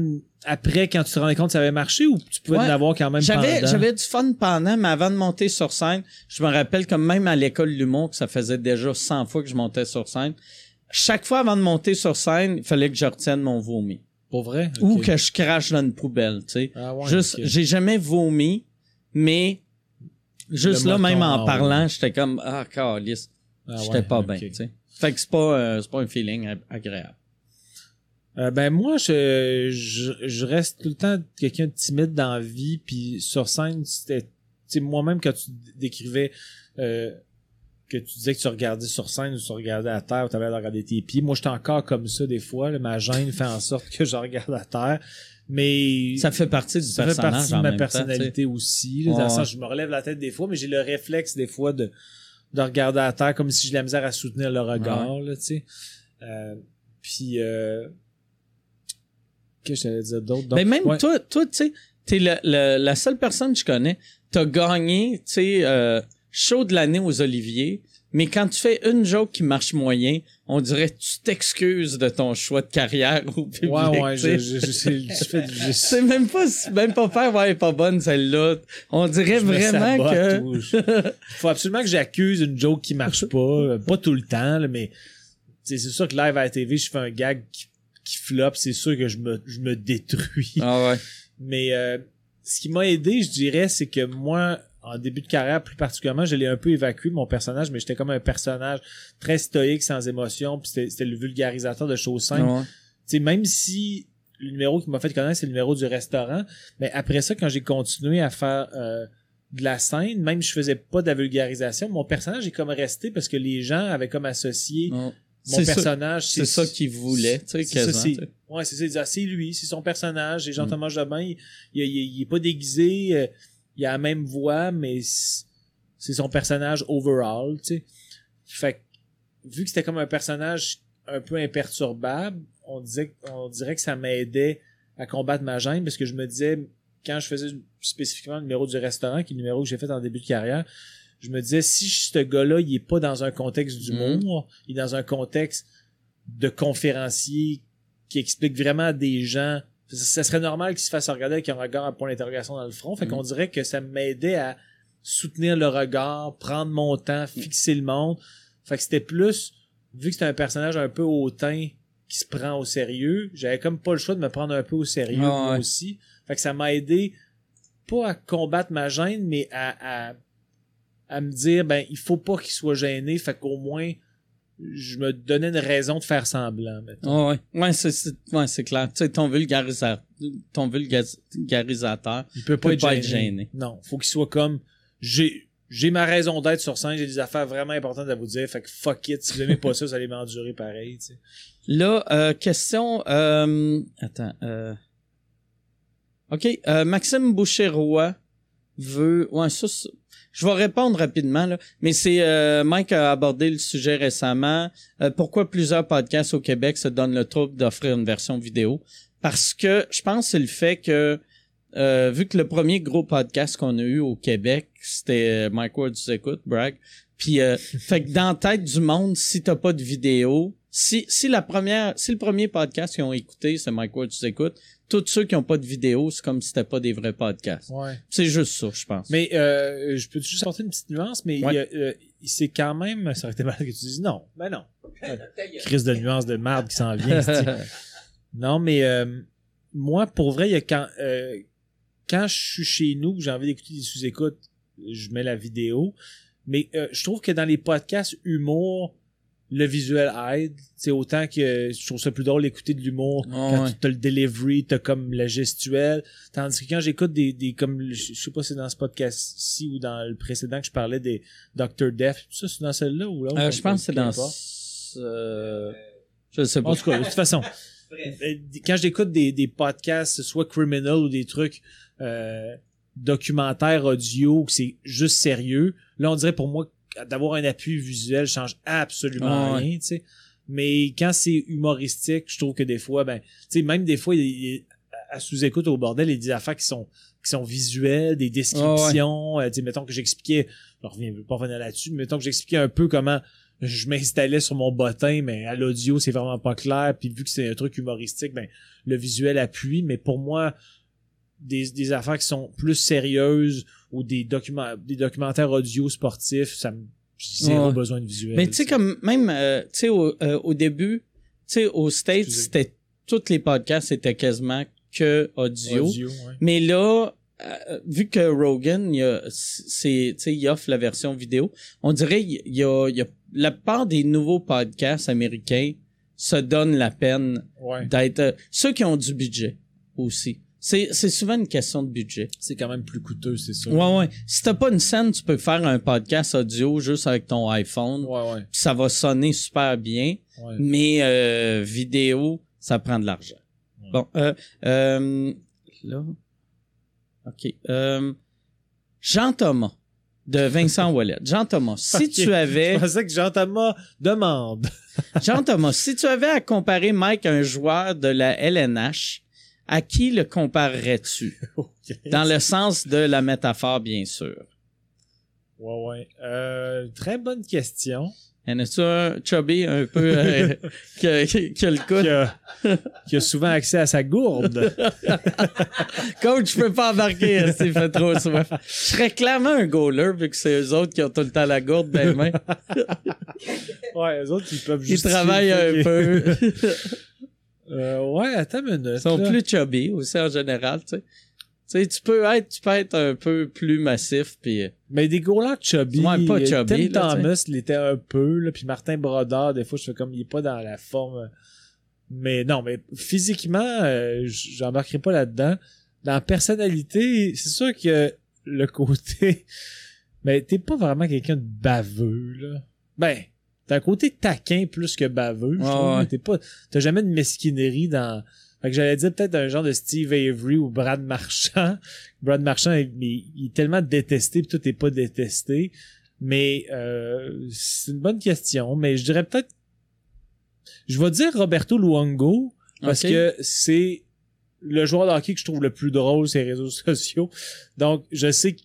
après quand tu te rendais compte que ça avait marché ou tu pouvais Ouais. en avoir quand même J'avais, j'avais du fun pendant, mais avant de monter sur scène, je me rappelle comme même à l'école l'humour, que ça faisait déjà 100 fois que je montais sur scène. Chaque fois avant de monter sur scène, il fallait que je retienne mon vomi. Pour vrai? Ou que je crache dans une poubelle, tu sais. Ah ouais, juste, j'ai jamais vomi, mais juste là, même en parlant, j'étais comme, ah, calice, Ah j'étais pas bien, tu sais. Fait que c'est pas, euh, c'est pas un feeling ag- agréable. Euh, ben moi, je, je, je reste tout le temps quelqu'un de timide dans la vie, puis sur scène, c'était, moi-même quand tu décrivais euh, que tu disais que tu regardais sur scène ou tu regardais à terre, ou tu avais de regarder tes pieds. Moi, j'étais encore comme ça des fois. là. ma gêne fait en sorte que je regarde à terre, mais Ça fait partie du ça fait partie de ma même temps, personnalité aussi. là, dans Ouais, le sens, ouais. je me relève la tête des fois, mais j'ai le réflexe des fois de, de regarder à terre comme si j'ai la misère à soutenir le regard, là, tu sais. Euh, puis, euh, qu'est-ce que j'allais dire d'autre? Mais même ouais. toi, toi, tu sais, t'es le- le- la seule personne que je connais, t'as gagné, tu sais, euh, show de l'année aux Oliviers, mais quand tu fais une joke qui marche moyen, on dirait que tu t'excuses de ton choix de carrière au public. Ouais, ouais, je, je, je, je, je fais du- je- C'est même pas, même pas faire, ouais, elle est pas bonne celle-là. On dirait vraiment que. faut absolument que j'accuse une joke qui marche pas. euh, Pas tout le temps, là, mais c'est sûr que live à la TV, je fais un gag qui, qui flop, c'est sûr que je me, je me détruis. Ah ouais. Mais euh, ce qui m'a aidé, je dirais, c'est que moi, en début de carrière, plus particulièrement, je l'ai un peu évacué, mon personnage, mais j'étais comme un personnage très stoïque, sans émotion, puis c'était le vulgarisateur de choses simples. Ouais. Tu sais, même si le numéro qui m'a fait connaître, c'est le numéro du restaurant, mais après ça, quand j'ai continué à faire euh, de la scène, même si je faisais pas de la vulgarisation, mon personnage est comme resté parce que les gens avaient comme associé Ouais. mon C'est personnage. c'est ça qu'il voulait, tu sais, c'est ça, c'est-. Ouais, c'est ça. Ils disent, ah, c'est lui, c'est son personnage. Et Jean Mm. Thomas Jobin, il, il, il- il est pas déguisé. euh, il a la même voix, mais c'est son personnage overall, tu sais. Fait que, vu que c'était comme un personnage un peu imperturbable, on disait, on dirait que ça m'aidait à combattre ma gêne parce que je me disais, quand je faisais spécifiquement le numéro du restaurant, qui est le numéro que j'ai fait en début de carrière, je me disais, si ce gars-là, il est pas dans un contexte d'humour, il est dans un contexte de conférencier qui explique vraiment à des gens, ça, serait normal qu'il se fasse regarder avec un regard à point d'interrogation dans le front. Fait qu'on dirait que ça m'aidait à soutenir le regard, prendre mon temps, fixer le monde. Fait que c'était plus, vu que c'était un personnage un peu hautain qui se prend au sérieux, j'avais comme pas le choix de me prendre un peu au sérieux Ah moi ouais. aussi. Fait que ça m'a aidé pas à combattre ma gêne, mais à, à, à me dire ben il faut pas qu'il soit gêné, fait qu'au moins je me donnais une raison de faire semblant. mettons. Ouais, ouais. C'est, c'est, ouais, c'est clair. Tu sais, ton vulgarisateur, ton vulgarisateur, Il peut pas, peut être, pas gêné. être gêné. Non, faut qu'il soit comme j'ai j'ai ma raison d'être sur scène, j'ai des affaires vraiment importantes à vous dire, fait que fuck it, si vous aimez pas ça, vous allez m'endurer pareil, tu sais. Là, euh, question. Euh, attends. Euh, ok, euh, Maxime Boucher-Roy veut. Ouais, ça, je vais répondre rapidement là. Mais c'est euh, Mike a abordé le sujet récemment. Euh, pourquoi plusieurs podcasts au Québec se donnent le trouble d'offrir une version vidéo? Parce que je pense que c'est le fait que euh, vu que le premier gros podcast qu'on a eu au Québec, c'était euh, Mike Ward tu écoutes, brag. Puis euh, fait que dans la tête du monde, si t'as pas de vidéo, si si la première, si le premier podcast qu'ils ont écouté, c'est Mike Ward tu écoutes, tous ceux qui ont pas de vidéo, c'est comme si c'était pas des vrais podcasts. Ouais. C'est juste ça, je pense. Mais euh, je peux juste apporter une petite nuance, mais Ouais. il y a, euh, c'est quand même. Ça aurait été mal que tu dises non. Ben non. Crise de nuance de merde qui s'en vient. non, mais euh, moi, pour vrai, il y a quand euh, quand je suis chez nous, j'ai envie d'écouter des sous-écoutes, je mets la vidéo. Mais euh, je trouve que dans les podcasts humour, le visuel aide. C'est autant que je trouve ça plus drôle d'écouter de l'humour Ouais, quand ouais. tu t'as le delivery, t'as comme la gestuelle. Tandis que quand j'écoute des, des comme je sais pas si c'est dans ce podcast-ci ou dans le précédent que je parlais des Dr. Tout ça c'est dans celle-là ou là Euh, je pense que c'est dans. Euh, je sais pas. En tout cas, de toute façon, quand j'écoute des, des podcasts, soit criminal ou des trucs euh, documentaires audio, que c'est juste sérieux, là on dirait pour moi d'avoir un appui visuel change absolument Ah ouais. rien, tu sais. Mais quand c'est humoristique, je trouve que des fois, ben, tu sais, même des fois, il à sous-écoute au bordel, il y a des affaires qui sont qui sont visuelles, des descriptions, euh, tu sais, mettons que j'expliquais, je reviens pas revenir là-dessus, mais mettons que j'expliquais un peu comment je m'installais sur mon bottin, mais à l'audio, c'est vraiment pas clair. Puis vu que c'est un truc humoristique, ben le visuel appuie. Mais pour moi, des, des affaires qui sont plus sérieuses ou des documents des documentaires audio sportifs, ça me j'ai zéro Ouais. besoin de visuel. Mais tu sais, comme même, euh, tu sais, au, euh, au début, tu sais, aux States, c'était tous les podcasts étaient quasiment que audio. audio, ouais. Mais là, euh, vu que Rogan, il, y a, c'est, tu sais, il offre la version vidéo, on dirait il y a, il y a la part des nouveaux podcasts américains se donnent la peine Ouais. d'être euh, ceux qui ont du budget aussi. C'est, c'est souvent une question de budget. C'est quand même plus coûteux, c'est ça. Ouais, ouais. Si t'as pas une scène, tu peux faire un podcast audio juste avec ton iPhone. Ouais, ouais. ça va sonner super bien. ouais. Mais euh, vidéo, ça prend de l'argent. Ouais. Bon, euh, euh, là, ok. Euh, Jean Thomas de Vincent Wallet. Jean Thomas, si tu avais, Je pensais que Jean-Thomas demande. Jean Thomas, si tu avais à comparer Mike à un joueur de la LNH, à qui le comparerais-tu? Dans le sens de la métaphore, bien sûr. Ouais, ouais. Euh, très bonne question. Y en a-tu un chubby un peu euh, qui, a, qui a le coude? Qui a, qui a souvent accès à sa gourde. Coach, je peux pas embarquer, s'il fait trop soif. Je serais clairement un goaler, vu que c'est eux autres qui ont tout le temps la gourde dans les mains. Ouais, les autres, ils peuvent Ils justifier travaillent le un peu. Euh, ouais, attends une minute. Ils sont là. plus chubby aussi en général, tu sais. Tu sais, tu peux être, tu peux être un peu plus massif, puis euh, Mais des goalers chubby. Ouais, pas euh, chubby, Tim là, Thomas l'était un peu, là, puis Martin Brodeur, des fois, je fais comme il est pas dans la forme. euh, Mais non, mais physiquement, euh, j'embarquerai pas là-dedans. Dans la personnalité, c'est sûr que le côté. Mais t'es pas vraiment quelqu'un de baveux, là. Ben, t'as un côté taquin plus que baveux, je Ouais, trouve. ouais. T'es pas. T'as jamais de mesquinerie dans. Fait que j'allais dire peut-être un genre de Steve Avery ou Brad Marchand. Brad Marchand, il, il- il est tellement détesté, puis tout est pas détesté. Mais euh, c'est une bonne question. Mais je dirais peut-être... Je vais dire Roberto Luongo, parce que c'est le joueur de hockey que je trouve le plus drôle sur les réseaux sociaux. Donc, je sais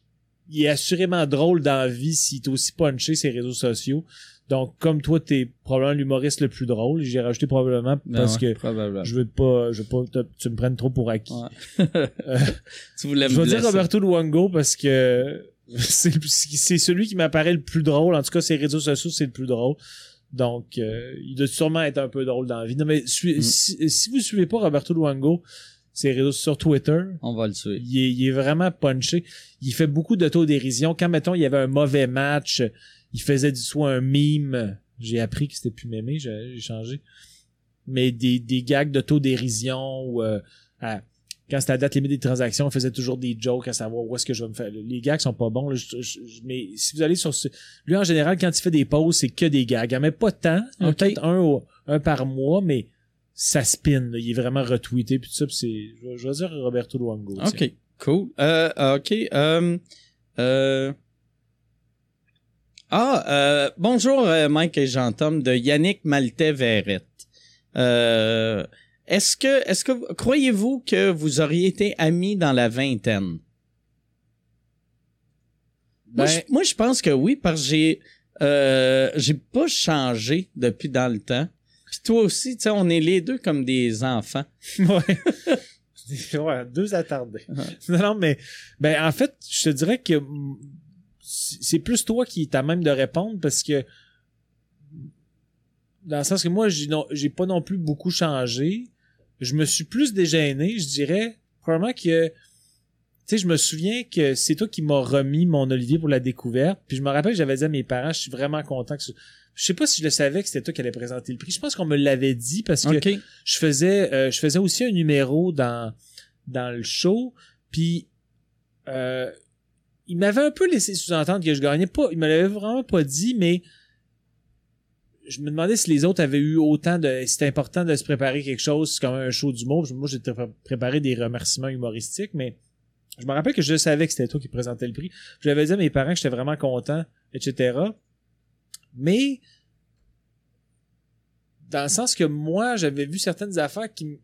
qu'il est assurément drôle dans la vie s'il est aussi punché sur les réseaux sociaux. Donc, comme toi, t'es probablement l'humoriste le plus drôle, j'ai rajouté probablement Ben parce ouais, que probablement. je veux pas, je veux pas, te- tu me prennes trop pour acquis. Ouais. tu voulais Je vais dire. Roberto Luongo parce que c'est c'est celui qui m'apparaît le plus drôle. En tout cas, ses réseaux sociaux, c'est le plus drôle. Donc, euh, il doit sûrement être un peu drôle dans la vie. Non, mais Mm. si, si vous suivez pas Roberto Luongo, ses réseaux sur Twitter, On va le tuer. il est, il est vraiment punché. Il fait beaucoup d'autodérision. Quand, mettons, il y avait un mauvais match, il faisait du soit un mime. J'ai appris que c'était plus mémé, j'ai changé. Mais des, des gags d'autodérision ou euh, à- quand c'était la date limite des transactions, on faisait toujours des jokes à savoir où est-ce que je vais me faire. Les gags sont pas bons. là, je- je- je- mais si vous allez sur ce... Lui, en général, quand il fait des pauses, c'est que des gags. Il en met pas tant. Peut-être un, un par mois, mais ça spin. là. Il est vraiment retweeté. Puis tout ça, puis c'est... Je vais- je vais dire Roberto Luongo. tiens. OK, cool. Euh, OK. euh, euh, Ah, euh, bonjour euh, Mike et Jean-Tom de Yannick Maltais-Verrette. Euh, est-ce que, est-ce que, croyez-vous que vous auriez été amis dans la vingtaine? Ben, Moi, je, moi, je pense que oui, parce que j'ai, euh, j'ai pas changé depuis dans le temps. Puis toi aussi, tu sais, on est les deux comme des enfants. ouais. ouais, deux attardés. non, non, mais ben en fait, je te dirais que c'est plus toi qui est à même de répondre parce que dans le sens que moi, j'ai pas non plus beaucoup changé. Je me suis plus dégêné, je dirais. Probablement que tu sais, je me souviens que c'est toi qui m'as remis mon Olivier pour la découverte. Puis je me rappelle que j'avais dit à mes parents, je suis vraiment content que Je sais pas si je le savais que c'était toi qui allais présenter le prix. Je pense qu'on me l'avait dit parce que je faisais euh, je faisais aussi un numéro dans dans le show. Puis euh, il m'avait un peu laissé sous-entendre que je gagnais pas. Il me l'avait vraiment pas dit mais je me demandais si les autres avaient eu autant de c'était important de se préparer quelque chose comme un show d'humour. Moi pré- préparé des remerciements humoristiques mais je me rappelle que je savais que c'était toi qui présentais le prix. J'avais dit à mes parents que j'étais vraiment content etc mais dans le sens que moi, j'avais vu certaines affaires qui...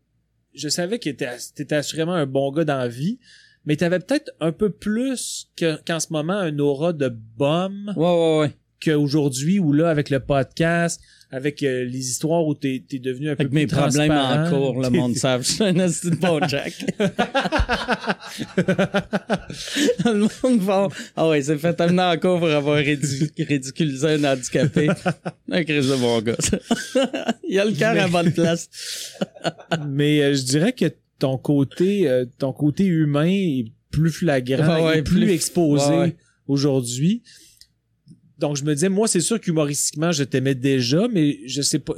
Je savais que t'étais assurément un bon gars dans la vie, mais t'avais peut-être un peu plus que- qu'en ce moment un aura de bum Ouais, ouais, ouais. Qu'aujourd'hui, ou là, avec le podcast, avec euh, les histoires où t'es es devenu un peu Avec plus mes problèmes en cours, le monde savent. Je suis un bon Jack. le monde va. Ah ouais, c'est fait amener en cours pour avoir ridic- ridiculisé un handicapé. Un crise de bon gars. Il a le cœur à bonne place. mais euh, je dirais que ton côté euh, ton côté humain est plus flagrant, ouais, et plus, plus- exposé ouais, ouais. aujourd'hui. Donc je me disais moi c'est sûr qu'humoristiquement je t'aimais déjà mais je sais pas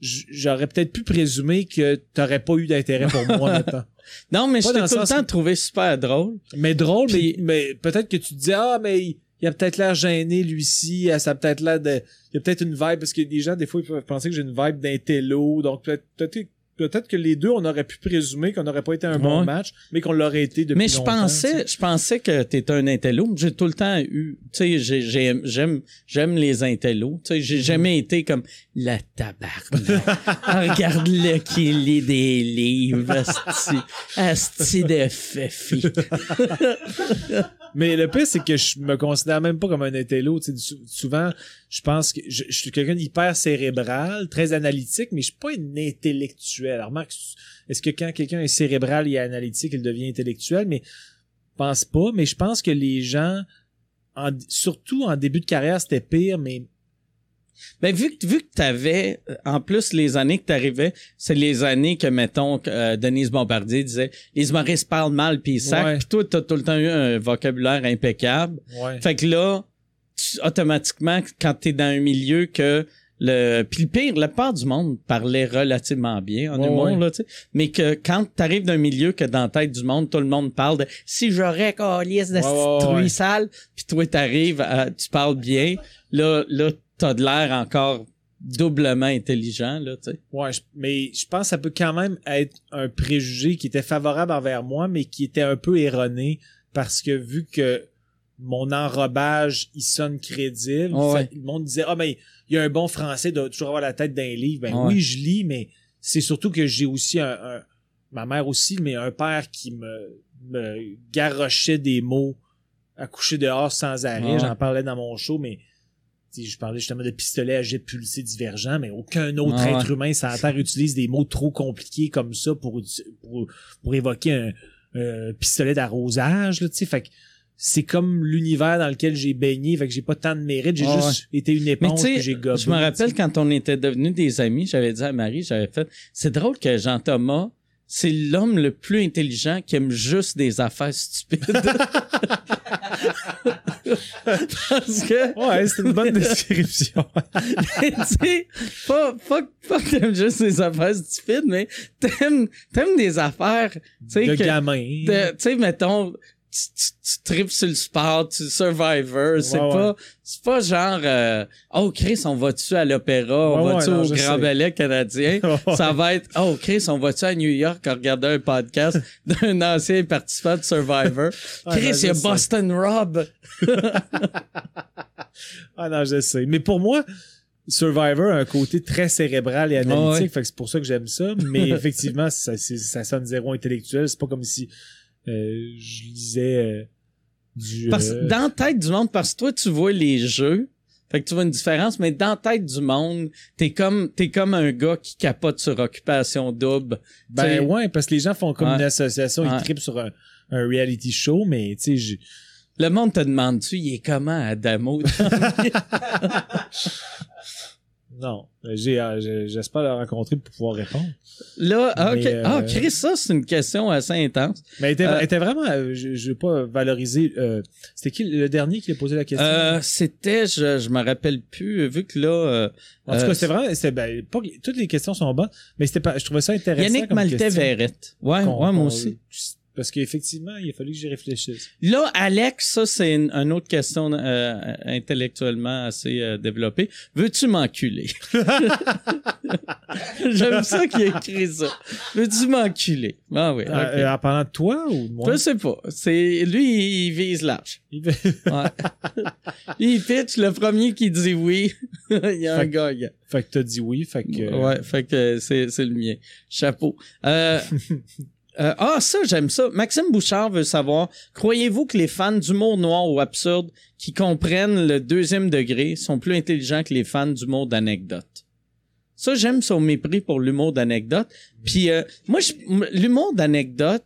j'aurais peut-être pu présumer que t'aurais pas eu d'intérêt pour moi maintenant. Non, mais je t'ai tout le temps que- trouvé super drôle. Mais drôle Puis- mais, mais peut-être que tu te dis ah mais il, il a peut-être l'air gêné lui-ci, ah, ça a peut-être l'air de il y a peut-être une vibe parce que les gens des fois ils peuvent penser que j'ai une vibe d'intello donc peut-être peut-être peut-être que les deux on aurait pu présumer qu'on n'aurait pas été un bon Ouais. match mais qu'on l'aurait été depuis Mais je pensais, sais. je pensais que t'étais un intello. J'ai tout le temps eu, tu sais, j'ai- j'ai- j'aime, j'aime les intellos. Tu sais, j'ai Mhm. jamais été comme la tabarnak. Ah, Regarde-le qui lit des livres, asti, asti de. Mais le pire, c'est que je me considère même pas comme un intello. Tu sais, sou- souvent, je pense que je, suis quelqu'un d'hyper cérébral, très analytique, mais je suis pas un intellectuel. Alors, Marc, est-ce que quand quelqu'un est cérébral et analytique, il devient intellectuel? Mais pense pas. Mais je pense que les gens, en- surtout en début de carrière, c'était pire, mais Ben, vu que, vu que t'avais, euh, en plus, les années que t'arrivais, c'est les années que, mettons, que, euh, Denise Bombardier disait, les humoristes parlent mal pis ils sacent. Ouais. Puis toi, t'as tout le temps eu un vocabulaire impeccable. ouais. Fait que là, tu- automatiquement, quand t'es dans un milieu que le puis le pire, la part du monde parlait relativement bien en Ouais, humour là, tu sais. Mais que quand t'arrives d'un milieu que dans la tête du monde, tout le monde parle de si j'aurais calice de cette truie sale, puis toi t'arrives, à- tu parles bien, là là t'as de l'air encore doublement intelligent, là, tu sais. Ouais, mais je pense que ça peut quand même être un préjugé qui était favorable envers moi, mais qui était un peu erroné parce que vu que mon enrobage, il sonne crédible, Ouais. le monde disait, ah, mais il y a un bon français, doit toujours avoir la tête d'un livre. Ben oui, je lis, mais c'est surtout que j'ai aussi un, un- ma mère aussi, mais un père qui me, me garochait des mots à coucher dehors sans arrêt. J'en parlais dans mon show, mais tu sais, je parlais justement de pistolet à jet pulsé divergent, mais aucun autre Ah ouais. être humain sur la Terre utilise des mots trop compliqués comme ça pour, pour, pour évoquer un, un pistolet d'arrosage. là, tu sais. Fait que c'est comme l'univers dans lequel j'ai baigné, fait que j'ai pas tant de mérite, j'ai Ah juste été une éponge que j'ai gobé. je me rappelle quand on était devenus des amis, j'avais dit à Marie, j'avais fait, c'est drôle que Jean-Thomas, c'est l'homme le plus intelligent qui aime juste des affaires stupides. Parce que, Ouais, c'est une bonne description. tu sais, pas, pas, pas que t'aimes juste des affaires stupides, mais t'aimes, t'aimes des affaires, tu sais, de que- gamin. tu sais, mettons, tu, tu, tu tripes sur le sport, tu Survivor, c'est Ouais, ouais. pas, c'est pas genre, euh, oh Chris, on va-tu à l'opéra, on Ouais, ouais, non, au Grand sais. Ballet canadien? Ça va être, oh Chris, on va-tu à New York à regarder un podcast d'un ancien participant de Survivor? Ouais, Chris, il y a. Boston Rob. Ah non, je sais. Mais pour moi, Survivor a un côté très cérébral et analytique, Ah fait que c'est pour ça que j'aime ça. Mais effectivement, ça, ça sonne zéro intellectuel. C'est pas comme si je lisais euh, du. Parce, euh, dans la tête du monde, parce que toi, tu vois les jeux, fait que tu vois une différence, mais dans la tête du monde, t'es comme, t'es comme un gars qui capote sur Occupation Double. Ben T'sais, ouais, parce que les gens font comme Ouais. une association, Ouais. ils tripent sur un, un reality show, mais tu sais, j'ai- Le monde te demande-tu, il est comment Adamo? non, euh, j'ai- j'espère le rencontrer pour pouvoir répondre. Là, ah, ok. Mais, euh, Ah, Chris, ça, c'est une question assez intense. Mais elle était, Euh, elle était vraiment, euh, je, je veux pas valoriser. euh, c'était qui le dernier qui a posé la question? Euh, c'était, je, je me rappelle plus, vu que là, euh, En tout euh, cas, c'était vraiment, ben, pas, toutes les questions sont bonnes, mais c'était pas, je trouvais ça intéressant. Yannick comme Maltais question. Verrette. Ouais, moi aussi. Parce qu'effectivement, il a fallu que j'y réfléchisse. Là, Alex, ça, c'est une, une autre question euh, intellectuellement assez euh, développée. Veux-tu m'enculer? J'aime ça qu'il a écrit ça. Veux-tu m'enculer? Ah oui. Euh, euh, en parlant de toi ou de moi? Je sais pas. C'est, lui, il vise large. Il Ouais. Il pitch, le premier qui dit oui, il y a un gars. fait que t'as dit oui, fait que. Ouais, fait que c'est, c'est le mien. Chapeau. Euh, euh, ah, ça, j'aime ça. Maxime Bouchard veut savoir, croyez-vous que les fans d'humour noir ou absurde qui comprennent le deuxième degré sont plus intelligents que les fans d'humour d'anecdote? Ça, j'aime son mépris pour l'humour d'anecdote. Puis euh, moi, l'humour d'anecdote,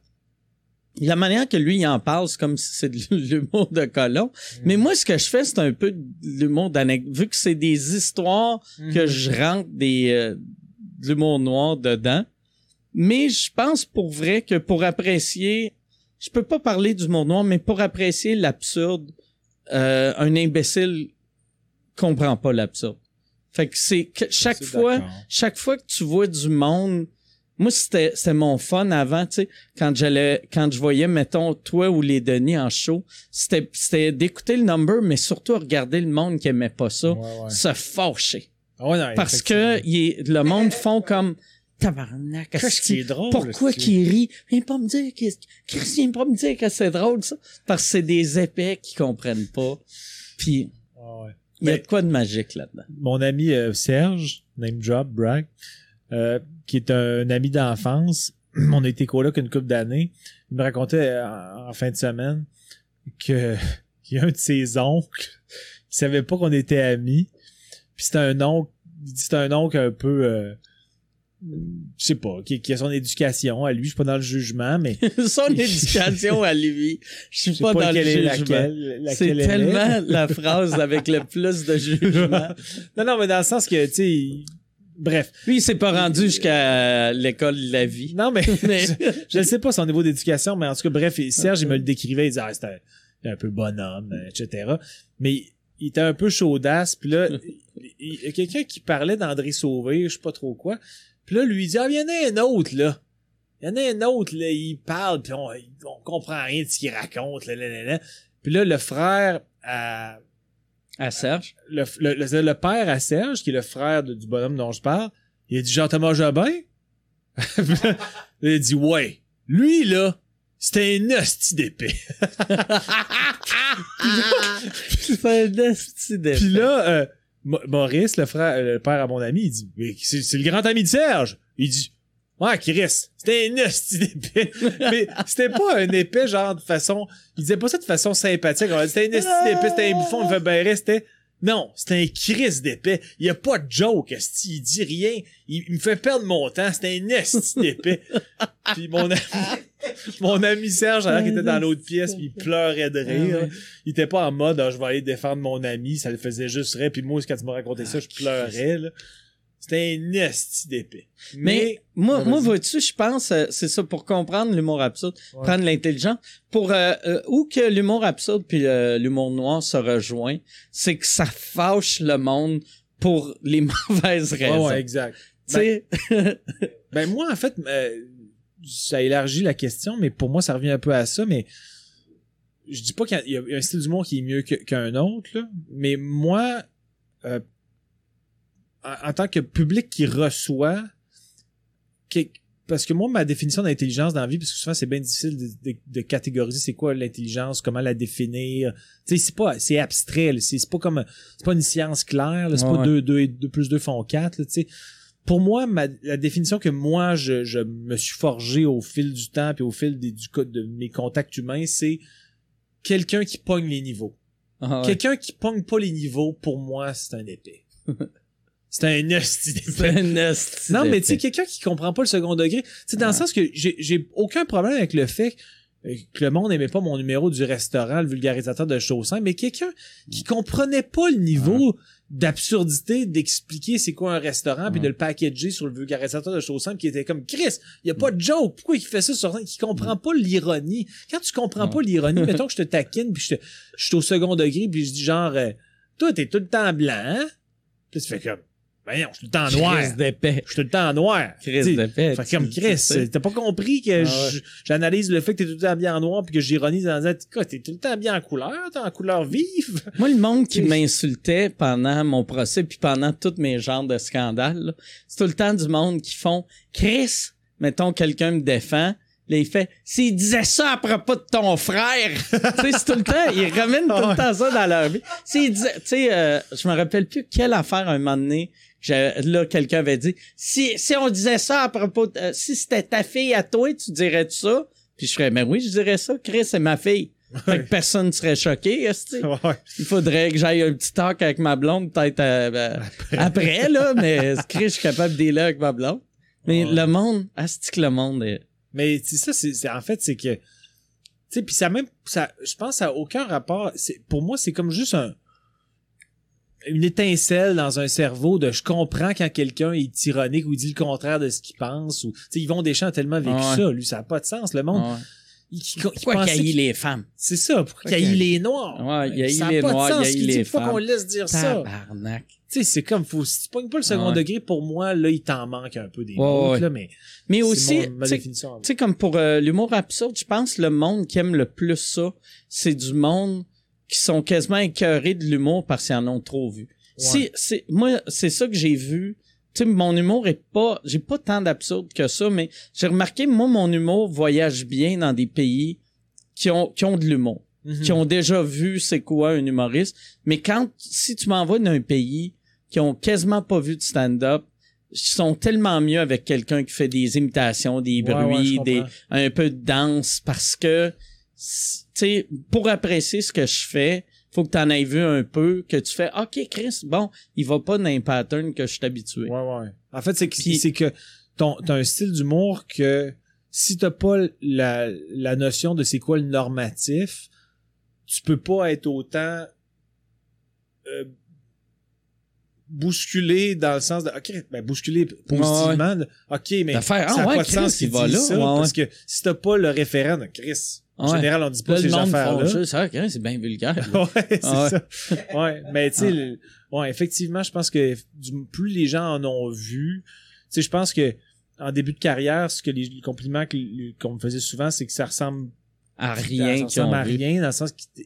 la manière que lui il en parle, c'est comme si c'est de l'humour de colon. Mais moi, ce que je fais, c'est un peu de l'humour d'anecdote. Vu que c'est des histoires que je rentre des euh, de l'humour noir dedans. Mais je pense pour vrai que pour apprécier, je peux pas parler d'humour noir, mais pour apprécier l'absurde, euh, un imbécile comprend pas l'absurde. Fait que c'est que chaque fois, chaque fois que tu vois du monde, moi c'était c'était mon fun avant, tu sais, quand j'allais quand je voyais mettons toi ou les Denis en show, c'était c'était d'écouter le number mais surtout regarder le monde qui aimait pas ça, Ouais, ouais. se fâcher Ah non, parce que il le monde font comme tabarnak Qu'est-ce qui est drôle? pourquoi qu'il rit? Viens pas me dire que Christian viens pas me dire que c'est drôle ça. Parce que c'est des épais qui comprennent pas. Puis Ah ouais. il y a de quoi de magique là-dedans. mon ami euh, Serge, name drop, brag, euh, qui est un ami d'enfance, on a été coloc une couple d'années, il me racontait euh, en, fin de semaine que qu'il y a un de ses oncles qui savait pas qu'on était amis, puis c'était un oncle, il dit c'est un oncle un peu euh, je sais pas, qui, qui a son éducation à lui, je suis pas dans le jugement, mais son éducation à lui je suis sais pas, dans le jugement c'est elle est. tellement la phrase avec le plus de jugement non, non, mais dans le sens que, tu sais, bref. lui il s'est pas rendu jusqu'à l'école de la vie Non, mais, Mais- je, ne sais pas son niveau d'éducation, mais en tout cas, bref, Serge, il me le décrivait, il disait, ah, c'était un, un peu bonhomme, euh, etc. Mais il était un peu chaudasse, puis là, il il y a quelqu'un qui parlait d'André Sauvé, je sais pas trop quoi, puis là, lui, il dit, ah, il y en a un autre, là. Il y en a un autre, là, il parle, puis on, on comprend rien de ce qu'il raconte, là, là, là, là. Puis là, le frère à, À Serge. le, le, le- le père à Serge, qui est le frère de- du bonhomme dont je parle, il a dit Jean-Thomas Jobin? il a dit Ouais. Lui, là, c'était un hostie d'épée. C'est un esti de- Puis là, euh, Maurice, le frère, euh, le père à mon ami, il dit Mais c'est c'est le grand ami de Serge. Il dit Ouais, Chris, c'était un d'épée. Mais c'était pas un épée, genre, de façon. Il disait pas ça de façon sympathique. C'était un hostie d'épée, c'était un bouffon, il fait ben c'était. Non, c'était un Chris d'épée. Il y a pas de joke, esti. Il dit rien. Il, il me fait perdre mon temps. C'était un hostie d'épée. Puis mon ami, mon ami Serge, alors qu'il était dans l'autre pièce, puis il pleurait de rire. Ah ouais. Il était pas en mode, Ah, je vais aller défendre mon ami. Ça le faisait juste rire. Puis moi, quand tu m'as raconté ça, je pleurais, là. C'était un esti d'épée. Mais Mais, moi, moi vois-tu, je pense, euh, c'est ça, pour comprendre l'humour absurde, Ouais. prendre l'intelligence, pour euh, euh, où que l'humour absurde puis euh, l'humour noir se rejoint, c'est que ça fâche le monde pour les mauvaises raisons. ouais, exact. Tu sais, Ben moi, en fait, euh, ça élargit la question, mais pour moi, ça revient un peu à ça, mais je dis pas qu'il y a- il y a un style d'humour qui est mieux qu'un autre, là, mais moi, euh, en, en tant que public qui reçoit, parce que moi, ma définition d'intelligence dans la vie, parce que souvent, c'est bien difficile de, de- de catégoriser c'est quoi l'intelligence, comment la définir. Tu sais, c'est pas, c'est abstrait, c'est pas comme, c'est pas une science claire, c'est Ouais, pas ouais. 2 deux, et deux plus 2 font 4, tu sais pour moi, ma- la définition que moi, je, je me suis forgé au fil du temps puis au fil des, du, co- de mes contacts humains, c'est quelqu'un qui pogne les niveaux. Ah ouais. Quelqu'un qui pogne pas les niveaux, pour moi, c'est un épée. c'est un hostie C'est d'épée. un esti Non, mais tu sais, quelqu'un qui comprend pas le second degré, sais, dans le Ah. sens que j'ai aucun problème avec le fait que le monde n'aimait pas mon numéro du restaurant, le vulgarisateur de Chaussin, mais quelqu'un qui comprenait pas le niveau d'absurdité d'expliquer c'est quoi un restaurant puis de le packager sur le vulgarisateur de Chaussin puis qui était comme Chris, il y a pas de joke, pourquoi il fait ça sur qui comprend pas l'ironie. Quand tu comprends pas l'ironie, mettons que je te taquine puis je te- je suis au second degré puis je dis genre euh, toi t'es tout le temps blanc, hein? Puis tu fais comme ben non, je suis tout le temps noir. Chris d'épée. Je suis tout le temps noir. Chris d'épée. fait comme Chris, t'as pas compris que Ah ouais. j'analyse le fait que t'es tout le temps habillé en noir puis que j'ironise en disant quoi, t'es tout le temps habillé en couleur, t'es en couleur vive? Moi, le monde qui m'insultait pendant mon procès puis pendant tous mes genres de scandales, c'est tout le temps du monde qui font Chris, mettons quelqu'un me défend, là il fait s'il disait ça à propos de ton frère, tu sais c'est tout le temps, ils ramènent tout le temps ça dans leur vie. S'il disait, tu sais, euh, je me rappelle plus quelle affaire un moment donné. Là, quelqu'un avait dit si si on disait ça à propos, de- euh, si c'était ta fille à toi, tu dirais ça? Puis je ferais, mais oui, je dirais ça. Chris, c'est ma fille. Fait que personne ne serait choqué. Ouais. Il faudrait que j'aille un petit talk avec ma blonde, peut-être euh, ben, après. là, mais Chris, je suis capable de dealer avec ma blonde. Mais Ouais. le monde, asti que le monde est... Mais c'est ça, c'est c'est- en fait, c'est que. Tu sais, puis ça même. ça Je pense que ça a aucun rapport. c'est- Pour moi, c'est comme juste un. Une étincelle dans un cerveau de je comprends quand quelqu'un est ironique ou il dit le contraire de ce qu'il pense. Ou, tu sais, Yvon Deschamps a tellement vécu Ouais. ça. Lui, ça n'a pas de sens. Le monde. Ouais. Il, il- il Pourquoi les femmes? C'est ça. Pourquoi haït qu'il- les noirs? Ouais, il haït Ça a les pas de noirs, sens, il haït les Faut qu'on femmes. laisse dire ça. Tabarnak. Tu sais, c'est comme, faut, si tu pognes pas le second Ouais. degré, pour moi, là, il t'en manque un peu des Ouais, mots, ouais. là, mais. Mais c'est aussi, sais, tu sais, comme pour euh, l'humour absurde, je pense que le monde qui aime le plus ça, c'est du monde qui sont quasiment écœurés de l'humour parce qu'ils en ont trop vu. Si, c'est, moi, c'est ça que j'ai vu. Tu sais, mon humour est pas, j'ai pas tant d'absurde que ça, mais j'ai remarqué, moi, mon humour voyage bien dans des pays qui ont, qui ont de l'humour, Mhm. qui ont déjà vu c'est quoi un humoriste. Mais quand, si tu m'envoies dans un pays qui ont quasiment pas vu de stand-up, ils sont tellement mieux avec quelqu'un qui fait des imitations, des Ouais, bruits, des, un peu de danse parce que pour apprécier ce que je fais faut que tu en aies vu un peu que tu fais OK Chris bon il va pas dans un pattern que je suis habitué. Ouais, ouais. En fait, c'est que, c'est que ton, t'as un style d'humour que si t'as pas la, la notion de c'est quoi le normatif, tu peux pas être autant euh, bousculé dans le sens de ok ben bousculé positivement de, ok mais faire, ah ça a ouais, pas de Chris, sens il qu'il va là, ça ouais, parce que si t'as pas le référent de Chris en Ouais. général on dit pas Là, ces le monde affaires font là juste, ah, Chris, c'est bien vulgaire ouais, c'est Ah ouais. ça. Ouais, mais tu sais, le- ouais, effectivement, je pense que plus les gens en ont vu, tu sais, je pense que en début de carrière, ce que les, les compliments qu'on me faisait souvent, c'est que ça ressemble à ça rien qu'ils ressemble à vu rien, dans le sens qu'il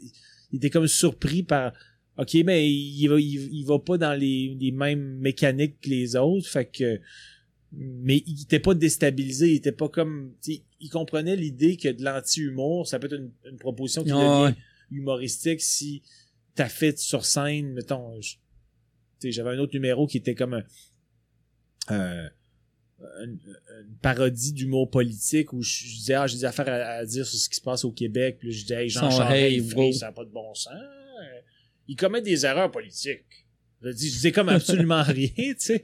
était- comme surpris par OK, mais il va, il, il va pas dans les, les mêmes mécaniques que les autres, fait que mais il était pas déstabilisé, il était pas comme il comprenait l'idée que de l'anti-humour, ça peut être une, une proposition qui devient ouais. humoristique si t'as fait sur scène, mettons, je- tu sais, j'avais un autre numéro qui était comme un, euh, une, une parodie d'humour politique où je, je disais ah j'ai des affaires à, à dire sur ce qui se passe au Québec puis là, je disais hey, Jean Charest hey, ça n'a pas de bon sens. Euh, il commet des erreurs politiques. Je dis je disais comme absolument rien tu sais.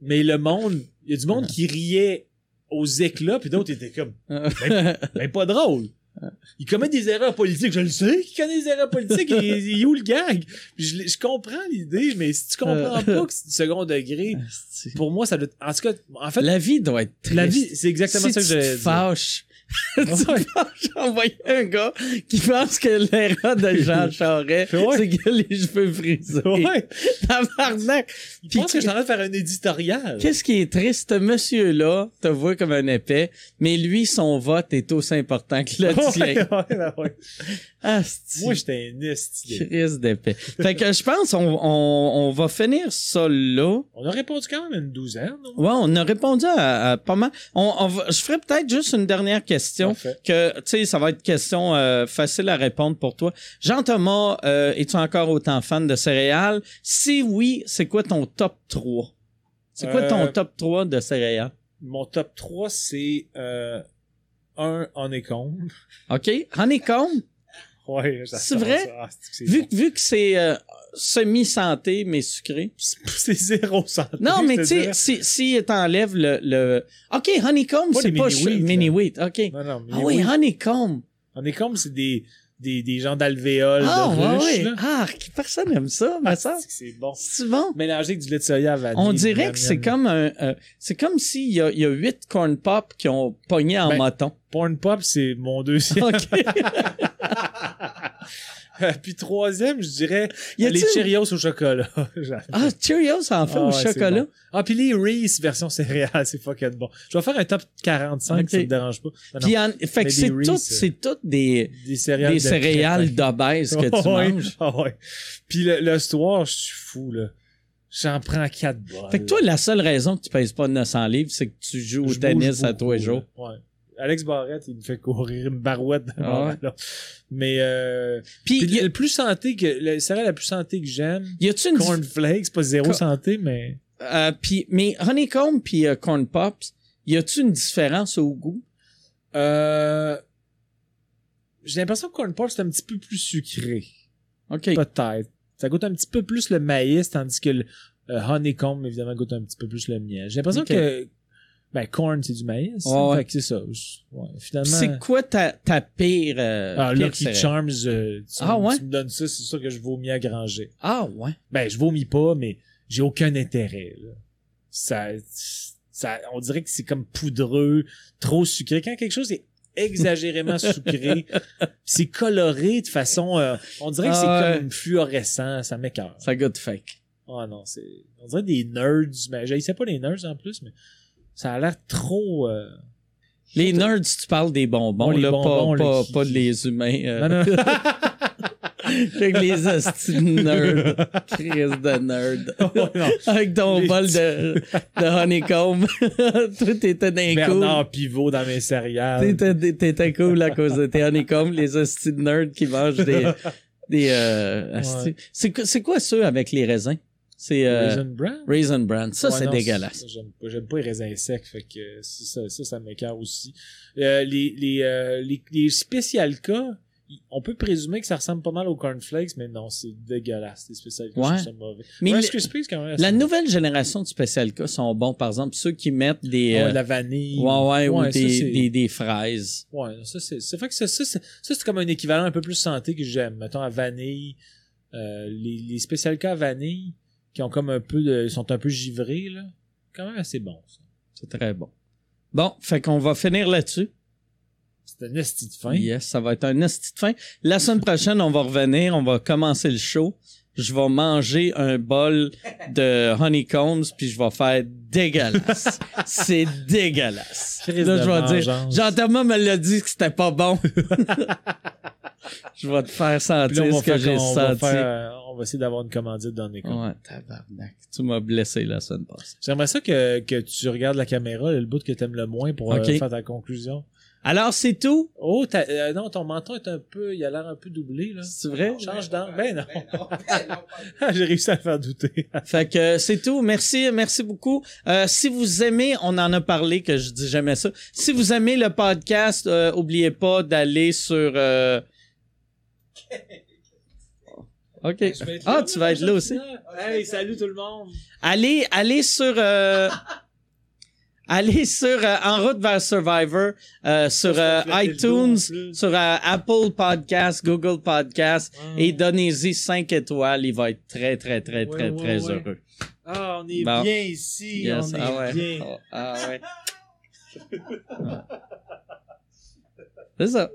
Mais le monde il y a du monde qui riait aux éclats puis d'autres étaient comme ben pas drôle. Il commet des erreurs politiques, je le sais qu'il commet des erreurs politiques, il, il est où le gag? Puis je, je comprends l'idée, mais si tu comprends Euh. pas que c'est du second degré, pour moi, ça doit être- En tout cas, en fait, la, la vie doit être triste. vie, c'est exactement si ça que tu j'allais te dire. fâches, tu j'ai envoyé un gars qui pense que l'erreur de Jean Charest, Ouais. c'est que les cheveux frisés. Ouais. Tabarnak! Il Puis pense que je suis en train de faire un éditorial. Qu'est-ce qui est triste? Ce monsieur-là te voit comme un épais, mais lui, son vote est aussi important que le tien. ouais, ouais, ouais. Moi, j'étais un esti. Crise d'épais. Fait que je pense on, on, on va finir ça là. On a répondu quand même une douzaine, non? Ouais, on a répondu à, à pas mal. On, on va- je ferai peut-être juste une dernière question. Parfait. Que, tu sais, ça va être question euh, facile à répondre pour toi. Jean-Thomas, euh, es-tu encore autant fan de céréales? Si oui, c'est quoi ton top 3? C'est quoi ton Euh, top 3 de céréales? Mon top 3, c'est euh, un honeycomb. OK? Honeycomb? Ouais, C'est vrai? ça. Ah, c'est Vu, vu que c'est euh, semi-santé, mais sucré. C'est zéro santé. Non, mais tu sais, si, si t'enlèves le, le... OK, honeycomb, c'est pas mini-wheat, mini-wheat. OK. Non, non, mais Ah oui, honeycomb. honeycomb, c'est des, des, des gens d'alvéoles Ah, de ruches, ouais. là. Ah, personne aime ça, Ah, ça. c'est bon. C'est bon? Mélangé avec du lait de soya vanille. On dirait que c'est comme un, euh, c'est comme s'il y a, il y a huit corn pop qui ont pogné en Ben, moton. Porn Pop, c'est mon deuxième. OK. Puis troisième, je dirais Y les Cheerios au chocolat. Ah, Cheerios en fait Ah au ouais, chocolat? bon. Ah, puis les Reese version céréales, c'est fucking bon. Je vais faire un top 45, Ok. ça te dérange pas. Non, Puis en- fait que c'est des tout, Reese, c'est tout des, des céréales des de céréales d'obèse que tu Ouais, manges. ah ouais. Puis le, le soir, je suis fou, là. J'en prends quatre bols. Fait que toi, la seule raison que tu pèses pas 900 livres, c'est que tu joues au Je tennis à tous les jours. Ouais. Alex Barrette, il me fait courir une barouette de Ah ouais. Mais euh, Puis, puis y a- le plus santé que le céréale la plus santé que j'aime, y a-tu une cornflakes, pas zéro Co- santé, mais Euh, puis, mais honeycomb puis euh, corn pops, y a-tu une différence au goût? euh, j'ai l'impression que corn pop c'est un petit peu plus sucré. OK. Peut-être. Ça goûte un petit peu plus le maïs, tandis que le euh, honeycomb, évidemment, goûte un petit peu plus le miel. J'ai l'impression que ben, corn, c'est du maïs. Ouais. Fait que c'est ça. Ouais, finalement. C'est quoi ta, ta pire, euh, Ah, pire Lucky? Charms, euh, tu, Ah, me- ouais? tu me donnes ça, c'est sûr que je vomis à granger. Ah, ouais. Ben, je vomis pas, mais j'ai aucun intérêt. Là. Ça, ça, on dirait que c'est comme poudreux, trop sucré. Quand quelque chose est exagérément sucré, c'est coloré de façon, euh, on dirait que Ah, c'est ouais. comme fluorescent, ça m'écœure. Ça goûte fake. Oh non, c'est, on dirait des nerds, mais j'haïssais pas les nerds en plus, mais ça a l'air trop, euh, Les nerds, tu parles des bonbons, Bon, là, bonbons, pas, pas, qui- pas les humains. euh. non, non. Avec les hosties nerds. Crise de nerd. Oh. Avec ton Les bol de, de honeycomb. Toi, t'étais d'un Bernard cool. Pivot dans mes céréales. T'étais, t'étais cool à cause de tes honeycombs, les hosties nerds qui mangent des, des, euh. C'est, quoi- c'est quoi ça avec les raisins? C'est, euh, Raisin Bran? Raisin Bran. Ça, Ouais, c'est dégueulasse. J'aime pas, les raisins secs, fait que ça, ça, ça, m'écœure aussi. Euh, les, les, euh, les, les spécial cas, on peut présumer que ça ressemble pas mal aux cornflakes, mais non, c'est dégueulasse, les spécial cas, Ouais. ça mauvais. Mais Rice le- Krispies, quand même. la nouvelle génération de Special K sont bons. Par exemple, ceux qui mettent des, Ouais, euh, de la vanille. ouais, ouais, ou ça, des, c'est- des, des fraises. Ouais, ça, c'est, ça fait que ça, ça, c'est, ça, c'est comme un équivalent un peu plus santé que j'aime. Mettons, à vanille, les, les spécial cas à vanille, qui ont comme un peu de, sont un peu givrés, là. Quand même assez bon, ça. C'est très bon. Bon, fait qu'on va finir là-dessus. C'est un esti de fin. Yes, ça va être un esti de fin. La semaine prochaine, on va revenir, on va commencer le show. Je vais manger un bol de honeycombs, puis je vais faire dégueulasse. C'est dégueulasse. Crise Là, je vais dire. Jean-Thomas me l'a dit que c'était pas bon. je vais te faire là, sentir va ce que j'ai va senti. faire, euh, on va essayer d'avoir une commandite dans les Ouais, tabarnak. Tu m'as blessé la semaine passée. J'aimerais ça que, que tu regardes la caméra, le bout que t'aimes le moins pour euh, faire ta conclusion. Alors, c'est tout? Oh, t'as- euh, non, ton menton est un peu, il a l'air un peu doublé, là. C'est vrai? Change d'angle. Ben non. J'ai réussi à le faire douter. Fait que euh, c'est tout. Merci, merci beaucoup. Euh, si vous aimez, on en a parlé que je dis jamais ça. Si vous aimez le podcast, euh, oubliez pas d'aller sur. euh, Ok. Ah, tu vas être là aussi. Hey, salut tout le monde. Allez, allez sur. euh, Allez sur euh, En route vers Survivor, euh, sur euh, iTunes, sur Apple Podcast, Google Podcast, Ah. et donnez-y 5 étoiles. Il va être très, très, très, très, très heureux. Ah, on est bien ici. On est ah bien. Oh, ah ouais. C'est ça.